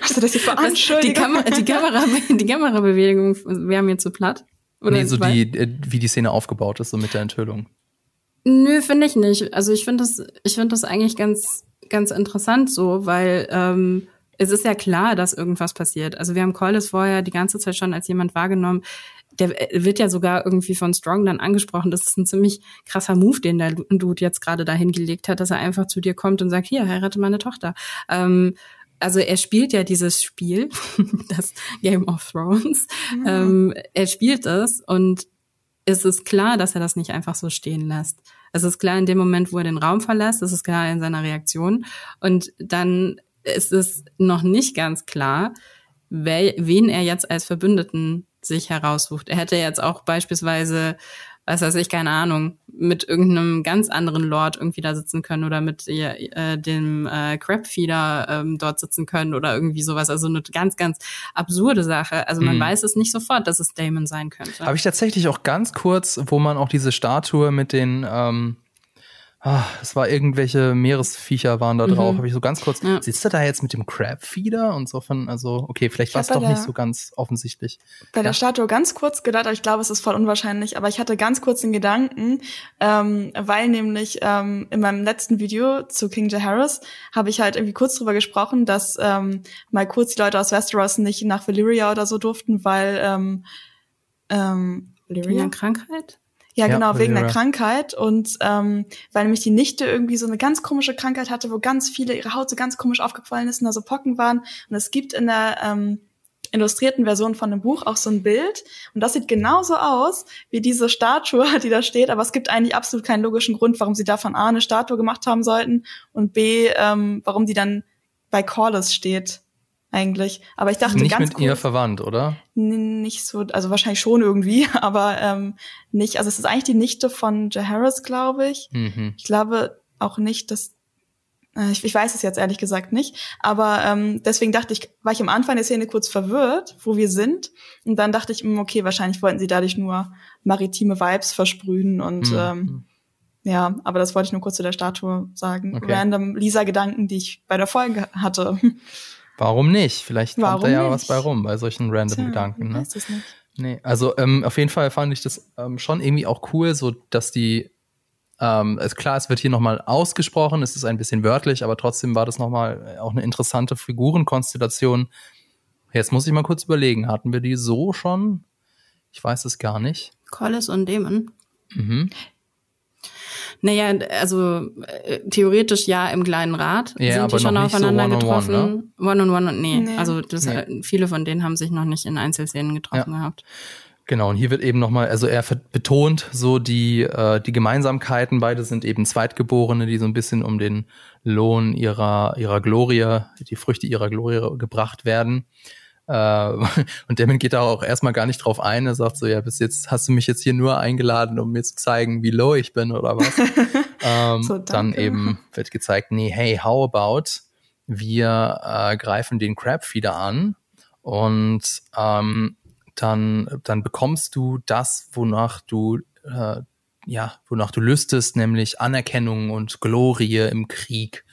Hast du das hier veranschuldigt? Die, Kam die, Kamera die Kamerabewegung wäre mir zu platt. Oder nee, so die, äh, wie die Szene aufgebaut ist, so mit der Enthüllung. Nö, finde ich nicht. Also ich finde das, ich finde das eigentlich ganz, ganz interessant so, weil ähm, es ist ja klar, dass irgendwas passiert. Also wir haben Collis vorher die ganze Zeit schon als jemand wahrgenommen, der äh, wird ja sogar irgendwie von Strong dann angesprochen. Das ist ein ziemlich krasser Move, den der Dude jetzt gerade dahin gelegt hat, dass er einfach zu dir kommt und sagt, hier, heirate meine Tochter. Ähm, also er spielt ja dieses Spiel, das Game of Thrones. Ja. Ähm, er spielt es und es ist klar, dass er das nicht einfach so stehen lässt. Es ist klar in dem Moment, wo er den Raum verlässt, es ist klar in seiner Reaktion. Und dann ist es noch nicht ganz klar, wen er jetzt als Verbündeten sich heraussucht. Er hätte jetzt auch beispielsweise was weiß ich, keine Ahnung, mit irgendeinem ganz anderen Lord irgendwie da sitzen können oder mit äh, dem äh, Crabfeeder ähm, dort sitzen können oder irgendwie sowas. Also eine ganz, ganz absurde Sache. Also man mhm. weiß es nicht sofort, dass es Damon sein könnte. Habe ich tatsächlich auch ganz kurz, wo man auch diese Statue mit den ähm Ah, es war irgendwelche Meeresviecher waren da drauf. Mhm. Habe ich so ganz kurz. Ja. Sitzt er da jetzt mit dem Crabfeeder und so von, also okay, vielleicht war es doch nicht so ganz offensichtlich. Bei ja. der Statue ganz kurz gedacht, aber ich glaube, es ist voll unwahrscheinlich. Aber ich hatte ganz kurz den Gedanken, ähm, weil nämlich ähm, in meinem letzten Video zu King Jaehaerys habe ich halt irgendwie kurz drüber gesprochen, dass ähm, mal kurz die Leute aus Westeros nicht nach Valyria oder so durften, weil ähm, ähm, Valyria Krankheit. Ja, genau, ja, wegen der Krankheit. Und ähm, weil nämlich die Nichte irgendwie so eine ganz komische Krankheit hatte, wo ganz viele, ihre Haut so ganz komisch aufgefallen ist und da so Pocken waren. Und es gibt in der ähm, illustrierten Version von dem Buch auch so ein Bild. Und das sieht genauso aus wie diese Statue, die da steht. Aber es gibt eigentlich absolut keinen logischen Grund, warum sie davon A eine Statue gemacht haben sollten und B, ähm, warum die dann bei Corliss steht eigentlich. Aber ich dachte nicht ganz mit cool, ihr verwandt, oder? Nicht so, also wahrscheinlich schon irgendwie, aber ähm, nicht. Also es ist eigentlich die Nichte von Jaharis, glaube ich. Mhm. Ich glaube auch nicht, dass äh, ich, ich weiß es jetzt ehrlich gesagt nicht, aber ähm, deswegen dachte ich, war ich am Anfang der Szene kurz verwirrt, wo wir sind, und dann dachte ich, hm, okay, wahrscheinlich wollten sie dadurch nur maritime Vibes versprühen und mhm. ähm, ja, aber das wollte ich nur kurz zu der Statue sagen. Okay. Random Lisa-Gedanken, die ich bei der Folge hatte. Warum nicht? Vielleicht Warum kommt da ja nicht? was bei rum bei solchen random Tja, Gedanken. Ne? Weiß es nicht. Nee, also ähm, auf jeden Fall fand ich das ähm, schon irgendwie auch cool, so dass die ähm, also klar, es wird hier nochmal ausgesprochen, es ist ein bisschen wörtlich, aber trotzdem war das nochmal auch eine interessante Figurenkonstellation. Jetzt muss ich mal kurz überlegen, hatten wir die so schon? Ich weiß es gar nicht. Collis und Damon. Mhm. Naja, also äh, theoretisch ja im kleinen Rat ja, sind die schon aufeinander so getroffen. On one, ne? one on one und nee. nee. Also das, nee. Äh, viele von denen haben sich noch nicht in Einzelszenen getroffen ja. gehabt. Genau, und hier wird eben nochmal, also er betont so die, äh, die Gemeinsamkeiten. Beide sind eben Zweitgeborene, die so ein bisschen um den Lohn ihrer, ihrer Glorie, die Früchte ihrer Glorie gebracht werden. Äh, und Damon geht da auch erstmal gar nicht drauf ein. Er sagt so, ja, bis jetzt hast du mich jetzt hier nur eingeladen, um mir zu zeigen, wie low ich bin oder was. ähm, so, dann eben wird gezeigt, nee, hey, how about wir äh, greifen den Crabfeeder an und ähm, dann, dann bekommst du das, wonach du äh, ja, wonach du lüstest, nämlich Anerkennung und Glorie im Krieg.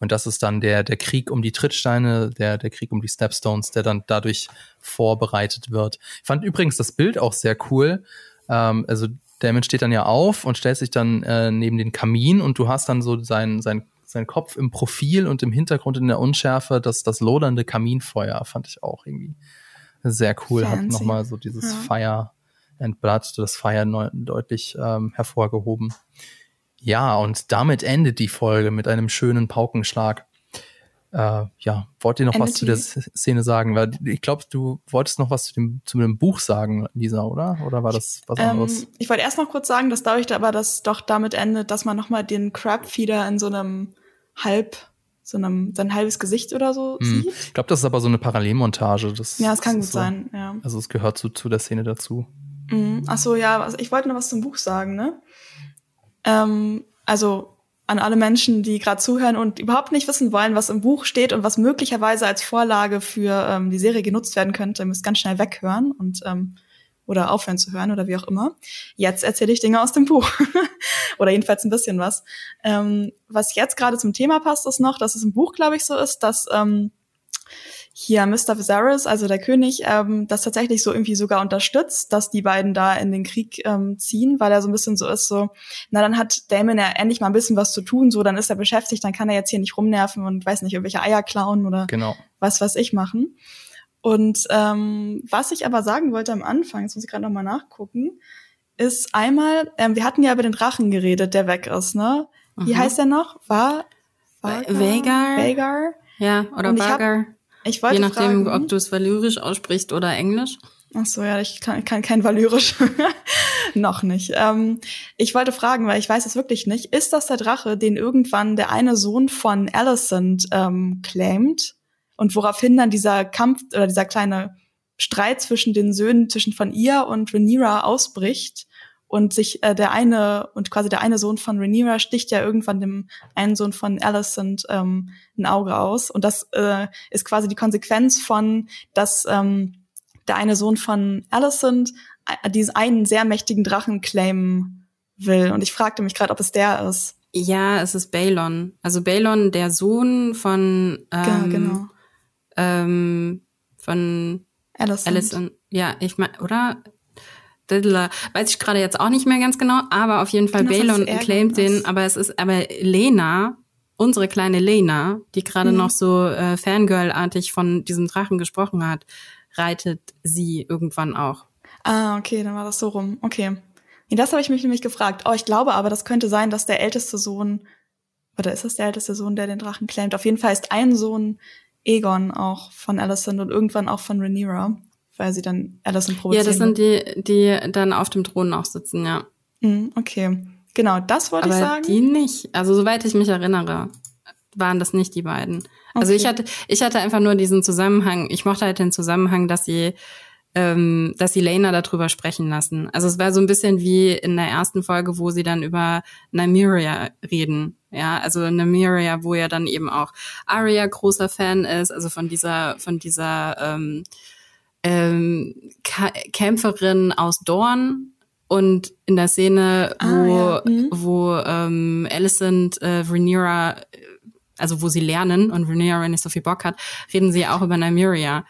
Und das ist dann der, der Krieg um die Trittsteine, der, der Krieg um die Stepstones, der dann dadurch vorbereitet wird. Ich fand übrigens das Bild auch sehr cool. Ähm, also der Mensch steht dann ja auf und stellt sich dann äh, neben den Kamin und du hast dann so sein, sein, sein Kopf im Profil und im Hintergrund in der Unschärfe das, das lodernde Kaminfeuer, fand ich auch irgendwie sehr cool. Fancy. Hat nochmal so dieses ja. Fire and Blood, das Fire deutlich ähm, hervorgehoben. Ja, und damit endet die Folge mit einem schönen Paukenschlag. Äh, ja, wollt ihr noch Endet was zu der Szene sagen? Weil ich glaube, du wolltest noch was zu dem, zu dem Buch sagen, Lisa, oder? Oder war das was anderes? Ähm, ich wollte erst noch kurz sagen, dass dadurch aber das doch damit endet, dass man nochmal den Crabfeeder in so einem halb so einem sein halbes Gesicht oder so hm. sieht. Ich glaube, das ist aber so eine Parallelmontage. Das, ja, es kann gut so, sein, ja. Also es gehört zu, zu der Szene dazu. Mhm. Ach so, ja, also ich wollte noch was zum Buch sagen, ne? Ähm, also an alle Menschen, die gerade zuhören und überhaupt nicht wissen wollen, was im Buch steht und was möglicherweise als Vorlage für ähm, die Serie genutzt werden könnte, müsst ganz schnell weghören und ähm, oder aufhören zu hören oder wie auch immer. Jetzt erzähle ich Dinge aus dem Buch oder jedenfalls ein bisschen was. Ähm, was jetzt gerade zum Thema passt, ist noch, dass es im Buch, glaube ich, so ist, dass ähm, hier Mr. Viserys, also der König, ähm, das tatsächlich so irgendwie sogar unterstützt, dass die beiden da in den Krieg ähm, ziehen, weil er so ein bisschen so ist, so, na dann hat Damon ja endlich mal ein bisschen was zu tun, so dann ist er beschäftigt, dann kann er jetzt hier nicht rumnerven und weiß nicht, irgendwelche Eier klauen oder genau. was was ich machen. Und ähm, was ich aber sagen wollte am Anfang, jetzt muss ich gerade noch mal nachgucken, ist einmal, ähm, wir hatten ja über den Drachen geredet, der weg ist, ne? Wie mhm. heißt der noch? War Vagar? Vagar? Ja, oder Vagar. Ich wollte Je nachdem, fragen, ob du es valyrisch aussprichst oder englisch. Ach so, ja, ich kann, kann kein Valyrisch. Noch nicht. Ähm, ich wollte fragen, weil ich weiß es wirklich nicht. Ist das der Drache, den irgendwann der eine Sohn von Alicent ähm, claimt? Und woraufhin dann dieser Kampf oder dieser kleine Streit zwischen den Söhnen, zwischen von ihr und Rhaenyra ausbricht? Und sich äh, der eine und quasi der eine Sohn von Rhaenyra sticht ja irgendwann dem einen Sohn von Alicent ähm, ein Auge aus und das äh, ist quasi die Konsequenz von, dass ähm, der eine Sohn von Alicent äh, diesen einen sehr mächtigen Drachen claimen will und ich fragte mich gerade, ob es der ist. Ja, es ist Balon. Also Balon, der Sohn von ähm, genau, genau. Ähm, von Alicent. Alicent. Ja, ich meine, oder? Weiß ich gerade jetzt auch nicht mehr ganz genau, aber auf jeden Fall Balon claimt den, aber es ist aber Lena, unsere kleine Lena, die gerade mhm. noch so äh, Fangirl-artig von diesem Drachen gesprochen hat, reitet sie irgendwann auch. Ah, okay, dann war das so rum. Okay. Nee, das habe ich mich nämlich gefragt. Oh, ich glaube aber, das könnte sein, dass der älteste Sohn, oder ist das der älteste Sohn, der den Drachen claimt? Auf jeden Fall ist ein Sohn Egon auch von Alicent und irgendwann auch von Rhaenyra, weil sie dann Alicent provozieren. Ja, das sind die, die dann auf dem Thron auch sitzen, ja. Mhm, okay. Genau, das wollte aber ich sagen. die nicht. Also soweit ich mich erinnere, waren das nicht die beiden. Okay. Also ich hatte, ich hatte einfach nur diesen Zusammenhang, ich mochte halt den Zusammenhang, dass sie ähm, dass sie Lena darüber sprechen lassen. Also es war so ein bisschen wie in der ersten Folge, wo sie dann über Nymeria reden. Ja, also Nymeria, wo ja dann eben auch Arya großer Fan ist, also von dieser, von dieser ähm, ähm, Kämpferin aus Dorn, und in der Szene, ah, wo, ja. mhm. wo ähm, Alicent äh, Rhaenyra, also wo sie lernen und Rhaenyra nicht so viel Bock hat, reden sie auch über Nymeria.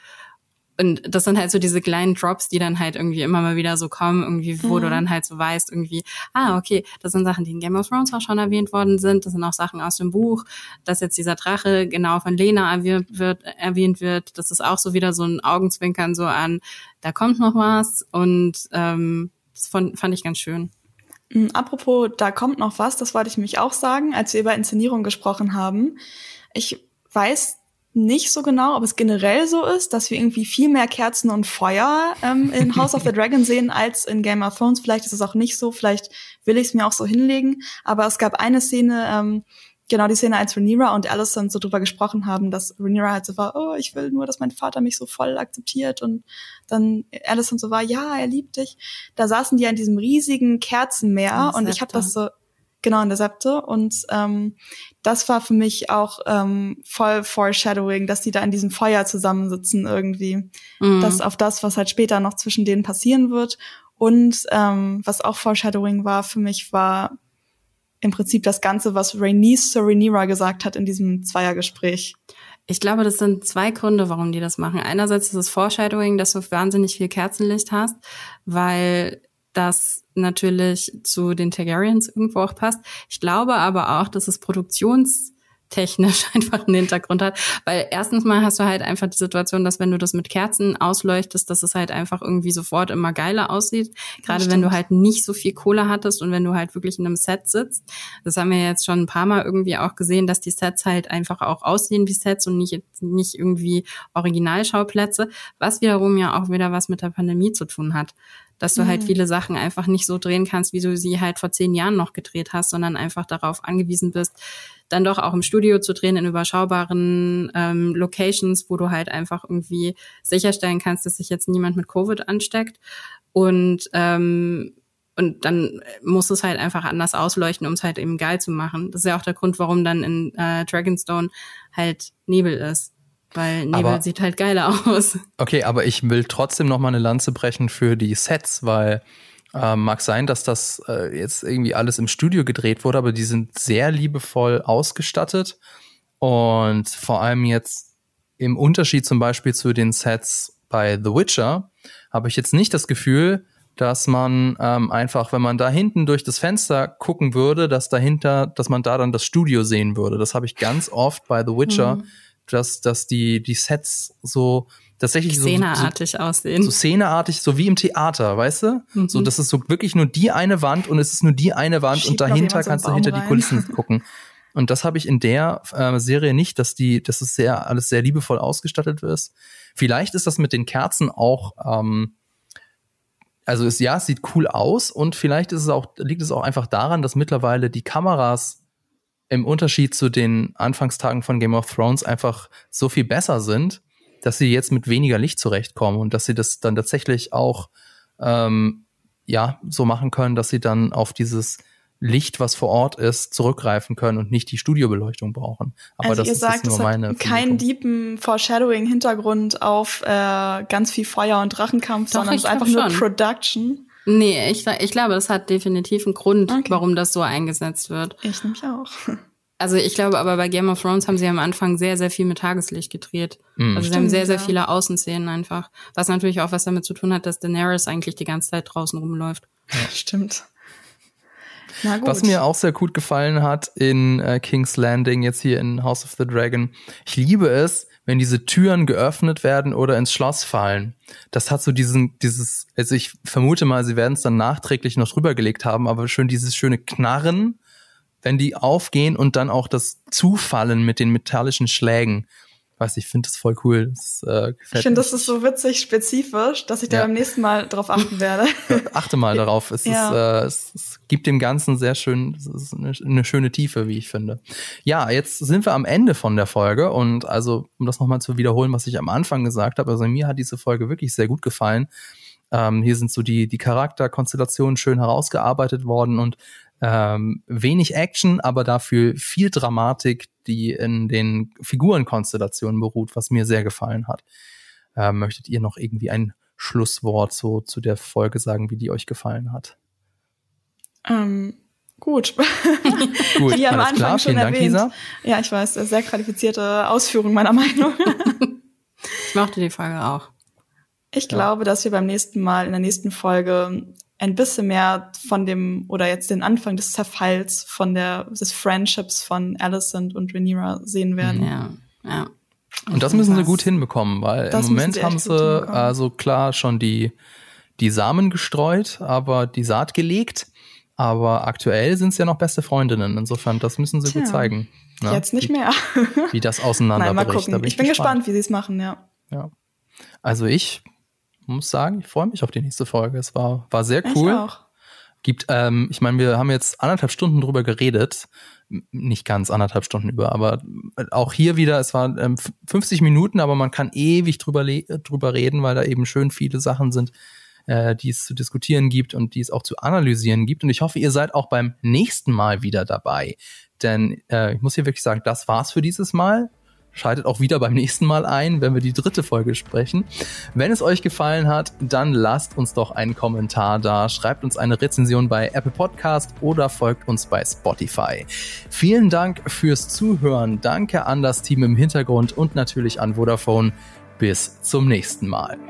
Und das sind halt so diese kleinen Drops, die dann halt irgendwie immer mal wieder so kommen, irgendwie, wo mhm. du dann halt so weißt, irgendwie, ah, okay, das sind Sachen, die in Game of Thrones auch schon erwähnt worden sind. Das sind auch Sachen aus dem Buch, dass jetzt dieser Drache genau von Lena erwähnt wird, erwähnt wird. Das ist auch so wieder so ein Augenzwinkern so an, da kommt noch was. Und ähm, das fand, fand ich ganz schön. Mhm, apropos, da kommt noch was, das wollte ich mich auch sagen, als wir über Inszenierung gesprochen haben. Ich weiß nicht so genau, ob es generell so ist, dass wir irgendwie viel mehr Kerzen und Feuer ähm, in House of the Dragon sehen als in Game of Thrones. Vielleicht ist es auch nicht so, vielleicht will ich es mir auch so hinlegen. Aber es gab eine Szene, ähm, genau die Szene, als Rhaenyra und Alicent so drüber gesprochen haben, dass Rhaenyra halt so war, oh, ich will nur, dass mein Vater mich so voll akzeptiert und dann Alicent so war, ja, er liebt dich. Da saßen die an diesem riesigen Kerzenmeer und ich habe das so Genau, in der Septe. Und ähm, das war für mich auch ähm, voll Foreshadowing, dass die da in diesem Feuer zusammensitzen irgendwie. Mhm. Das auf das, was halt später noch zwischen denen passieren wird. Und ähm, was auch Foreshadowing war für mich, war im Prinzip das Ganze, was zu Rhaenyra gesagt hat in diesem Zweiergespräch. Ich glaube, das sind zwei Gründe, warum die das machen. Einerseits ist es Foreshadowing, dass du wahnsinnig viel Kerzenlicht hast, weil das natürlich zu den Targaryens irgendwo auch passt. Ich glaube aber auch, dass es Produktions technisch einfach einen Hintergrund hat. Weil erstens mal hast du halt einfach die Situation, dass wenn du das mit Kerzen ausleuchtest, dass es halt einfach irgendwie sofort immer geiler aussieht. Gerade wenn du halt nicht so viel Kohle hattest und wenn du halt wirklich in einem Set sitzt. Das haben wir jetzt schon ein paar Mal irgendwie auch gesehen, dass die Sets halt einfach auch aussehen wie Sets und nicht, nicht irgendwie Originalschauplätze, was wiederum ja auch wieder was mit der Pandemie zu tun hat dass du halt mhm. halt viele Sachen einfach nicht so drehen kannst, wie du sie halt vor zehn Jahren noch gedreht hast, sondern einfach darauf angewiesen bist, dann doch auch im Studio zu drehen in überschaubaren ähm, Locations, wo du halt einfach irgendwie sicherstellen kannst, dass sich jetzt niemand mit Covid ansteckt. Und ähm, und dann muss es halt einfach anders ausleuchten, um es halt eben geil zu machen. Das ist ja auch der Grund, warum dann in äh, Dragonstone halt Nebel ist. Weil Nebel aber, sieht halt geiler aus. Okay, aber ich will trotzdem noch mal eine Lanze brechen für die Sets, weil äh, mag sein, dass das äh, jetzt irgendwie alles im Studio gedreht wurde, aber die sind sehr liebevoll ausgestattet und vor allem jetzt im Unterschied zum Beispiel zu den Sets bei The Witcher habe ich jetzt nicht das Gefühl, dass man ähm, einfach, wenn man da hinten durch das Fenster gucken würde, dass dahinter, dass man da dann das Studio sehen würde. Das habe ich ganz oft bei The Witcher. Mhm dass, dass die, die Sets so tatsächlich szeneartig so, so, aussehen. So szeneartig, so wie im Theater, weißt du? Mhm. So, das ist so wirklich nur die eine Wand und es ist nur die eine Wand Schiebt und dahinter kannst du hinter rein. die Kulissen gucken. Und das habe ich in der äh, Serie nicht, dass die, dass es sehr alles sehr liebevoll ausgestattet ist. Vielleicht ist das mit den Kerzen auch, ähm, also es ja, es sieht cool aus und vielleicht ist es auch, liegt es auch einfach daran, dass mittlerweile die Kameras im Unterschied zu den Anfangstagen von Game of Thrones einfach so viel besser sind, dass sie jetzt mit weniger Licht zurechtkommen und dass sie das dann tatsächlich auch ähm, ja so machen können, dass sie dann auf dieses Licht, was vor Ort ist, zurückgreifen können und nicht die Studiobeleuchtung brauchen. Aber also das ihr ist sagt, nur meine keinen deepen Foreshadowing-Hintergrund auf äh, ganz viel Feuer und Drachenkampf, Doch, sondern es ist einfach nur Production. Nee, ich, ich glaube, es hat definitiv einen Grund, okay. warum das so eingesetzt wird. Ich nämlich auch. Also ich glaube aber bei Game of Thrones haben sie am Anfang sehr, sehr viel mit Tageslicht gedreht. Mm. Also sie haben sehr, sehr ja. viele Außenszenen einfach. Was natürlich auch was damit zu tun hat, dass Daenerys eigentlich die ganze Zeit draußen rumläuft. Ja, stimmt. Was mir auch sehr gut gefallen hat in äh, King's Landing, jetzt hier in House of the Dragon, ich liebe es, wenn diese Türen geöffnet werden oder ins Schloss fallen. Das hat so diesen, dieses, also ich vermute mal, sie werden es dann nachträglich noch drüber gelegt haben, aber schön dieses schöne Knarren, wenn die aufgehen und dann auch das Zufallen mit den metallischen Schlägen weiß ich finde das voll cool. Das, äh, ich finde, das ist so witzig spezifisch, dass ich da beim nächsten Mal drauf achten werde. Achte mal darauf. Es, ja. ist, äh, es, es, gibt dem Ganzen sehr schön, eine, eine, schöne Tiefe, wie ich finde. Ja, jetzt sind wir am Ende von der Folge und also, um das nochmal zu wiederholen, was ich am Anfang gesagt habe, also mir hat diese Folge wirklich sehr gut gefallen. Ähm, hier sind so die, die Charakterkonstellationen schön herausgearbeitet worden und ähm, wenig Action, aber dafür viel Dramatik, die in den Figurenkonstellationen beruht, was mir sehr gefallen hat. Ähm, möchtet ihr noch irgendwie ein Schlusswort so zu der Folge sagen, wie die euch gefallen hat? Ähm, gut. gut, wie am Anfang klar. schon Vielen erwähnt. Dank, Lisa. Ja, ich weiß, sehr qualifizierte Ausführung meiner Meinung. ich mochte die Folge auch. Ich glaube, ja. dass wir beim nächsten Mal in der nächsten Folge ein bisschen mehr von dem oder jetzt den Anfang des Zerfalls von der des Friendships von Alicent und Rhaenyra sehen werden. Ja, ja. Und das müssen sie gut hinbekommen, weil im Moment sie haben sie also klar schon die die Samen gestreut, aber die Saat gelegt. Aber aktuell sind es ja noch beste Freundinnen. Insofern, das müssen sie Tja, gut zeigen. Ne? Jetzt nicht wie, mehr. wie das auseinanderbricht. Nein, mal gucken. Bin ich, ich, bin gespannt, gespannt wie sie es machen, ja. Ja. Also ich muss sagen, ich freue mich auf die nächste Folge. Es war, war sehr cool. Ich auch. Gibt, ähm, ich meine, wir haben jetzt anderthalb Stunden drüber geredet. Nicht ganz anderthalb Stunden über, aber auch hier wieder, es waren ähm, 50 Minuten, aber man kann ewig drüber, drüber reden, weil da eben schön viele Sachen sind, äh, die es zu diskutieren gibt und die es auch zu analysieren gibt. Und ich hoffe, ihr seid auch beim nächsten Mal wieder dabei. Denn äh, ich muss hier wirklich sagen, das war's für dieses Mal. Schaltet auch wieder beim nächsten Mal ein, wenn wir die dritte Folge sprechen. Wenn es euch gefallen hat, dann lasst uns doch einen Kommentar da, schreibt uns eine Rezension bei Apple Podcast oder folgt uns bei Spotify. Vielen Dank fürs Zuhören. Danke an das Team im Hintergrund und natürlich an Vodafone. Bis zum nächsten Mal.